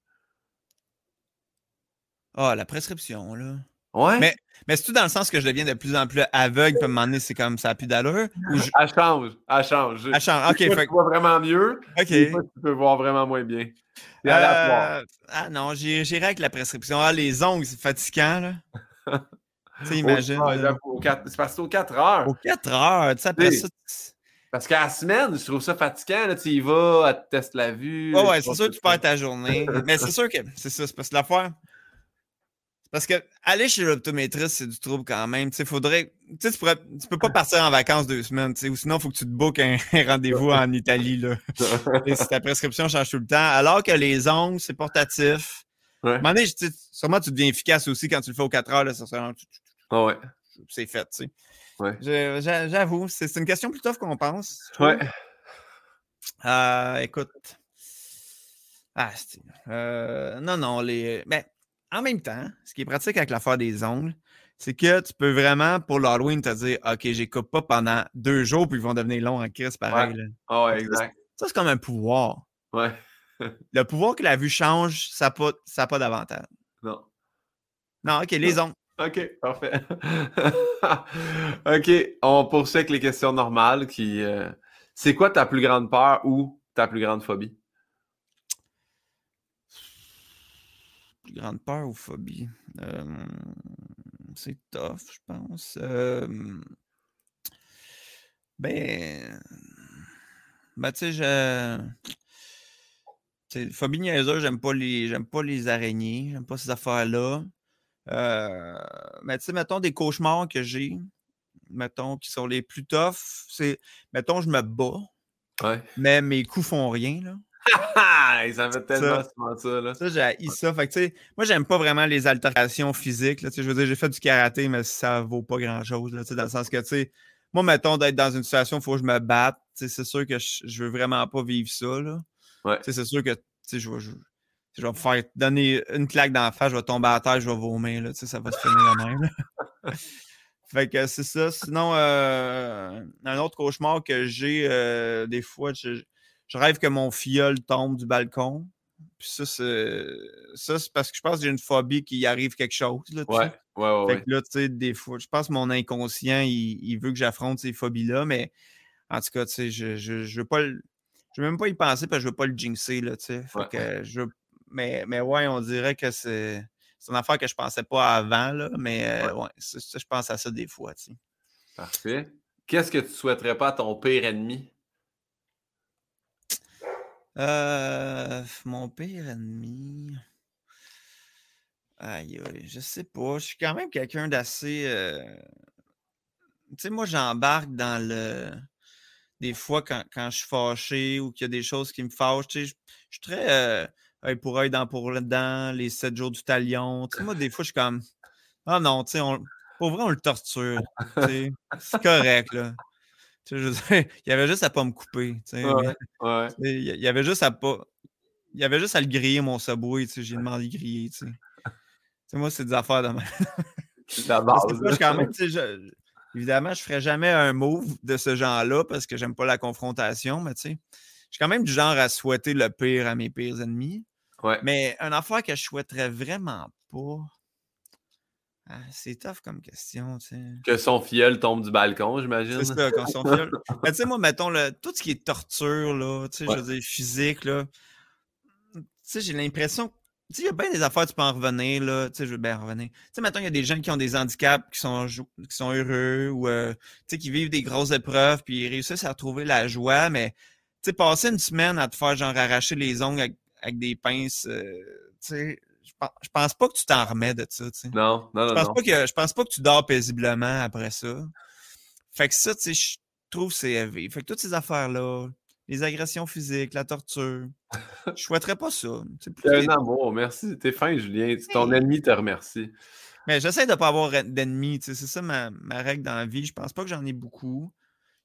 Ah, la prescription, là. Ouais? Mais- Mais c'est-tu dans le sens que je deviens de plus en plus aveugle, puis à un moment donné, c'est comme ça plus d'allure? Ou je... Elle change. Elle change. Ah, change. Ok, Des fois, fait tu vois vraiment mieux. OK. Des fois, tu peux voir vraiment moins bien. C'est. Euh, ah non, j'ai- j'irai avec la prescription. Ah, les ongles, c'est fatigant, là. (laughs) tu sais, imagine. ah, C'est c'est aux 4 heures. Aux 4 heures, tu sais, après ça. Parce qu'à la semaine, je trouve ça fatigant. Là, tu y vas, elle te teste la vue. Ouais, ouais, c'est sûr que tout tu perds ta journée. Mais c'est sûr que c'est ça, c'est parce que l'affaire. Parce que aller chez l'optométriste, c'est du trouble quand même. Faudrait. Tu sais, tu, peux pas partir en vacances deux semaines, ou sinon, il faut que tu te bookes un, (laughs) un rendez-vous en Italie, là. (laughs) Et si ta prescription change tout le temps. Alors que les ongles, c'est portatif. Ouais. À un moment donné, tu sais, sûrement, tu deviens efficace aussi quand tu le fais aux 4 heures, là, Ah ouais. c'est fait. Ouais. J'avoue, c'est une question plus tough qu'on pense. Ouais. Euh, écoute. Ah, euh, non, non, les. Ben, en même temps, ce qui est pratique avec l'affaire des ongles, c'est que tu peux vraiment, pour l'Halloween, te dire OK, je les coupe pas pendant deux jours, puis ils vont devenir longs en crise, pareil. Ah ouais, exact. Ça, c'est comme un pouvoir. Ouais. (laughs) Le pouvoir que la vue change, ça n'a pas, ça pas d'avantage. Non. Non, OK, les ongles. (laughs) OK, parfait. (laughs) OK, on poursuit avec les questions normales qui. euh, C'est quoi ta plus grande peur ou ta plus grande phobie? Plus grande peur ou phobie? Euh, c'est tough, je pense. Euh, ben. Ben, tu sais, je. phobie niaiseuse, j'aime pas les. J'aime pas les araignées. J'aime pas ces affaires-là. Euh, mais tu sais, mettons des cauchemars que j'ai. Mettons, qui sont les plus tough. C'est. Mettons, je me bats, Ouais. mais mes coups font rien, là. Ah, ça fait tellement Ça. ça, là. Ça, j'ai haï ça. Fait que, tu sais, moi, j'aime pas vraiment les altercations physiques. Là, je veux dire, j'ai fait du karaté, mais ça vaut pas grand-chose. Dans le sens que, tu sais, moi, mettons, d'être dans une situation où il faut que je me batte. C'est sûr que je, je veux vraiment pas vivre ça. Là. Ouais. C'est sûr que je vais, je, je vais me faire donner une claque dans la face, je vais tomber à terre, je vais vomir. Là, ça va se finir de même. là. (laughs) fait que c'est ça. Sinon, euh, un autre cauchemar que j'ai, euh, des fois, je, je rêve que mon filleul tombe du balcon. Puis ça, c'est ça, c'est parce que je pense que j'ai une phobie qu'il arrive quelque chose. Là. Ouais, ouais, ouais. Fait que là, tu sais, des fois, je pense que mon inconscient, il, il veut que j'affronte ces phobies-là, mais en tout cas, tu sais, je, je, je veux pas le- Je veux même pas y penser parce que je veux pas le jinxer, là, tu sais. Fait Ouais. que je mais, mais ouais, on dirait que c'est. C'est une affaire que je pensais pas avant, là, mais euh, ouais, c'est- je pense à ça des fois, tu sais. Parfait. Qu'est-ce que tu souhaiterais pas à ton pire ennemi? Euh, mon pire ennemi. Aïe, aïe, je sais pas. Je suis quand même quelqu'un d'assez. euh, Tu sais, moi, j'embarque dans le. Des fois, quand, quand je suis fâché ou qu'il y a des choses qui me fâchent, tu sais, je, je suis très euh, œil pour œil, dent pour dent, les sept jours du talion. Tu sais, moi, des fois, je suis comme. Ah non, tu sais, on... pour vrai, on le torture. C'est correct, là. Tu sais, je veux dire, il y avait juste à pas me couper. tu sais, Ouais. Ouais. Il y- avait juste à pas. Il y avait juste à le griller, mon subway. tu sais, J'ai demandé de griller. Tu sais. Moi, c'est des affaires de même. C'est la Parce base. que moi, je, quand même, tu sais, je- évidemment, je ferais jamais un move de ce genre-là parce que j'aime pas la confrontation, mais tu sais, je suis quand même du genre à souhaiter le pire à mes pires ennemis. Ouais. Mais une affaire que je souhaiterais vraiment pas. Ah, c'est tough comme question, tu sais. Que son filleul tombe du balcon, j'imagine. C'est ça, quand son fiole. (laughs) Mais tu sais, moi, mettons, tout ce qui est torture, là, tu sais, Ouais. je veux dire, physique, là, tu sais, j'ai l'impression il y a bien des affaires, tu peux en revenir, là. Tu sais, je veux bien en revenir. Tu sais, maintenant, il y a des gens qui ont des handicaps, qui sont, qui sont heureux, ou, euh, tu sais, qui vivent des grosses épreuves, puis ils réussissent à trouver la joie, mais, tu sais, passer une semaine à te faire, genre, arracher les ongles avec, des pinces, euh, tu sais, je pense pas que tu t'en remets de ça. Non, non, non. Je pense, non. Pas que, je pense pas que tu dors paisiblement après ça. Fait que ça, tu sais, je trouve que c'est élevé. Fait que toutes ces affaires-là, les agressions physiques, la torture. (laughs) Je souhaiterais pas ça. C'est un amour, merci. T'es fin, Julien. Ton ennemi te remercie. Mais j'essaie de ne pas avoir d'ennemis. C'est ça ma, règle dans la vie. Je pense pas que j'en ai beaucoup.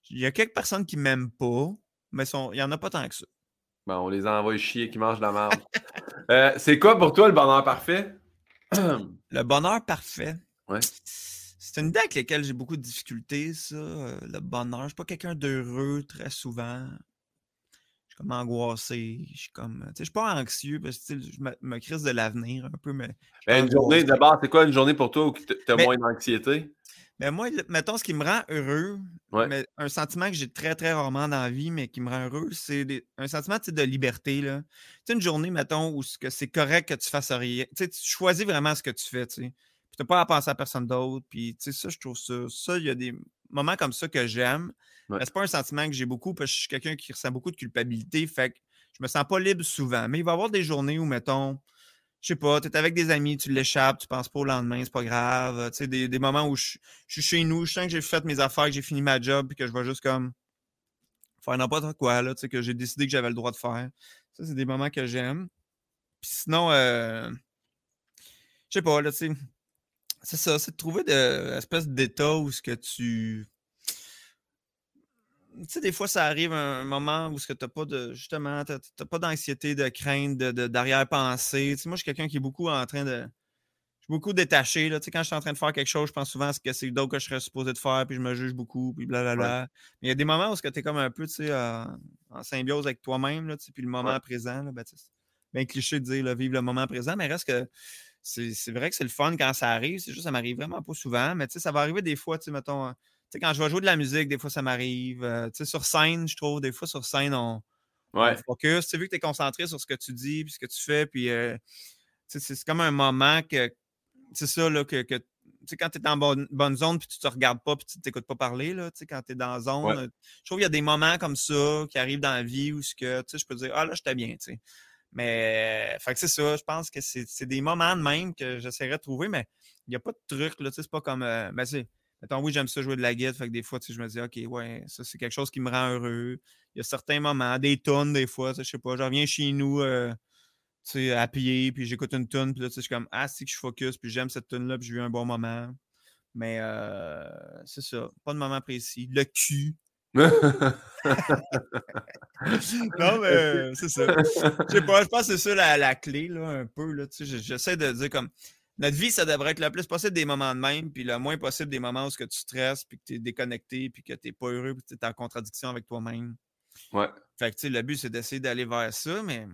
Il y a quelques personnes qui m'aiment pas, mais il n'y en a pas tant que ça. Bon, on les envoie chier qui mangent de la merde. euh, c'est quoi pour toi le bonheur parfait? (clears throat) le bonheur parfait. Ouais. C'est une idée avec laquelle j'ai beaucoup de difficultés, ça. Euh, le bonheur. Je suis pas quelqu'un d'heureux très souvent suis comme angoissé, je suis comme, je suis pas anxieux parce que je me, me crise de l'avenir un peu, mais. Ben, une journée, d'abord, c'est quoi une journée pour toi où tu as moins d'anxiété? Mais moi, mettons, ce qui me rend heureux, mais un sentiment que j'ai très, très rarement dans la vie, mais qui me rend heureux, c'est un sentiment de liberté. Là. Une journée, mettons, où c'est correct que tu fasses rien. Tu choisis vraiment ce que tu fais, tu sais. Puis n'as pas à penser à personne d'autre. Puis, tu sais, ça, je trouve ça. Ça, il y a des moments comme ça que j'aime. Ouais. C'est pas un sentiment que j'ai beaucoup parce que je suis quelqu'un qui ressent beaucoup de culpabilité. Fait que je me sens pas libre souvent. Mais il va y avoir des journées où, mettons, je sais pas, tu es avec des amis, tu l'échappes, tu penses pas au lendemain, c'est pas grave. Tu sais, des, des, moments où je, suis chez nous, je sens que j'ai fait mes affaires, que j'ai fini ma job, puis que je vais juste comme faire n'importe quoi, là, tu sais, que j'ai décidé que j'avais le droit de faire. Ça, c'est des moments que j'aime. Puis sinon, euh, je sais pas, là, tu sais, c'est ça, c'est de trouver de espèce d'état où ce que tu tu sais, des fois, ça arrive un moment où tu n'as pas de, justement, t'as, pas d'anxiété, de crainte, de, d'arrière-pensée. Tu sais, moi, je suis quelqu'un qui est beaucoup en train de. Je suis beaucoup détaché. Là. Tu sais, quand je suis en train de faire quelque chose, je pense souvent à ce que c'est d'autres que je serais supposé de faire, puis je me juge beaucoup, puis blablabla. Ouais. Mais il y a des moments où tu es comme un peu tu sais, en symbiose avec toi-même, là, tu sais, puis le moment ouais. présent. Là, ben, c'est bien cliché de dire là, vivre le moment présent, mais reste que c'est, vrai que c'est le fun quand ça arrive. C'est juste ça m'arrive vraiment pas souvent, mais tu sais, ça va arriver des fois, mettons sais, quand je vais jouer de la musique, des fois, ça m'arrive. Euh, tu sais, sur scène, je trouve, des fois, sur scène, on, ouais. on focus. Tu sais, vu que tu es concentré sur ce que tu dis puis ce que tu fais, puis euh, c'est comme un moment que, c'est ça, là, que, que tu sais, quand tu es en bonne, bonne zone puis tu te regardes pas puis tu t'écoutes pas parler, là, tu sais, quand tu es dans la zone, ouais. je trouve qu'il y a des moments comme ça qui arrivent dans la vie où ce que, tu sais, je peux dire, ah là, j'étais bien, tu sais. Mais, fait que c'est ça, je pense que c'est des moments de même que j'essaierais de trouver, mais il n'y a pas de truc, là, tu sais, c'est pas comme, euh, ben, c'est, Mettons, oui, j'aime ça jouer de la guitare. Fait que des fois, tu sais, je me dis, OK, ouais, ça, c'est quelque chose qui me rend heureux. Il y a certains moments, des tonnes, des fois, tu sais, je sais pas, je reviens chez nous, euh, tu sais, à pied, puis j'écoute une tonne, puis là, tu sais, je suis comme, ah, c'est que je focus, puis j'aime cette tonne là puis j'ai eu un bon moment. Mais euh, c'est ça, pas de moment précis. Le cul. (laughs) non, mais c'est ça. Je sais pas, je pense que c'est ça la, la, clé, là, un peu, là, tu sais, j'essaie de dire comme notre vie, ça devrait être le plus possible des moments de même, puis le moins possible des moments où que tu stresses, puis que tu es déconnecté, puis que tu n'es pas heureux, puis que tu es en contradiction avec toi-même. Ouais. Fait que, tu sais, le but, c'est d'essayer d'aller vers ça, mais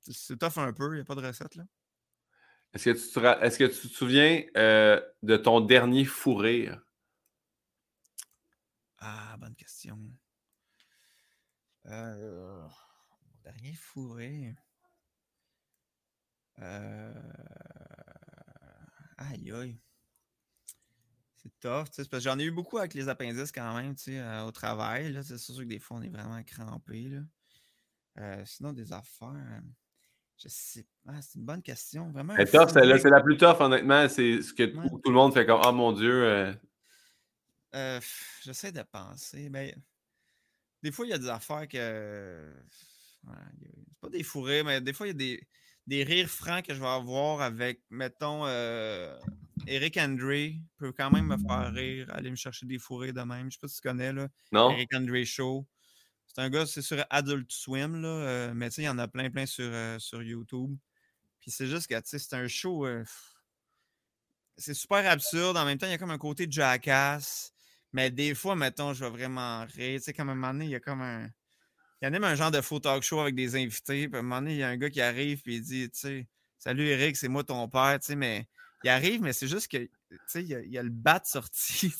c'est tough un peu, il n'y a pas de recette, là. Est-ce que, tu te, est-ce que tu te souviens euh, de ton dernier fou rire? Ah, bonne question. Euh, mon dernier fou rire. Euh... Aïe, aïe. C'est tough, tu sais, parce que j'en ai eu beaucoup avec les appendices quand même, tu sais, euh, au travail. Là, c'est sûr que des fois, on est vraiment crampé. Là. Euh, sinon, des affaires. Euh, je sais pas. C'est une bonne question. Vraiment. C'est tough, c'est la, la, plus tough, honnêtement. C'est ce que ouais. tout, le monde fait comme Oh mon Dieu. J'essaie de penser. Mais des fois, il y a des affaires que. Ouais, c'est pas des fourrés, mais des fois, il y a des des rires francs que je vais avoir avec, mettons, euh, Eric Andre peut quand même me faire rire, aller me chercher des fourrés de même. Je sais pas si tu connais, là. Non. Eric Andre Show. C'est un gars, c'est sur Adult Swim, là, euh, mais tu sais, il y en a plein, plein sur, euh, sur YouTube. Puis c'est juste que, tu sais, c'est un show. c'est super absurde. En même temps, il y a comme un côté jackass. Mais des fois, mettons, je vais vraiment rire. Tu sais, comme un moment donné, il y a comme un. Il y en a même un genre de faux talk show avec des invités. Puis à un moment donné, il y a un gars qui arrive et il dit, tu sais, salut Eric, c'est moi ton père, tu sais, mais il arrive, mais c'est juste que, tu sais, il, y, a le bat sorti.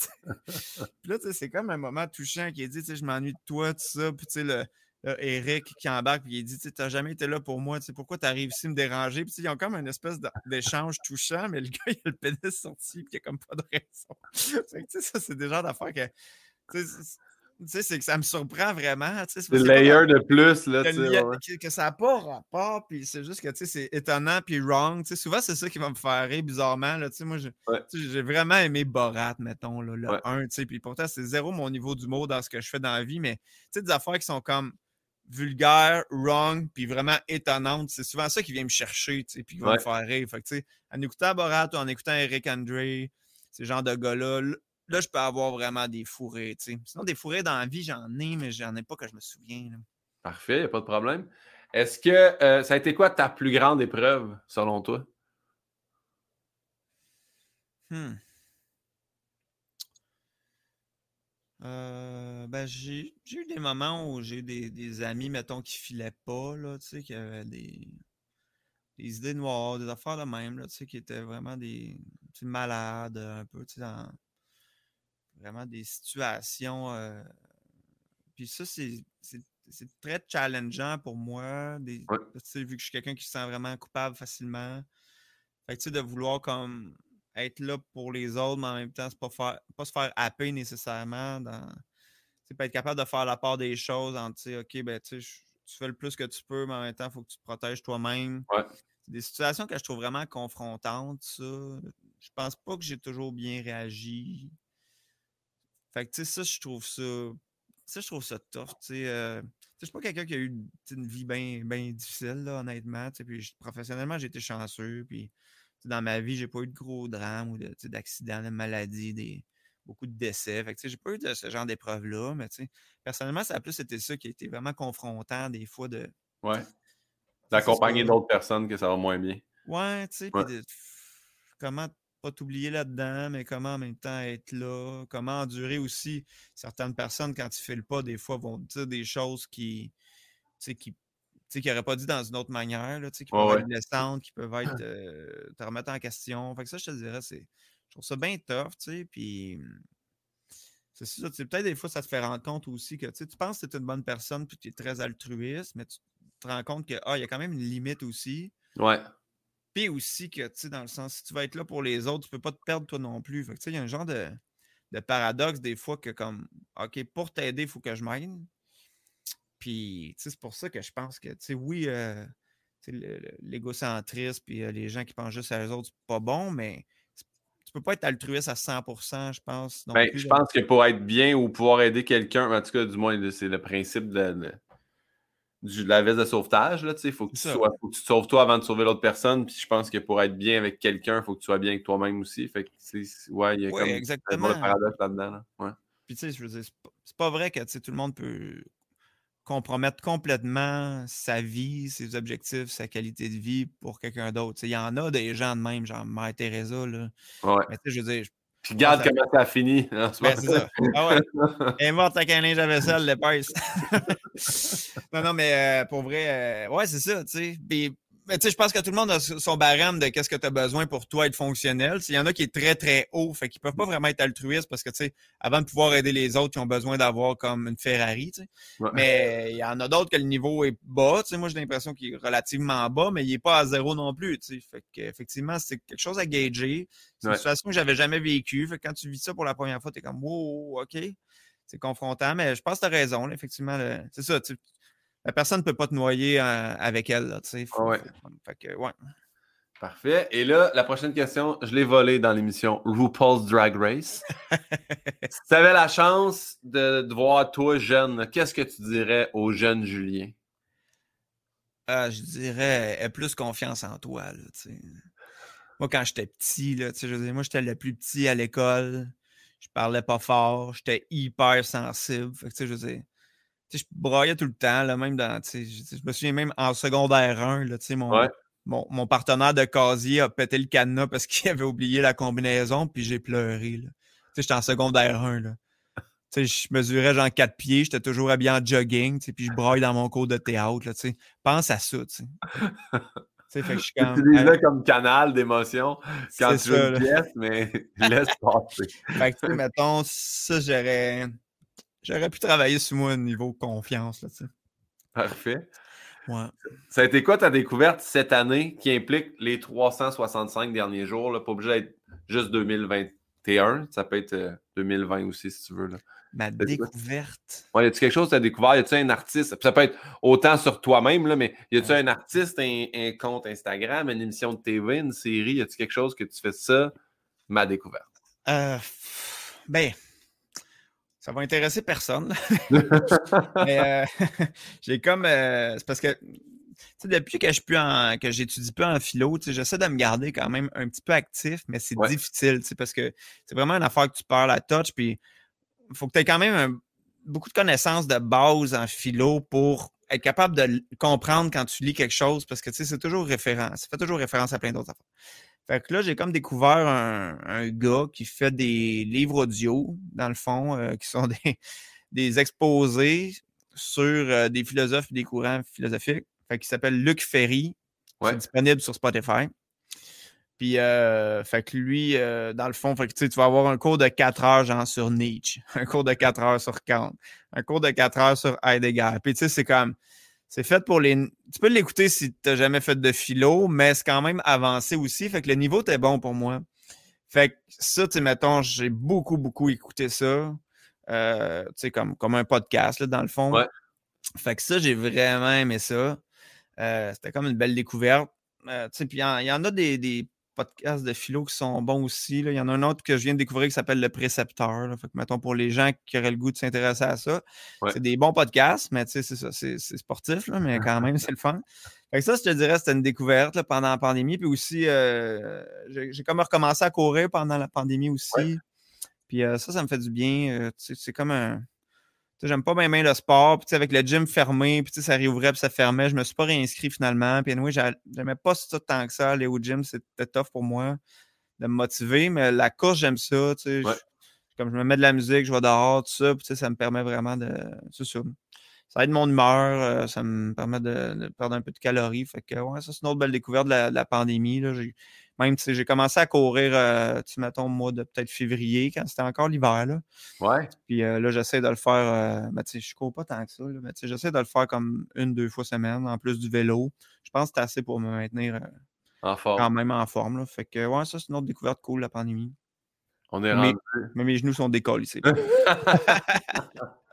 puis là, tu sais, c'est comme un moment touchant qui dit, tu sais, je m'ennuie de toi, tout ça. Puis tu sais, le, Eric qui embarque, puis il dit Tu n'as jamais été là pour moi, pourquoi tu arrives ici me déranger Puis ils ont comme une espèce d'échange touchant, mais le gars, il a le pénis sorti, puis il n'y a comme pas de raison. ça, c'est des genres d'affaires que. Tu sais, c'est que ça me surprend vraiment. C'est le layer de plus, là. Que, que, ça n'a pas rapport, puis c'est juste que, tu sais, c'est étonnant, puis wrong. Tu sais, souvent, c'est ça qui va me faire rire bizarrement, là. Tu sais, moi, j'ai vraiment aimé Borat, mettons, là, le 1, tu sais, puis pourtant, c'est zéro mon niveau d'humour dans ce que je fais dans la vie, mais, tu sais, des affaires qui sont comme vulgaires, wrong, puis vraiment étonnantes, c'est souvent ça qui vient me chercher, tu sais, puis qui va me faire rire. Fait que, tu sais, en écoutant Borat ou en écoutant Eric Andre, ces genres de gars-là, là, je peux avoir vraiment des fourrés. sais. Sinon, des fourrés dans la vie, j'en ai, mais j'en ai pas que je me souviens. Parfait, il n'y a pas de problème. Est-ce que euh, ça a été quoi ta plus grande épreuve, selon toi? Hmm. Euh, ben, j'ai eu des moments où j'ai des, des, amis, mettons, qui filaient pas, là, tu sais, qui avaient des, des idées noires, des affaires de même, là, tu sais, qui étaient vraiment des malades, un peu, tu sais, dans vraiment des situations. Euh, puis ça, c'est très challengeant pour moi. Des, vu que je suis quelqu'un qui se sent vraiment coupable facilement. Fait que, de vouloir comme être là pour les autres, mais en même temps, c'est pas, faire, pas se faire happer nécessairement. Dans, pas être capable de faire la part des choses en OK, ben tu fais le plus que tu peux, mais en même temps, il faut que tu te protèges toi-même. C'est des situations que je trouve vraiment confrontantes, ça. Je pense pas que j'ai toujours bien réagi. Fait que, tu sais, ça, je trouve ça. Ça, je trouve ça tough. Tu sais, euh, je suis pas quelqu'un qui a eu une vie bien difficile, là, honnêtement. Puis professionnellement, j'ai été chanceux. Puis dans ma vie, j'ai pas eu de gros drames ou d'accidents, de, maladies, des, beaucoup de décès. Fait que, j'ai pas eu de ce genre d'épreuve-là. Mais personnellement, ça a plus été ça qui a été vraiment confrontant des fois de. Ouais. D'accompagner d'autres personnes que ça va moins bien. Ouais, tu sais. Ouais. Comment pas t'oublier là-dedans, mais comment en même temps être là, comment endurer aussi certaines personnes quand tu files pas, des fois vont dire des choses qui, tu sais, qui qui n'auraient pas dit dans une autre manière, là, qui peuvent être blessantes, qui peuvent être euh, te remettre en question. Fait que ça, je te dirais, c'est. Je trouve ça bien tough, tu sais. Puis c'est ça, peut-être des fois, ça te fait rendre compte aussi que tu penses que tu es une bonne personne puis tu es très altruiste, mais tu te rends compte qu'il ah, y a quand même une limite aussi. Ouais aussi que, tu sais, dans le sens, si tu vas être là pour les autres, tu peux pas te perdre toi non plus. Fait tu sais, il y a un genre de, paradoxe des fois que, comme, OK, pour t'aider, il faut que je m'aide. Puis, tu sais, c'est pour ça que je pense que, tu sais, oui, euh, l'égocentrisme, puis euh, les gens qui pensent juste à eux autres, c'est pas bon, mais tu peux pas être altruiste à 100%, je pense. Ben, je pense que pour être bien ou pouvoir aider quelqu'un, en tout cas, du moins, c'est le principe de, du, la veste de sauvetage. Il faut, que tu faut que tu te sauves toi avant de sauver l'autre personne. Puis je pense que pour être bien avec quelqu'un, il faut que tu sois bien avec toi-même aussi. Fait que, ouais, il y a comme exactement. un paradoxe là-dedans. Ouais. Puis tu sais, je veux dire, c'est pas vrai que tout le monde peut compromettre complètement sa vie, ses objectifs, sa qualité de vie pour quelqu'un d'autre. Il y en a des gens de même, genre Mère Teresa. Là. Ouais. Mais tu sais, je veux dire, regarde comment ça a fini. Ben, c'est ça. Ah ouais. (laughs) Elle est morte avec un linge à vaisselle, l'épaisse. (laughs) non, non, mais euh, pour vrai, euh, ouais, c'est ça, tu sais. Mais tu sais, je pense que tout le monde a son barème de qu'est-ce que tu as besoin pour toi être fonctionnel. Il y en a qui est très, très haut, fait qu'ils peuvent pas vraiment être altruistes parce que, tu sais, avant de pouvoir aider les autres, ils ont besoin d'avoir comme une Ferrari, tu sais. Mais il y en a d'autres que le niveau est bas, tu sais. Moi, j'ai l'impression qu'il est relativement bas, mais il est pas à zéro non plus, tu sais. Fait qu'effectivement, c'est quelque chose à gager. C'est une situation que j'avais jamais vécue. Fait que quand tu vis ça pour la première fois, tu es comme, wow, OK. C'est confrontant, mais je pense que tu as raison, effectivement. C'est ça, tu, personne ne peut pas te noyer euh, avec elle. tu sais. ouais. Fait que, ouais. Parfait. Et là, la prochaine question, je l'ai volée dans l'émission RuPaul's Drag Race. (laughs) si tu avais la chance de, voir toi jeune, qu'est-ce que tu dirais au jeune Julien? Ah, je dirais, aie plus confiance en toi. Là, moi, quand j'étais petit, là, je veux moi, j'étais le plus petit à l'école. Je parlais pas fort. J'étais hyper sensible. Fait que, je veux dire, je braillais tout le temps, là, même dans. Je, me souviens même en secondaire 1, là, mon, mon, mon, partenaire de casier a pété le cadenas parce (laughs) qu'il avait oublié la combinaison, puis j'ai pleuré. J'étais en secondaire 1. Là. je mesurais genre 4 pieds, j'étais toujours habillé en jogging, puis je braille dans mon cours de théâtre. Là, Pense à ça. tu sais, fait que je (laughs) comme. Tu comme canal d'émotion quand tu veux une pièce, mais (laughs) laisse passer. fait que, mettons, ça, j'aurais J'aurais pu travailler sur moi au niveau confiance. Là, Parfait. Ouais. Ça a été quoi ta découverte cette année qui implique les 365 derniers jours? Là, pas obligé d'être juste 2021. Ça peut être euh, 2020 aussi, si tu veux. Là. Ma découverte. Ouais, y a-tu quelque chose que tu as découvert? Y a-tu un artiste? Ça peut être autant sur toi-même, là, mais y a-tu un artiste, un, un compte Instagram, une émission de TV, une série? Y a-tu quelque chose que tu fais ça? Ma découverte? Euh, ben, ça va intéresser personne. (laughs) Mais euh, (laughs) j'ai comme. euh, c'est parce que. tu sais, depuis que je suis plus en, que j'étudie plus en philo, tu sais, j'essaie de me garder quand même un petit peu actif, mais c'est Ouais. difficile, tu sais, parce que c'est vraiment une affaire que tu perds la touch, puis il faut que tu aies quand même un- beaucoup de connaissances de base en philo pour être capable de comprendre quand tu lis quelque chose, parce que tu sais, c'est toujours référent, ça fait toujours référence à plein d'autres affaires. Fait que là, j'ai comme découvert un, un gars qui fait des livres audio, dans le fond, euh, qui sont (laughs) des, des exposés sur euh, des philosophes et des courants philosophiques. Fait qu'il s'appelle Luc Ferry. Ouais. C'est disponible sur Spotify. Puis, euh, fait que lui, euh, dans le fond, fait que, tu vas avoir un cours de 4 heures, genre, sur Nietzsche, (laughs) un cours de 4 heures sur Kant, un cours de 4 heures sur Heidegger. Puis, tu sais, c'est comme, c'est fait pour les. Tu peux l'écouter si tu n'as jamais fait de philo, mais c'est quand même avancé aussi. Fait que le niveau était bon pour moi. Fait que ça, tu sais, mettons, j'ai beaucoup, beaucoup écouté ça. Euh, tu sais, comme, comme un podcast, là, dans le fond. Ouais. Fait que ça, j'ai vraiment aimé ça. Euh, C'était comme une belle découverte. Euh, tu sais, puis il y, en- il y en a des, des podcasts de philo qui sont bons aussi. là. Il y en a un autre que je viens de découvrir qui s'appelle Le Précepteur. là. Fait que, mettons, pour les gens qui auraient le goût de s'intéresser à ça, Ouais. c'est des bons podcasts, mais tu sais, c'est ça, c'est sportif, là, mais quand même, c'est le fun. (laughs) Fait que ça, je te dirais, c'était une découverte là, pendant la pandémie. Puis aussi, euh, j'ai comme recommencé à courir pendant la pandémie aussi. Ouais. Puis euh, ça, ça me fait du bien. euh, c'est comme un. J'aime pas bien, bien le sport. Puis tu sais, avec le gym fermé, puis tu sais, ça réouvrait, puis ça fermait. Je me suis pas réinscrit finalement. Puis anyway, j'a- j'aimais pas ça tant que ça, aller au gym. C'était tough pour moi de me motiver. Mais la course, j'aime ça. Tu sais, Ouais. Je- comme je me mets de la musique, je vais dehors, tout ça. Puis tu sais, ça me permet vraiment de. C'est ça. Ça aide mon humeur. euh, ça me permet de, de perdre un peu de calories. Fait que ouais, ça, c'est une autre belle découverte de la, de la pandémie. Là. Même, tu sais, j'ai commencé à courir, euh, tu mettons, au mois de peut-être février, quand c'était encore l'hiver, là. Ouais. Puis euh, là, j'essaie de le faire, euh, ben, tu sais, je cours pas tant que ça, là, mais tu sais, j'essaie de le faire comme une, deux fois semaine, en plus du vélo. Je pense que c'est assez pour me maintenir En forme. quand même en forme, là. Fait que, ouais, ça, c'est une autre découverte cool, la pandémie. On est Mais- rendu. Mais mes genoux sont décollés, c'est (laughs) (laughs)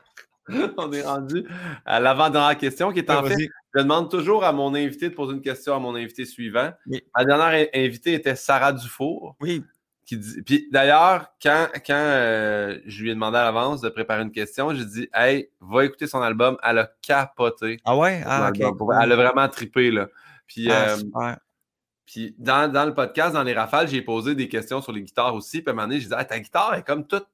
(laughs) On est rendu à l'avant-dernière question qui est en fait. Je demande toujours à mon invité de poser une question à mon invité suivant. Oui. Ma dernière in- invitée était Sarah Dufour. Oui, Qui dit... Puis d'ailleurs, quand, quand euh, je lui ai demandé à l'avance de préparer une question, j'ai dit Hey, va écouter son album. Elle a capoté. ah ouais? Ah, Elle a vraiment trippé. Là. Puis, Ah, euh, puis dans, dans le podcast, dans les rafales, j'ai posé des questions sur les guitares aussi. Puis à un moment donné, j'ai dit Ah, ta guitare est comme toute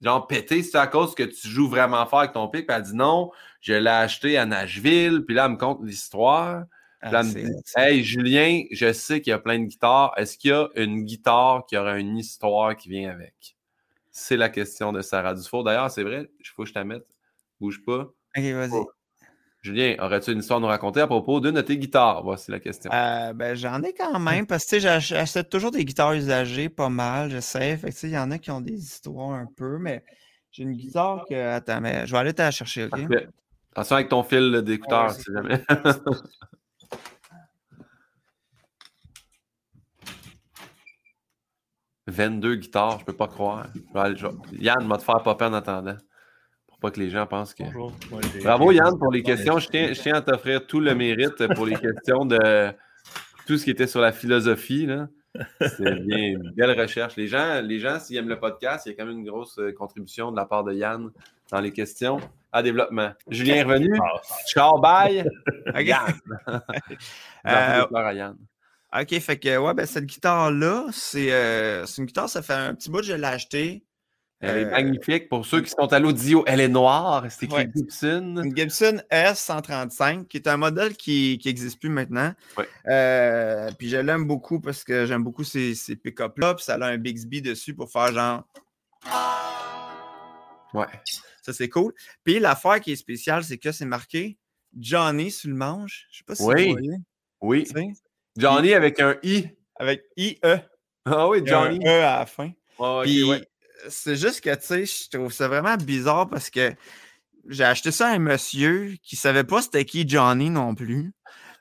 genre pétée. C'est à cause que tu joues vraiment fort avec ton pic. Puis elle dit Non, je l'ai acheté à Nashville. Puis là, elle me conte l'histoire. Puis là, Ah, elle me dit Hey Julien, je sais qu'il y a plein de guitares. Est-ce qu'il y a une guitare qui aura une histoire qui vient avec? C'est la question de Sarah Dufour. D'ailleurs, c'est vrai, il faut que je la mette. Bouge pas. Ok, vas-y. Oh. Julien, aurais-tu une histoire à nous raconter à propos d'une de tes guitares? Voici la question. Euh, ben, j'en ai quand même, parce que j'achète toujours des guitares usagées, pas mal. Fait tu sais, il y en a qui ont des histoires un peu, mais j'ai une guitare que. Attends, mais je vais aller te la chercher, ok? Parfait. Attention avec ton fil d'écouteur, Ouais, si jamais. (laughs) « 22 guitares, je peux pas croire. Je vais aller- je vais- Yann va te faire popper en attendant. Pour pas que les gens pensent que. Bonjour. Moi, j'ai- Bravo Yann pour les questions. Je tiens, je tiens à t'offrir tout le mérite pour les questions de tout ce qui était sur la philosophie. là. C'est bien, une belle recherche. Les gens, les gens s'ils aiment le podcast, il y a quand même une grosse euh, contribution de la part de Yann dans les questions à développement. Julien est revenu. Ah, Ciao, bye. (laughs) Yann. Euh, à Yann. Ok, fait que, ouais, ben, cette guitare-là, c'est euh, c'est une guitare, ça fait un petit bout que je l'ai achetée. Elle est Euh, magnifique. Pour ceux qui sont à l'audio, elle est noire. C'est écrit Ouais. Gibson. Une Gibson S135, qui est un modèle qui n'existe plus maintenant. Ouais. Euh, puis je l'aime beaucoup parce que j'aime beaucoup ces, ces pick-up-là. Puis ça a un Bixby dessus pour faire genre. Ouais. Ça, c'est cool. Puis l'affaire qui est spéciale, c'est que c'est marqué Johnny sur le manche. Je sais pas si Oui. vous voyez. Oui. tu sais, Johnny avec un I. Avec IE. Ah oui, Il y a un Johnny. E à la fin. Ok, Puis ouais. C'est juste que, tu sais, je trouve ça vraiment bizarre parce que j'ai acheté ça à un monsieur qui savait pas c'était qui Johnny non plus.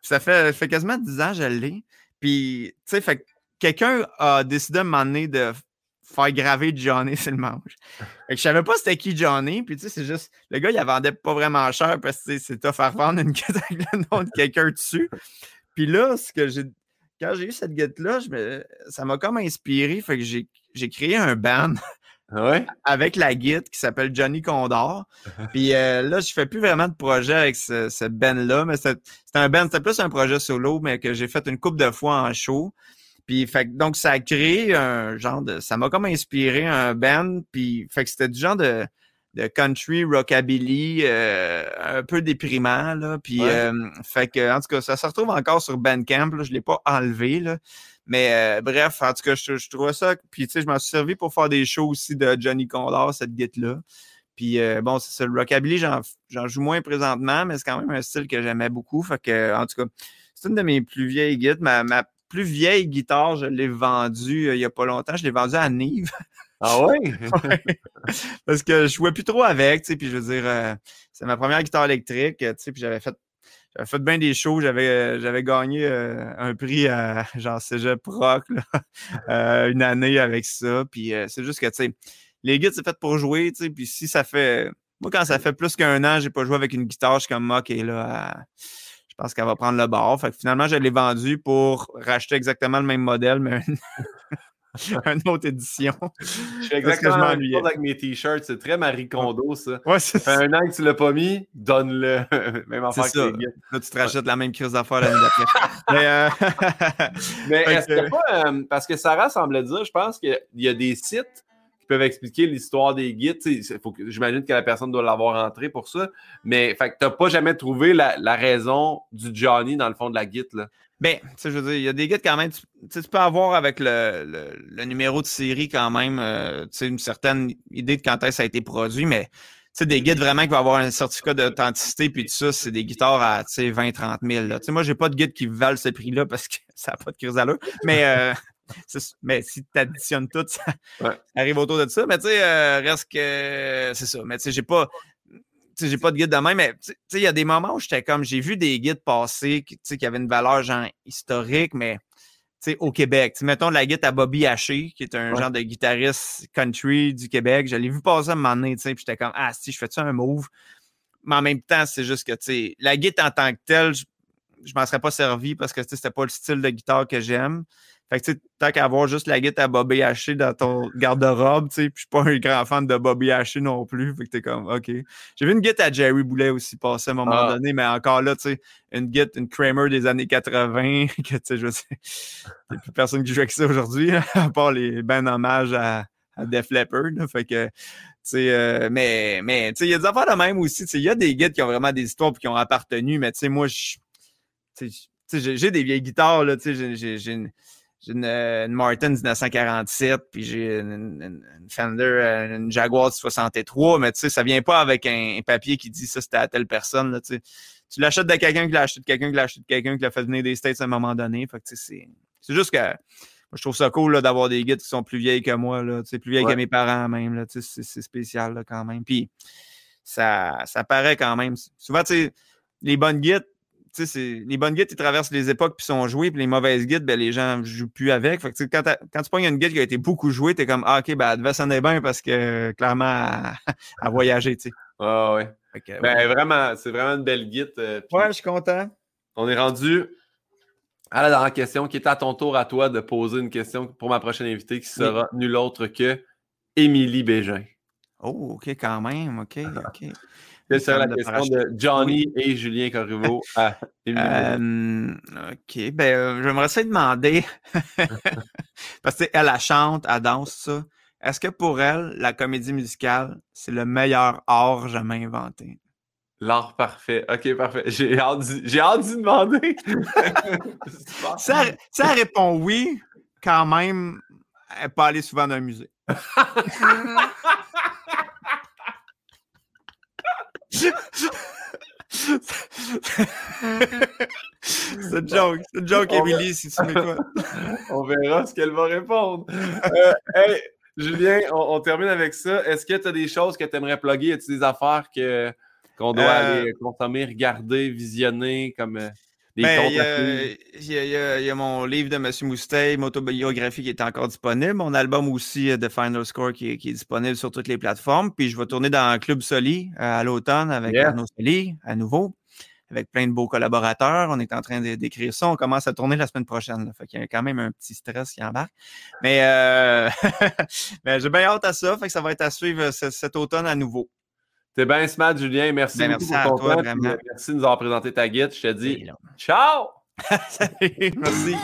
ça fait, fait quasiment 10 ans que je l'ai. Puis, tu sais, fait quelqu'un a décidé de m'emmener de faire graver Johnny (laughs) sur le manche. Fait que je savais pas c'était qui Johnny. Puis, tu sais, c'est juste, le gars, il la vendait pas vraiment cher parce que c'est tough à revendre une guette avec le nom de quelqu'un dessus. Puis là, ce que j'ai, quand j'ai eu cette guette-là, ça m'a comme inspiré. Fait que j'ai créé un band (laughs) Ouais. Avec la guide qui s'appelle Johnny Condor. (laughs) Puis euh, là, je fais plus vraiment de projet avec ce, ce band-là, mais c'est un band, c'était plus un projet solo, mais que j'ai fait une couple de fois en show. Puis fait donc ça a créé un genre de. Ça m'a comme inspiré un band. Puis fait que c'était du genre de, de country, rockabilly, euh, un peu déprimant. Là. Puis euh, fait que, en tout cas, ça se retrouve encore sur Bandcamp. Là, je ne l'ai pas enlevé. Là. Mais euh, bref, en tout cas, je, je trouvais ça. Puis, tu sais, je m'en suis servi pour faire des shows aussi de Johnny Condor, cette guite-là. Puis, bon, c'est ça. Le rockabilly, j'en joue moins présentement, mais c'est quand même un style que j'aimais beaucoup. Fait que, en tout cas, c'est une de mes plus vieilles guides. Ma, ma plus vieille guitare, je l'ai vendue il n'y a pas longtemps. Je l'ai vendue à Nive. Ah (laughs) ouais? Parce que je jouais plus trop avec, tu sais, puis je veux dire, c'est ma première guitare électrique, tu sais, puis j'avais fait j'avais bien des shows. J'avais, euh, gagné euh, un prix à (laughs) genre Cégep Rock (laughs) euh, une année avec ça. Puis c'est juste que, tu sais, les guides, c'est fait pour jouer, tu sais. Puis si ça fait. Moi, quand ça fait plus qu'un an, j'ai pas joué avec une guitare, je suis comme, OK, là, je pense qu'elle va prendre le bord. Fait finalement, je l'ai vendu pour racheter exactement le même modèle, mais (laughs) une autre édition. Je fais exactement la même avec mes t-shirts. C'est très Marie Kondo, ça. Ouais, ça. un an que tu l'as pas mis, donne-le. (laughs) même affaire que ça. Là, tu te rachètes la même crise d'affaires l'année d'après. (laughs) mais euh... mais est-ce que pas. Euh, parce que Sarah semblait dire, je pense qu'il y a des sites qui peuvent expliquer l'histoire des guides. J'imagine que la personne doit l'avoir entré pour ça. Mais tu n'as pas jamais trouvé la, la, raison du Johnny dans le fond de la guide. Là? Ben, tu sais, je veux dire, il y a des guides quand même, tu, tu peux avoir avec le, le, numéro de série quand même, euh, tu sais, une certaine idée de quand est-ce ça a été produit, mais tu sais, des guides vraiment qui vont avoir un certificat d'authenticité, puis tout ça, c'est des guitares à, tu sais, 20, 30 000. Tu sais, moi, j'ai pas de guide qui valent ce prix-là parce que (laughs) ça n'a pas de crise à l'heure, mais... Euh, (laughs) mais si tu additionnes tout, ça arrive autour de ça. Mais tu sais, euh, reste que c'est ça. Mais tu sais, j'ai pas j'ai pas de guide de même, mais il y a des moments où j'étais comme, j'ai vu des guides passer qui, qui avaient une valeur genre historique, mais au Québec. mettons la guide à Bobby Haché, qui est un genre de guitariste country du Québec. Je l'ai vu passer à un moment donné, puis j'étais comme, ah, si, je fais-tu un move? Mais en même temps, c'est juste que, tu sais, la guide en tant que telle, je, je m'en serais pas servi parce que, c'était pas le style de guitare que j'aime. Fait que, tant qu'à avoir juste la guitare à Bobby Haché dans ton garde-robe, tu sais, puis je suis pas un grand fan de Bobby Haché non plus. Fait que t'es comme, OK. J'ai vu une guitare à Jerry Boulet aussi passer à un moment ah. donné, mais encore là, tu sais, une guitare, une Kramer des années 80, que, tu sais, je sais, il n'y a plus personne qui joue avec ça aujourd'hui, à part les ben hommages à, à Def Leppard. Fait que, tu sais, euh, mais, mais, tu sais, il y a des affaires de même aussi. Tu sais, il y a des guides qui ont vraiment des histoires et qui ont appartenu, mais tu sais, moi, je, tu sais, j'ai des vieilles guitares, là, tu sais, j'ai une j'ai une, une, Martin 1947, puis j'ai une, Fender, euh, une Jaguar 63, mais tu sais, ça vient pas avec un, papier qui dit ça c'était à telle personne. Là, tu l'achètes de quelqu'un qui l'a acheté de quelqu'un qui l'a acheté de quelqu'un qui l'a fait venir des States à un moment donné. Fait que c'est, c'est juste que moi, je trouve ça cool d'avoir des guides qui sont plus vieilles que moi, là, plus vieilles que mes parents même. Là, c'est, c'est spécial là, quand même. Puis ça, ça paraît quand même. Souvent, tu sais, les bonnes guides, les bonnes guides, ils traversent les époques puis sont jouées, puis les mauvaises guides, ben, les gens ne jouent plus avec. Fait que, quand, quand, tu prends une guide qui a été beaucoup jouée, tu es comme Ah, OK, ben, elle devait s'en bien parce que clairement, (laughs) à, voyager. Tu sais. Ah, ouais. ben, vraiment, c'est vraiment une belle guide. Euh, ouais, je suis content. On est rendu à la dernière question qui est à ton tour à toi de poser une question pour ma prochaine invitée qui sera nulle autre que Émilie Bégin. Oh, OK, quand même. OK, OK. (laughs) Quelle serait la question de Johnny et Julien Corriveau à euh, OK. Ben, euh, j'aimerais ça demander, (laughs) parce qu'elle, elle chante, elle danse, ça. Est-ce que pour elle, la comédie musicale, c'est le meilleur art jamais inventé? L'art parfait. OK, parfait. J'ai hâte, j'ai hâte d'y demander. (laughs) ça, ça répond oui, quand même, elle peut aller souvent dans un musée. (laughs) (laughs) c'est une joke. C'est joke, Emily, si tu m'écoutes. (laughs) on verra ce qu'elle va répondre. Euh, hey, Julien, on, termine avec ça. Est-ce que tu as des choses que tu aimerais plugger? As-tu des affaires que qu'on doit euh, aller consommer, regarder, visionner comme euh, des ben, il, y y a, mon livre de M. Moustay, Motobiographie, qui est encore disponible. Mon album aussi, The Final Score, qui est, disponible sur toutes les plateformes. Puis je vais tourner dans Club Soli à l'automne avec Arnaud Soli, à nouveau avec plein de beaux collaborateurs. On est en train d'écrire ça. On commence à tourner la semaine prochaine. Là. Fait qu'il y a quand même un petit stress qui embarque. Mais, euh... (laughs) Mais j'ai bien hâte à ça. Fait que ça va être à suivre cet automne à nouveau. T'es bien smart, Julien. Merci, ben, merci à toi, vraiment. Merci de nous avoir présenté ta guide. Je te dis ciao! (laughs) Salut, merci.